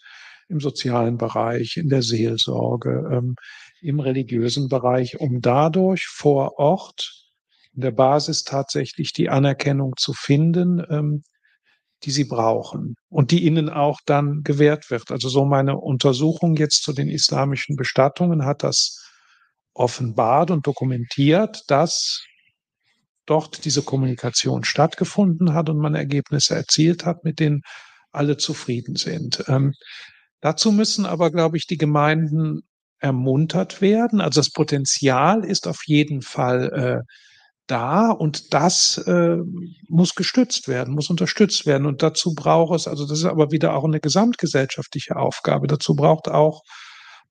im sozialen Bereich, in der Seelsorge, ähm, im religiösen Bereich, um dadurch vor Ort in der Basis tatsächlich die Anerkennung zu finden, ähm, die sie brauchen und die ihnen auch dann gewährt wird. Also so meine Untersuchung jetzt zu den islamischen Bestattungen hat das offenbart und dokumentiert, dass dort diese Kommunikation stattgefunden hat und man Ergebnisse erzielt hat, mit denen alle zufrieden sind. Dazu müssen aber, glaube ich, die Gemeinden ermuntert werden. Also das Potenzial ist auf jeden Fall äh, da und das äh, muss gestützt werden, muss unterstützt werden. Und dazu braucht es, also das ist aber wieder auch eine gesamtgesellschaftliche Aufgabe. Dazu braucht auch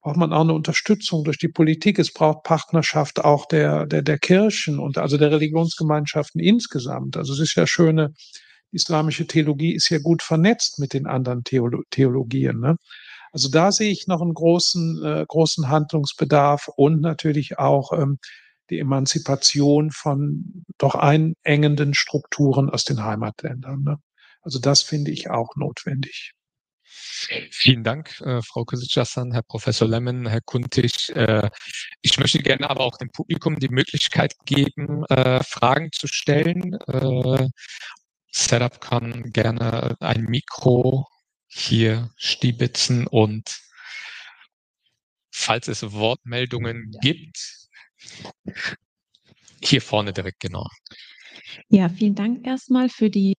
braucht man auch eine Unterstützung durch die Politik. Es braucht Partnerschaft auch der, der, der Kirchen und also der Religionsgemeinschaften insgesamt. Also es ist ja schöne, islamische Theologie ist ja gut vernetzt mit den anderen Theolo Theologien. Ne? Also da sehe ich noch einen großen, äh, großen Handlungsbedarf und natürlich auch ähm, die Emanzipation von doch einengenden Strukturen aus den Heimatländern. Ne? Also das finde ich auch notwendig. Vielen Dank, äh, Frau Kusitschassan, Herr Professor Lemmen, Herr Kuntig. Äh, ich möchte gerne aber auch dem Publikum die Möglichkeit geben, äh, Fragen zu stellen. Setup kann gerne ein Mikro hier stibitzen und falls es Wortmeldungen gibt, hier vorne direkt, genau. Ja, vielen Dank erstmal für die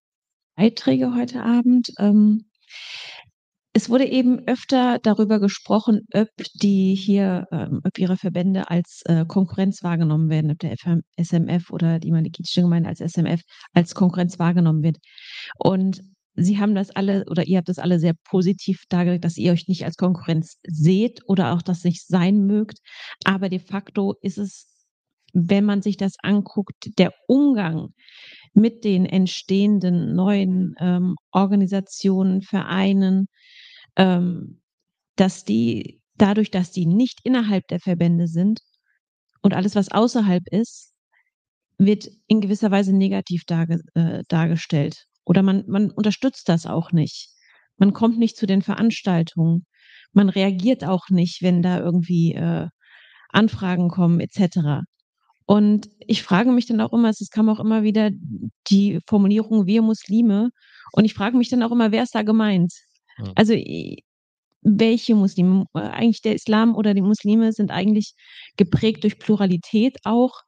Beiträge heute Abend. Ähm, es wurde eben öfter darüber gesprochen, ob die hier, ähm, ob ihre Verbände als äh, Konkurrenz wahrgenommen werden, ob der FM, SMF oder die Malikitische Gemeinde als SMF als Konkurrenz wahrgenommen wird. Und Sie haben das alle oder ihr habt das alle sehr positiv dargelegt, dass ihr euch nicht als Konkurrenz seht oder auch das nicht sein mögt. Aber de facto ist es, wenn man sich das anguckt, der Umgang mit den entstehenden neuen ähm, Organisationen, Vereinen, ähm, dass die dadurch, dass die nicht innerhalb der Verbände sind und alles, was außerhalb ist, wird in gewisser Weise negativ darge äh, dargestellt. Oder man, man unterstützt das auch nicht. Man kommt nicht zu den Veranstaltungen. Man reagiert auch nicht, wenn da irgendwie äh, Anfragen kommen etc. Und ich frage mich dann auch immer, es kam auch immer wieder die Formulierung wir Muslime. Und ich frage mich dann auch immer, wer ist da gemeint? Also welche Muslime? Eigentlich der Islam oder die Muslime sind eigentlich geprägt durch Pluralität auch,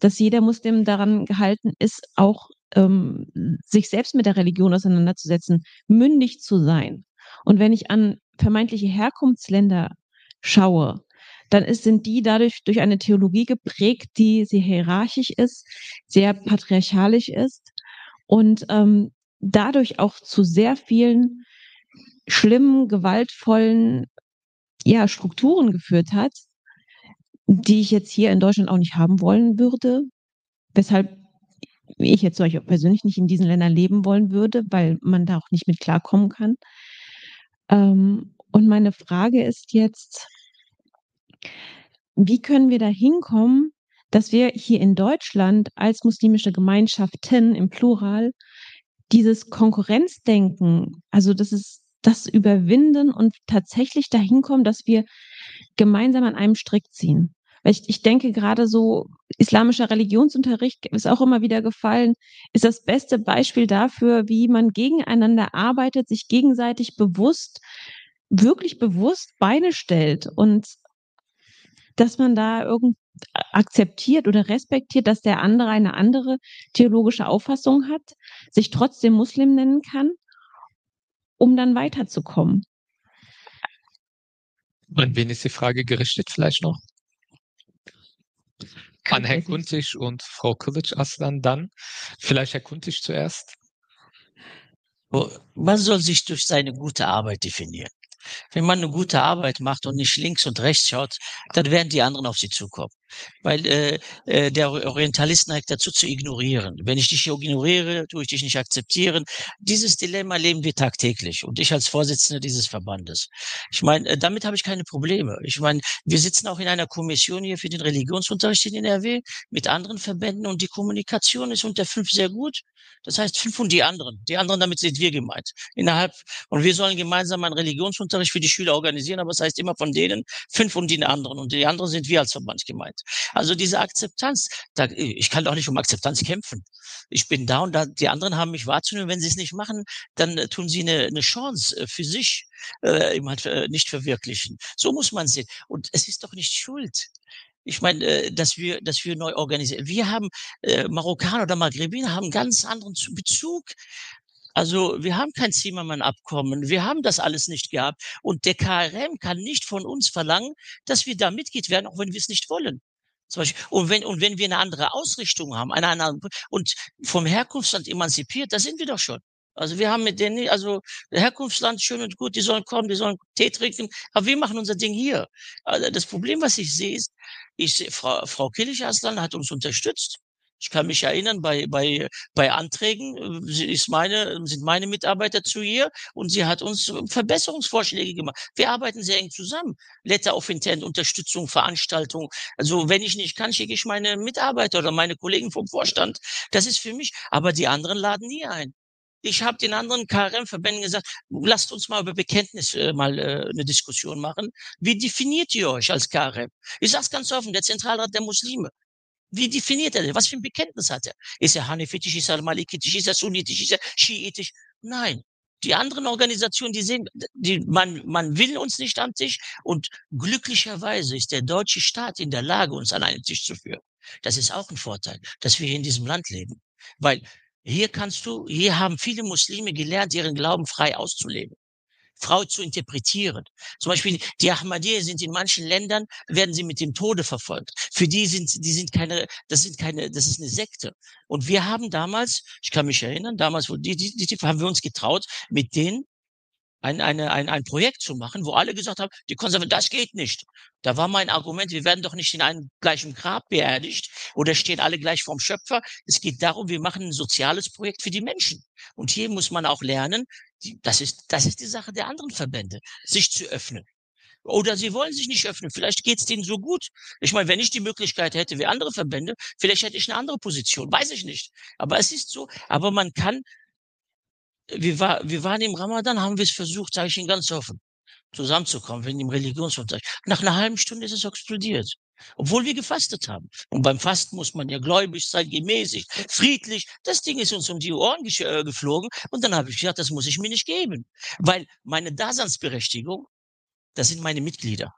dass jeder Muslim daran gehalten ist, auch ähm, sich selbst mit der Religion auseinanderzusetzen, mündig zu sein. Und wenn ich an vermeintliche Herkunftsländer schaue, dann ist, sind die dadurch durch eine Theologie geprägt, die sehr hierarchisch ist, sehr patriarchalisch ist und ähm, dadurch auch zu sehr vielen schlimmen, gewaltvollen ja, Strukturen geführt hat, die ich jetzt hier in Deutschland auch nicht haben wollen würde. Weshalb ich jetzt zum persönlich nicht in diesen Ländern leben wollen würde, weil man da auch nicht mit klarkommen kann. Ähm, und meine Frage ist jetzt, wie können wir da hinkommen, dass wir hier in Deutschland als muslimische Gemeinschaften im Plural dieses Konkurrenzdenken, also das ist das überwinden und tatsächlich dahin kommen, dass wir gemeinsam an einem Strick ziehen. Weil ich, ich denke gerade so, islamischer Religionsunterricht ist auch immer wieder gefallen, ist das beste Beispiel dafür, wie man gegeneinander arbeitet, sich gegenseitig bewusst, wirklich bewusst Beine stellt und dass man da irgend akzeptiert oder respektiert, dass der andere eine andere theologische Auffassung hat, sich trotzdem Muslim nennen kann um dann weiterzukommen. An wen ist die Frage gerichtet vielleicht noch? An Herrn Kuntisch und Frau Kulic Aslan dann. Vielleicht Herr Kuntisch zuerst. Man soll sich durch seine gute Arbeit definieren. Wenn man eine gute Arbeit macht und nicht links und rechts schaut, dann werden die anderen auf sie zukommen. Weil äh, äh, der Orientalist neigt dazu zu ignorieren. Wenn ich dich ignoriere, tue ich dich nicht akzeptieren. Dieses Dilemma leben wir tagtäglich und ich als Vorsitzender dieses Verbandes. Ich meine, äh, damit habe ich keine Probleme. Ich meine, wir sitzen auch in einer Kommission hier für den Religionsunterricht in NRW mit anderen Verbänden und die Kommunikation ist unter fünf sehr gut. Das heißt fünf und die anderen. Die anderen, damit sind wir gemeint. Innerhalb, und wir sollen gemeinsam einen Religionsunterricht für die Schüler organisieren, aber es das heißt immer von denen fünf und die anderen. Und die anderen sind wir als Verband gemeint. Also diese Akzeptanz, da, ich kann doch nicht um Akzeptanz kämpfen. Ich bin da und da, die anderen haben mich wahrzunehmen. Wenn sie es nicht machen, dann äh, tun sie eine, eine Chance äh, für sich äh, halt, äh, nicht verwirklichen. So muss man sehen. Und es ist doch nicht Schuld. Ich meine, äh, dass wir, dass wir neu organisieren. Wir haben äh, Marokkaner oder Maghrebiner haben ganz anderen Bezug. Also wir haben kein Zimmermann-Abkommen, wir haben das alles nicht gehabt. Und der KRM kann nicht von uns verlangen, dass wir da Mitglied werden, auch wenn wir es nicht wollen. Zum Beispiel. Und wenn, und wenn wir eine andere Ausrichtung haben, eine, eine, und vom Herkunftsland emanzipiert, da sind wir doch schon. Also wir haben mit denen, also Herkunftsland schön und gut, die sollen kommen, die sollen Tee trinken, aber wir machen unser Ding hier. Also das Problem, was ich sehe, ist, ich sehe, Frau, Frau Kirchaslan hat uns unterstützt. Ich kann mich erinnern, bei, bei, bei Anträgen äh, ist meine, sind meine Mitarbeiter zu ihr und sie hat uns Verbesserungsvorschläge gemacht. Wir arbeiten sehr eng zusammen. Letter of Intent, Unterstützung, Veranstaltung. Also wenn ich nicht kann, schicke ich meine Mitarbeiter oder meine Kollegen vom Vorstand. Das ist für mich. Aber die anderen laden nie ein. Ich habe den anderen KRM-Verbänden gesagt, lasst uns mal über Bekenntnis äh, mal äh, eine Diskussion machen. Wie definiert ihr euch als KRM? Ich sage ganz offen, der Zentralrat der Muslime. Wie definiert er denn? Was für ein Bekenntnis hat er? Ist er Hanefitisch, ist er Malikitisch, ist er Sunnitisch, ist er Schiitisch? Nein. Die anderen Organisationen, die sehen, die, man, man will uns nicht am Tisch und glücklicherweise ist der deutsche Staat in der Lage, uns an einen Tisch zu führen. Das ist auch ein Vorteil, dass wir hier in diesem Land leben. Weil hier kannst du, hier haben viele Muslime gelernt, ihren Glauben frei auszuleben. Frau zu interpretieren. Zum Beispiel die Ahmadiyya sind in manchen Ländern, werden sie mit dem Tode verfolgt. Für die sind, die sind keine, das sind keine, das ist eine Sekte. Und wir haben damals, ich kann mich erinnern, damals, wo die, die, die haben wir uns getraut, mit denen ein, eine, ein, ein Projekt zu machen, wo alle gesagt haben, die Konservativen, das geht nicht. Da war mein Argument, wir werden doch nicht in einem gleichen Grab beerdigt oder stehen alle gleich vorm Schöpfer. Es geht darum, wir machen ein soziales Projekt für die Menschen. Und hier muss man auch lernen, das ist, das ist die Sache der anderen Verbände, sich zu öffnen. Oder sie wollen sich nicht öffnen. Vielleicht geht es denen so gut. Ich meine, wenn ich die Möglichkeit hätte wie andere Verbände, vielleicht hätte ich eine andere Position. Weiß ich nicht. Aber es ist so. Aber man kann wir, war, wir waren im Ramadan, haben wir es versucht, sage ich Ihnen ganz offen, zusammenzukommen, wegen dem Religionsunterricht. Nach einer halben Stunde ist es explodiert. Obwohl wir gefastet haben. Und beim Fasten muss man ja gläubig sein, gemäßigt, friedlich. Das Ding ist uns um die Ohren äh, geflogen. Und dann habe ich gesagt, das muss ich mir nicht geben. Weil meine Daseinsberechtigung, das sind meine Mitglieder.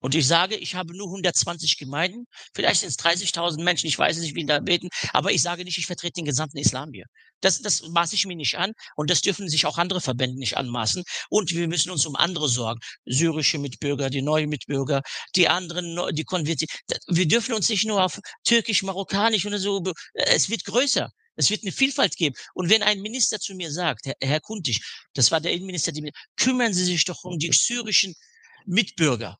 Und ich sage, ich habe nur 120 Gemeinden, vielleicht sind es 30.000 Menschen, ich weiß nicht, wie da beten, aber ich sage nicht, ich vertrete den gesamten Islam hier. Das, das maße ich mir nicht an und das dürfen sich auch andere Verbände nicht anmaßen. Und wir müssen uns um andere sorgen. Syrische Mitbürger, die neuen Mitbürger, die anderen, die konvertiert. Wir dürfen uns nicht nur auf türkisch, marokkanisch oder so, es wird größer. Es wird eine Vielfalt geben. Und wenn ein Minister zu mir sagt, Herr, Herr Kuntig, das war der Innenminister, die, kümmern Sie sich doch um die syrischen Mitbürger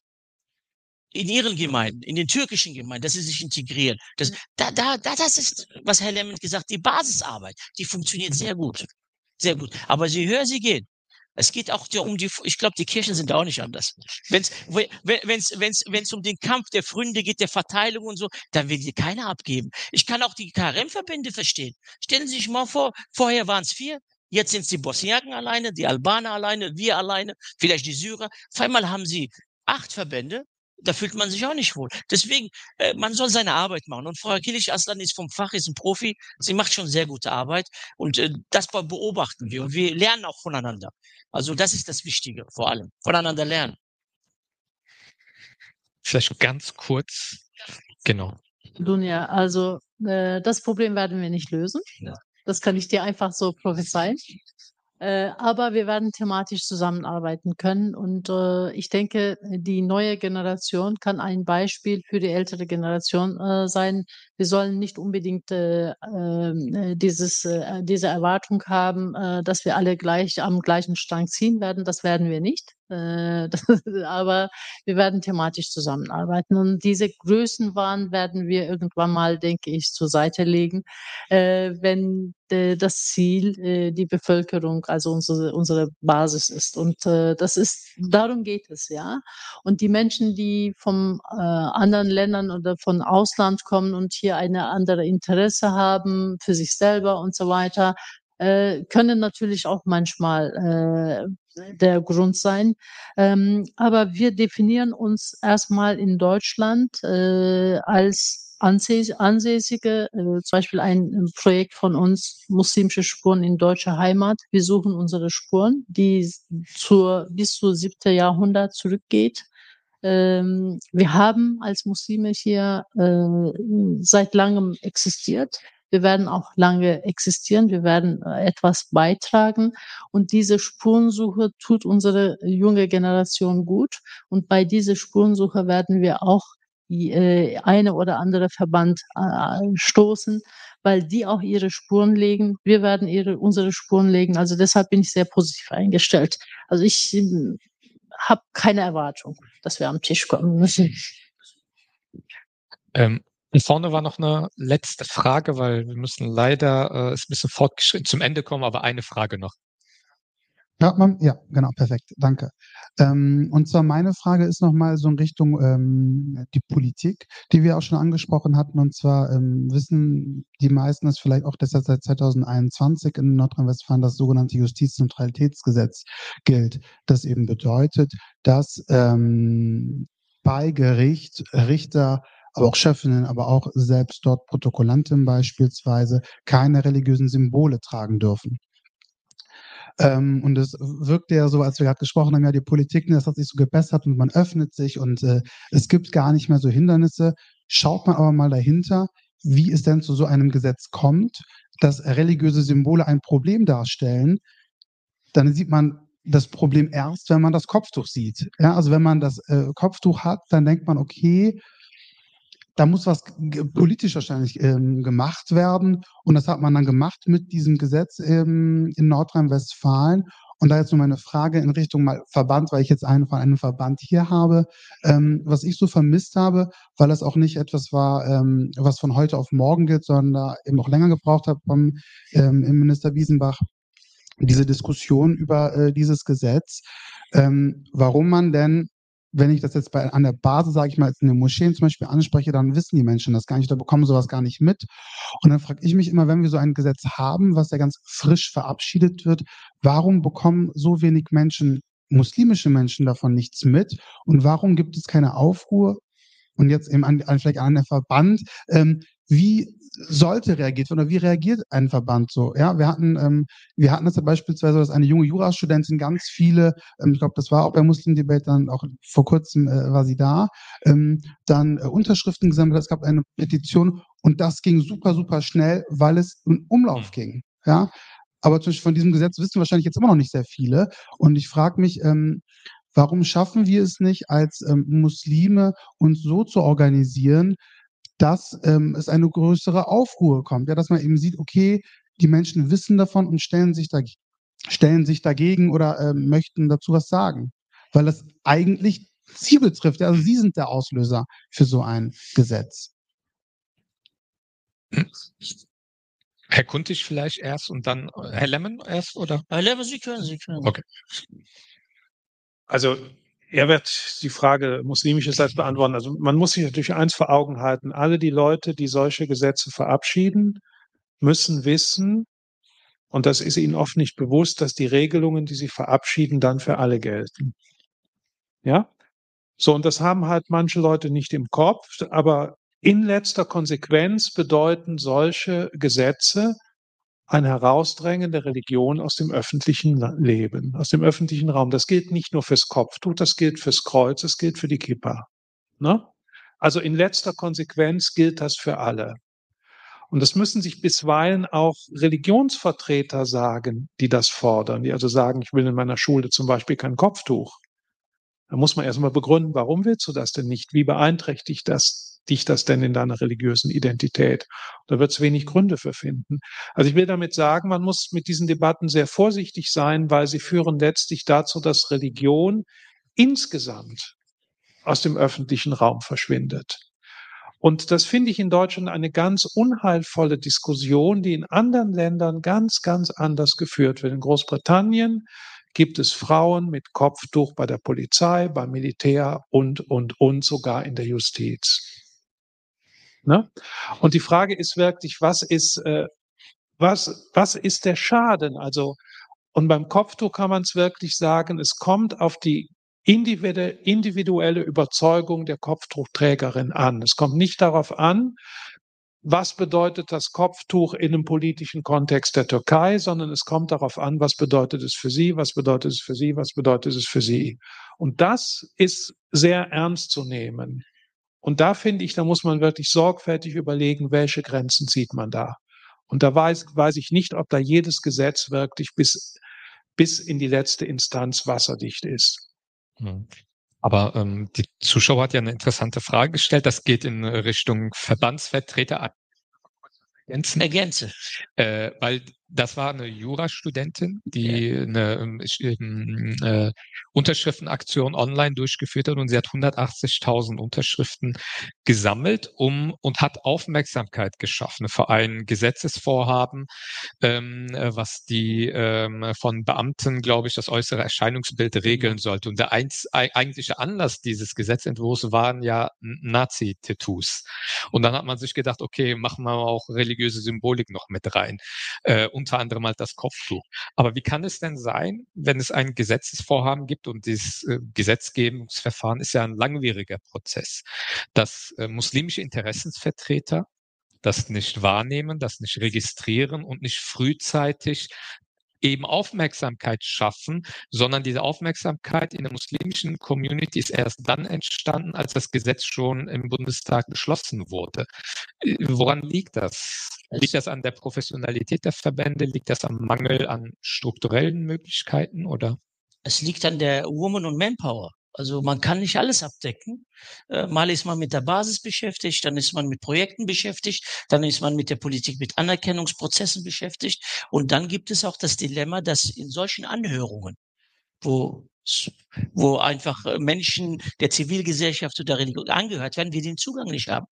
in ihren Gemeinden, in den türkischen Gemeinden, dass sie sich integrieren. Das, da, da, da, das ist, was Herr Lemmend gesagt, die Basisarbeit, die funktioniert sehr gut. Sehr gut. Aber je höher sie geht, es geht auch um die, ich glaube, die Kirchen sind auch nicht anders. Wenn es wenn's, wenn's, wenn's um den Kampf der Fründe geht, der Verteilung und so, dann will die keiner abgeben. Ich kann auch die KRM-Verbände verstehen. Stellen Sie sich mal vor, vorher waren es vier, jetzt sind es die Bosniaken alleine, die Albaner alleine, wir alleine, vielleicht die Syrer. Auf einmal haben sie acht Verbände da fühlt man sich auch nicht wohl. Deswegen, äh, man soll seine Arbeit machen. Und Frau Kilic Aslan ist vom Fach, ist ein Profi. Sie macht schon sehr gute Arbeit. Und äh, das beobachten wir. Und wir lernen auch voneinander. Also das ist das Wichtige, vor allem. Voneinander lernen. Vielleicht ganz kurz. Genau. Dunja, also äh, das Problem werden wir nicht lösen. Das kann ich dir einfach so prophezeien. Äh, aber wir werden thematisch zusammenarbeiten können. Und äh, ich denke, die neue Generation kann ein Beispiel für die ältere Generation äh, sein. Wir sollen nicht unbedingt äh, ähm, äh, dieses, äh, diese Erwartung haben, dass wir alle gleich am gleichen Strang ziehen werden. Das werden wir nicht. Äh, aber wir werden thematisch zusammenarbeiten. Und diese Größenwahn werden wir irgendwann mal, denke ich, zur Seite legen, äh, wenn äh, das Ziel die Bevölkerung, also unsere, unsere Basis ist. Und das ist, darum geht es, ja. Und die Menschen, die äh, anderen Ländern oder von Ausland kommen und hier eine andere Interesse haben für sich selber und so weiter, äh, können natürlich auch manchmal äh, der Grund sein. Ähm, aber wir definieren uns erstmal in Deutschland äh, als ansässige, äh, zum Beispiel ein Projekt von uns, muslimische Spuren in deutscher Heimat. Wir suchen unsere Spuren, die zur, bis zu siebte Jahrhundert zurückgeht. Ähm, wir haben als Muslime hier äh, seit langem existiert. Wir werden auch lange existieren. Wir werden äh, etwas beitragen. Und diese Spurensuche tut unsere junge Generation gut. Und bei dieser Spurensuche werden wir auch äh, eine oder andere Verband äh, stoßen, weil die auch ihre Spuren legen. Wir werden ihre, unsere Spuren legen. Also deshalb bin ich sehr positiv eingestellt. Also ich äh, habe keine Erwartung, dass wir am Tisch kommen müssen. Ähm, und vorne war noch eine letzte Frage, weil wir müssen leider äh, ist ein bisschen fortgeschritten zum Ende kommen, aber eine Frage noch. Ja, man, ja, genau, perfekt, danke. Ähm, und zwar meine Frage ist nochmal so in Richtung ähm, die Politik, die wir auch schon angesprochen hatten. Und zwar ähm, wissen die meisten es vielleicht auch, dass seit 2021 in Nordrhein-Westfalen das sogenannte Justizneutralitätsgesetz gilt. Das eben bedeutet, dass ähm, bei Gericht Richter aber auch Chefinnen, aber auch selbst dort Protokollanten beispielsweise keine religiösen Symbole tragen dürfen. Ähm, und es wirkte ja so, als wir gerade gesprochen haben, ja, die Politik, das hat sich so gebessert und man öffnet sich und äh, es gibt gar nicht mehr so Hindernisse. Schaut man aber mal dahinter, wie es denn zu so einem Gesetz kommt, dass religiöse Symbole ein Problem darstellen, dann sieht man das Problem erst, wenn man das Kopftuch sieht. Ja, also wenn man das äh, Kopftuch hat, dann denkt man, okay, da muss was politisch wahrscheinlich ähm, gemacht werden. Und das hat man dann gemacht mit diesem Gesetz ähm, in Nordrhein-Westfalen. Und da jetzt nur meine Frage in Richtung mal Verband, weil ich jetzt einen von einem Verband hier habe, ähm, was ich so vermisst habe, weil das auch nicht etwas war, ähm, was von heute auf morgen geht, sondern da eben auch länger gebraucht hat vom ähm, Minister Wiesenbach, diese Diskussion über äh, dieses Gesetz, ähm, warum man denn wenn ich das jetzt bei, an der Basis, sage ich mal, in den Moscheen zum Beispiel anspreche, dann wissen die Menschen das gar nicht, da bekommen sowas gar nicht mit. Und dann frage ich mich immer, wenn wir so ein Gesetz haben, was ja ganz frisch verabschiedet wird, warum bekommen so wenig Menschen, muslimische Menschen davon nichts mit? Und warum gibt es keine Aufruhr? Und jetzt eben an, an vielleicht an den Verband, ähm, wie sollte reagiert werden oder wie reagiert ein Verband so? Ja, wir hatten, ähm, wir hatten das ja beispielsweise, dass eine junge Jurastudentin ganz viele, ähm, ich glaube, das war auch bei Muslim Debate dann auch vor kurzem äh, war sie da, ähm, dann äh, Unterschriften gesammelt hat. Es gab eine Petition und das ging super, super schnell, weil es in Umlauf mhm. ging. Ja, aber zum Beispiel von diesem Gesetz wissen wahrscheinlich jetzt immer noch nicht sehr viele. Und ich frage mich, ähm, warum schaffen wir es nicht als ähm, Muslime uns so zu organisieren, dass ähm, es eine größere Aufruhr kommt. Ja, dass man eben sieht, okay, die Menschen wissen davon und stellen sich, da, stellen sich dagegen oder ähm, möchten dazu was sagen. Weil das eigentlich sie betrifft. Ja, also sie sind der Auslöser für so ein Gesetz. Herr Kuntig vielleicht erst und dann äh, Herr Lemmen erst, oder? Herr Lemmen, Sie können, Sie können. Okay. Also er wird die Frage muslimischerseits beantworten. Also man muss sich natürlich eins vor Augen halten. Alle die Leute, die solche Gesetze verabschieden, müssen wissen, und das ist ihnen oft nicht bewusst, dass die Regelungen, die sie verabschieden, dann für alle gelten. Ja? So, und das haben halt manche Leute nicht im Kopf, aber in letzter Konsequenz bedeuten solche Gesetze, ein Herausdrängen der Religion aus dem öffentlichen Leben, aus dem öffentlichen Raum. Das gilt nicht nur fürs Kopftuch, das gilt fürs Kreuz, das gilt für die Kippa. Ne? Also in letzter Konsequenz gilt das für alle. Und das müssen sich bisweilen auch Religionsvertreter sagen, die das fordern, die also sagen, ich will in meiner Schule zum Beispiel kein Kopftuch. Da muss man erstmal begründen, warum willst du das denn nicht? Wie beeinträchtigt das dich das denn in deiner religiösen Identität? Da wird es wenig Gründe für finden. Also ich will damit sagen, man muss mit diesen Debatten sehr vorsichtig sein, weil sie führen letztlich dazu, dass Religion insgesamt aus dem öffentlichen Raum verschwindet. Und das finde ich in Deutschland eine ganz unheilvolle Diskussion, die in anderen Ländern ganz, ganz anders geführt wird. In Großbritannien gibt es Frauen mit Kopftuch bei der Polizei, beim Militär und, und, und sogar in der Justiz. Ne? Und die Frage ist wirklich, was ist, äh, was, was ist der Schaden? Also, und beim Kopftuch kann man es wirklich sagen, es kommt auf die individuelle Überzeugung der Kopftuchträgerin an. Es kommt nicht darauf an, was bedeutet das Kopftuch in einem politischen Kontext der Türkei, sondern es kommt darauf an, was bedeutet es für sie, was bedeutet es für sie, was bedeutet es für sie. Und das ist sehr ernst zu nehmen. Und da finde ich, da muss man wirklich sorgfältig überlegen, welche Grenzen zieht man da. Und da weiß, weiß ich nicht, ob da jedes Gesetz wirklich bis, bis in die letzte Instanz wasserdicht ist. Hm. Aber ähm, die Zuschauer hat ja eine interessante Frage gestellt. Das geht in Richtung Verbandsvertreter. Ergänzen. Ergänze. Äh, weil das war eine Jurastudentin, die eine ähm, äh, Unterschriftenaktion online durchgeführt hat und sie hat 180.000 Unterschriften gesammelt um und hat Aufmerksamkeit geschaffen für ein Gesetzesvorhaben, ähm, äh, was die ähm, von Beamten, glaube ich, das äußere Erscheinungsbild regeln sollte. Und der einz, eigentliche Anlass dieses Gesetzentwurfs waren ja Nazi-Tattoos. Und dann hat man sich gedacht, okay, machen wir auch religiöse Symbolik noch mit rein. Äh, unter anderem halt das Kopftuch. Aber wie kann es denn sein, wenn es ein Gesetzesvorhaben gibt und dieses äh, Gesetzgebungsverfahren ist ja ein langwieriger Prozess, dass äh, muslimische Interessensvertreter das nicht wahrnehmen, das nicht registrieren und nicht frühzeitig eben Aufmerksamkeit schaffen, sondern diese Aufmerksamkeit in der muslimischen Community ist erst dann entstanden, als das Gesetz schon im Bundestag beschlossen wurde. Äh, woran liegt das? Liegt das an der Professionalität der Verbände? Liegt das am Mangel an strukturellen Möglichkeiten oder? Es liegt an der Woman- und Manpower. Also man kann nicht alles abdecken. Äh, mal ist man mit der Basis beschäftigt, dann ist man mit Projekten beschäftigt, dann ist man mit der Politik, mit Anerkennungsprozessen beschäftigt. Und dann gibt es auch das Dilemma, dass in solchen Anhörungen, wo wo einfach äh, Menschen der Zivilgesellschaft oder der Religion angehört werden, wir den Zugang nicht haben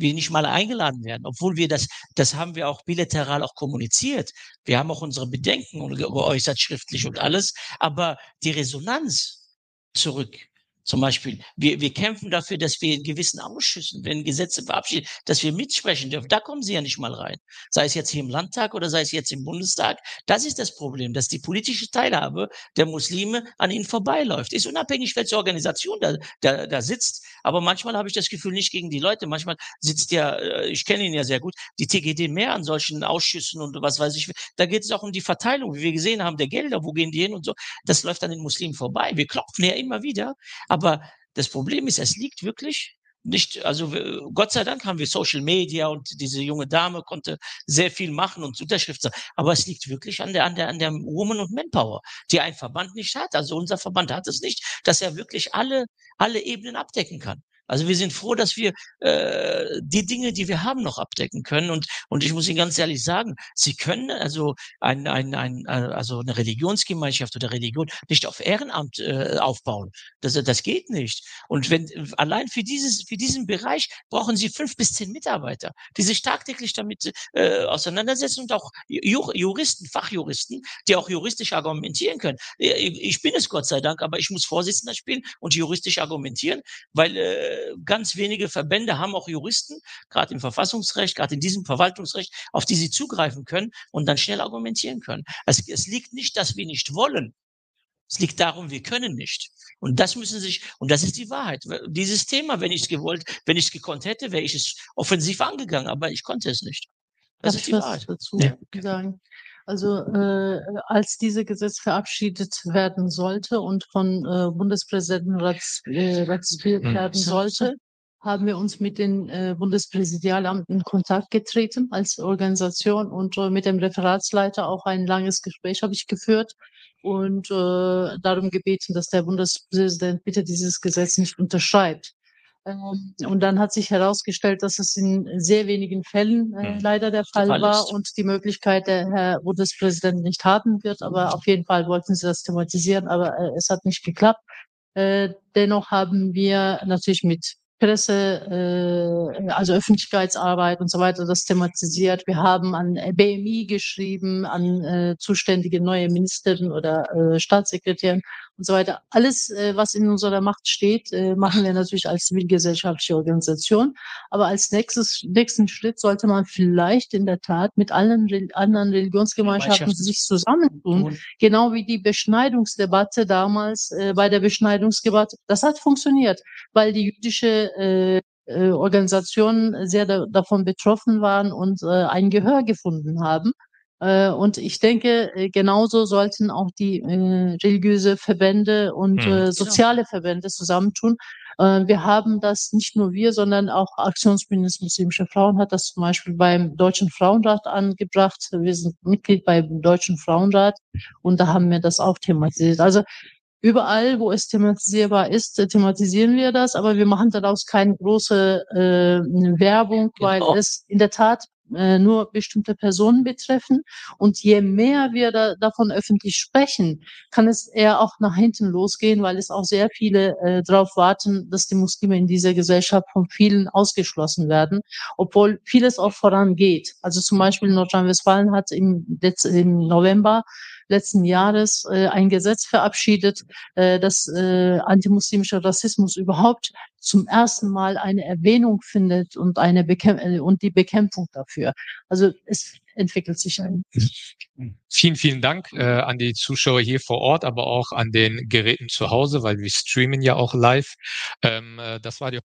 wir nicht mal eingeladen werden, obwohl wir das, das haben wir auch bilateral auch kommuniziert. Wir haben auch unsere Bedenken geäußert schriftlich und alles, aber die Resonanz zurück. Zum Beispiel, wir, wir kämpfen dafür, dass wir in gewissen Ausschüssen, wenn Gesetze verabschiedet, dass wir mitsprechen dürfen. Da kommen sie ja nicht mal rein. Sei es jetzt hier im Landtag oder sei es jetzt im Bundestag. Das ist das Problem, dass die politische Teilhabe der Muslime an ihnen vorbeiläuft. Ist unabhängig, welche Organisation da, da, da sitzt. Aber manchmal habe ich das Gefühl, nicht gegen die Leute. Manchmal sitzt ja, äh, ich kenne ihn ja sehr gut, die TGD mehr an solchen Ausschüssen und was weiß ich. Da geht es auch um die Verteilung, wie wir gesehen haben, der Gelder, wo gehen die hin und so. Das läuft an den Muslimen vorbei. Wir klopfen ja immer wieder. Aber das Problem ist, es liegt wirklich nicht, also Gott sei Dank haben wir Social Media und diese junge Dame konnte sehr viel machen und Unterschriften, aber es liegt wirklich an der, an der, an der Woman und Manpower, die ein Verband nicht hat. Also unser Verband hat es nicht, dass er wirklich alle, alle Ebenen abdecken kann. Also wir sind froh, dass wir äh, die Dinge, die wir haben, noch abdecken können. Und, und ich muss Ihnen ganz ehrlich sagen, Sie können also ein, ein, ein, also eine Religionsgemeinschaft oder Religion nicht auf Ehrenamt äh, aufbauen. Das, das geht nicht. Und wenn allein für dieses für diesen Bereich brauchen Sie fünf bis zehn Mitarbeiter, die sich tagtäglich damit äh, auseinandersetzen und auch Juristen, Fachjuristen, die auch juristisch argumentieren können. Ich bin es Gott sei Dank, aber ich muss Vorsitzender spielen und juristisch argumentieren, weil äh, ganz wenige Verbände haben auch Juristen, gerade im Verfassungsrecht, gerade in diesem Verwaltungsrecht, auf die sie zugreifen können und dann schnell argumentieren können. Es, es liegt nicht, dass wir nicht wollen. Es liegt darum, wir können nicht. Und das müssen sich, und das ist die Wahrheit. Dieses Thema, wenn ich es gewollt, wenn ich es gekonnt hätte, wäre ich es offensiv angegangen, aber ich konnte es nicht. Das Darf ist die Wahrheit. dazu ja. sagen? Also äh, als dieses Gesetz verabschiedet werden sollte und von äh, Bundespräsidenten äh, ratifiziert äh, werden sollte, haben wir uns mit den äh, Bundespräsidialamten in Kontakt getreten als Organisation und äh, mit dem Referatsleiter auch ein langes Gespräch habe ich geführt und äh, darum gebeten, dass der Bundespräsident bitte dieses Gesetz nicht unterschreibt. Ähm, und dann hat sich herausgestellt, dass es in sehr wenigen Fällen äh, Hm. leider der Fall war ist. und die Möglichkeit der Herr Bundespräsident nicht haben wird. Aber auf jeden Fall wollten sie das thematisieren, aber äh, es hat nicht geklappt. Äh, dennoch haben wir natürlich mit Presse, äh, also Öffentlichkeitsarbeit und so weiter, das thematisiert. Wir haben an BMI geschrieben, an äh, zuständige neue Ministerin oder äh, Staatssekretärin und so weiter. Alles, äh, was in unserer Macht steht, äh, machen wir natürlich als zivilgesellschaftliche Organisation. Aber als nächstes, nächsten Schritt sollte man vielleicht in der Tat mit allen Rel anderen Religionsgemeinschaften Gemeinschaften. sich zusammentun, Und genau wie die Beschneidungsdebatte damals äh, bei der Beschneidungsdebatte. Das hat funktioniert, weil die jüdische äh, äh, Organisationen sehr da, davon betroffen waren und äh, ein Gehör gefunden haben. Äh, und ich denke, äh, genauso sollten auch die äh, religiöse Verbände und Hm. äh, soziale Verbände zusammentun. Äh, wir haben das nicht nur wir, sondern auch Aktionsbündnis Muslimische Frauen hat das zum Beispiel beim Deutschen Frauenrat angebracht. Wir sind Mitglied beim Deutschen Frauenrat und da haben wir das auch thematisiert. Also überall, wo es thematisierbar ist, thematisieren wir das, aber wir machen daraus keine große äh, Werbung, weil Genau. es in der Tat äh, nur bestimmte Personen betreffen. Und je mehr wir da, davon öffentlich sprechen, kann es eher auch nach hinten losgehen, weil es auch sehr viele äh, darauf warten, dass die Muslime in dieser Gesellschaft von vielen ausgeschlossen werden, obwohl vieles auch vorangeht. Also zum Beispiel Nordrhein-Westfalen hat im, im November letzten Jahres äh, ein Gesetz verabschiedet, äh, dass äh, antimuslimischer Rassismus überhaupt zum ersten Mal eine Erwähnung findet und eine Bekämp äh, und die Bekämpfung dafür. Also es entwickelt sich ein. Vielen, vielen Dank äh, an die Zuschauer hier vor Ort, aber auch an den Geräten zu Hause, weil wir streamen ja auch live. Ähm, äh, das war die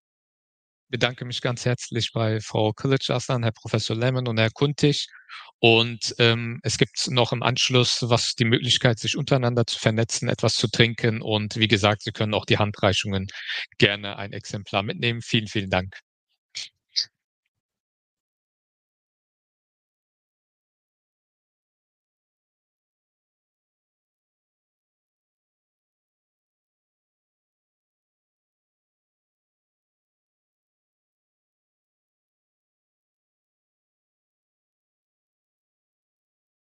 bedanke mich ganz herzlich bei Frau Kilic Aslan, Herr Professor Lemon und Herr Kuntig. Und ähm, es gibt noch im Anschluss was die Möglichkeit, sich untereinander zu vernetzen, etwas zu trinken. Und wie gesagt, Sie können auch die Handreichungen gerne ein Exemplar mitnehmen. Vielen, vielen Dank.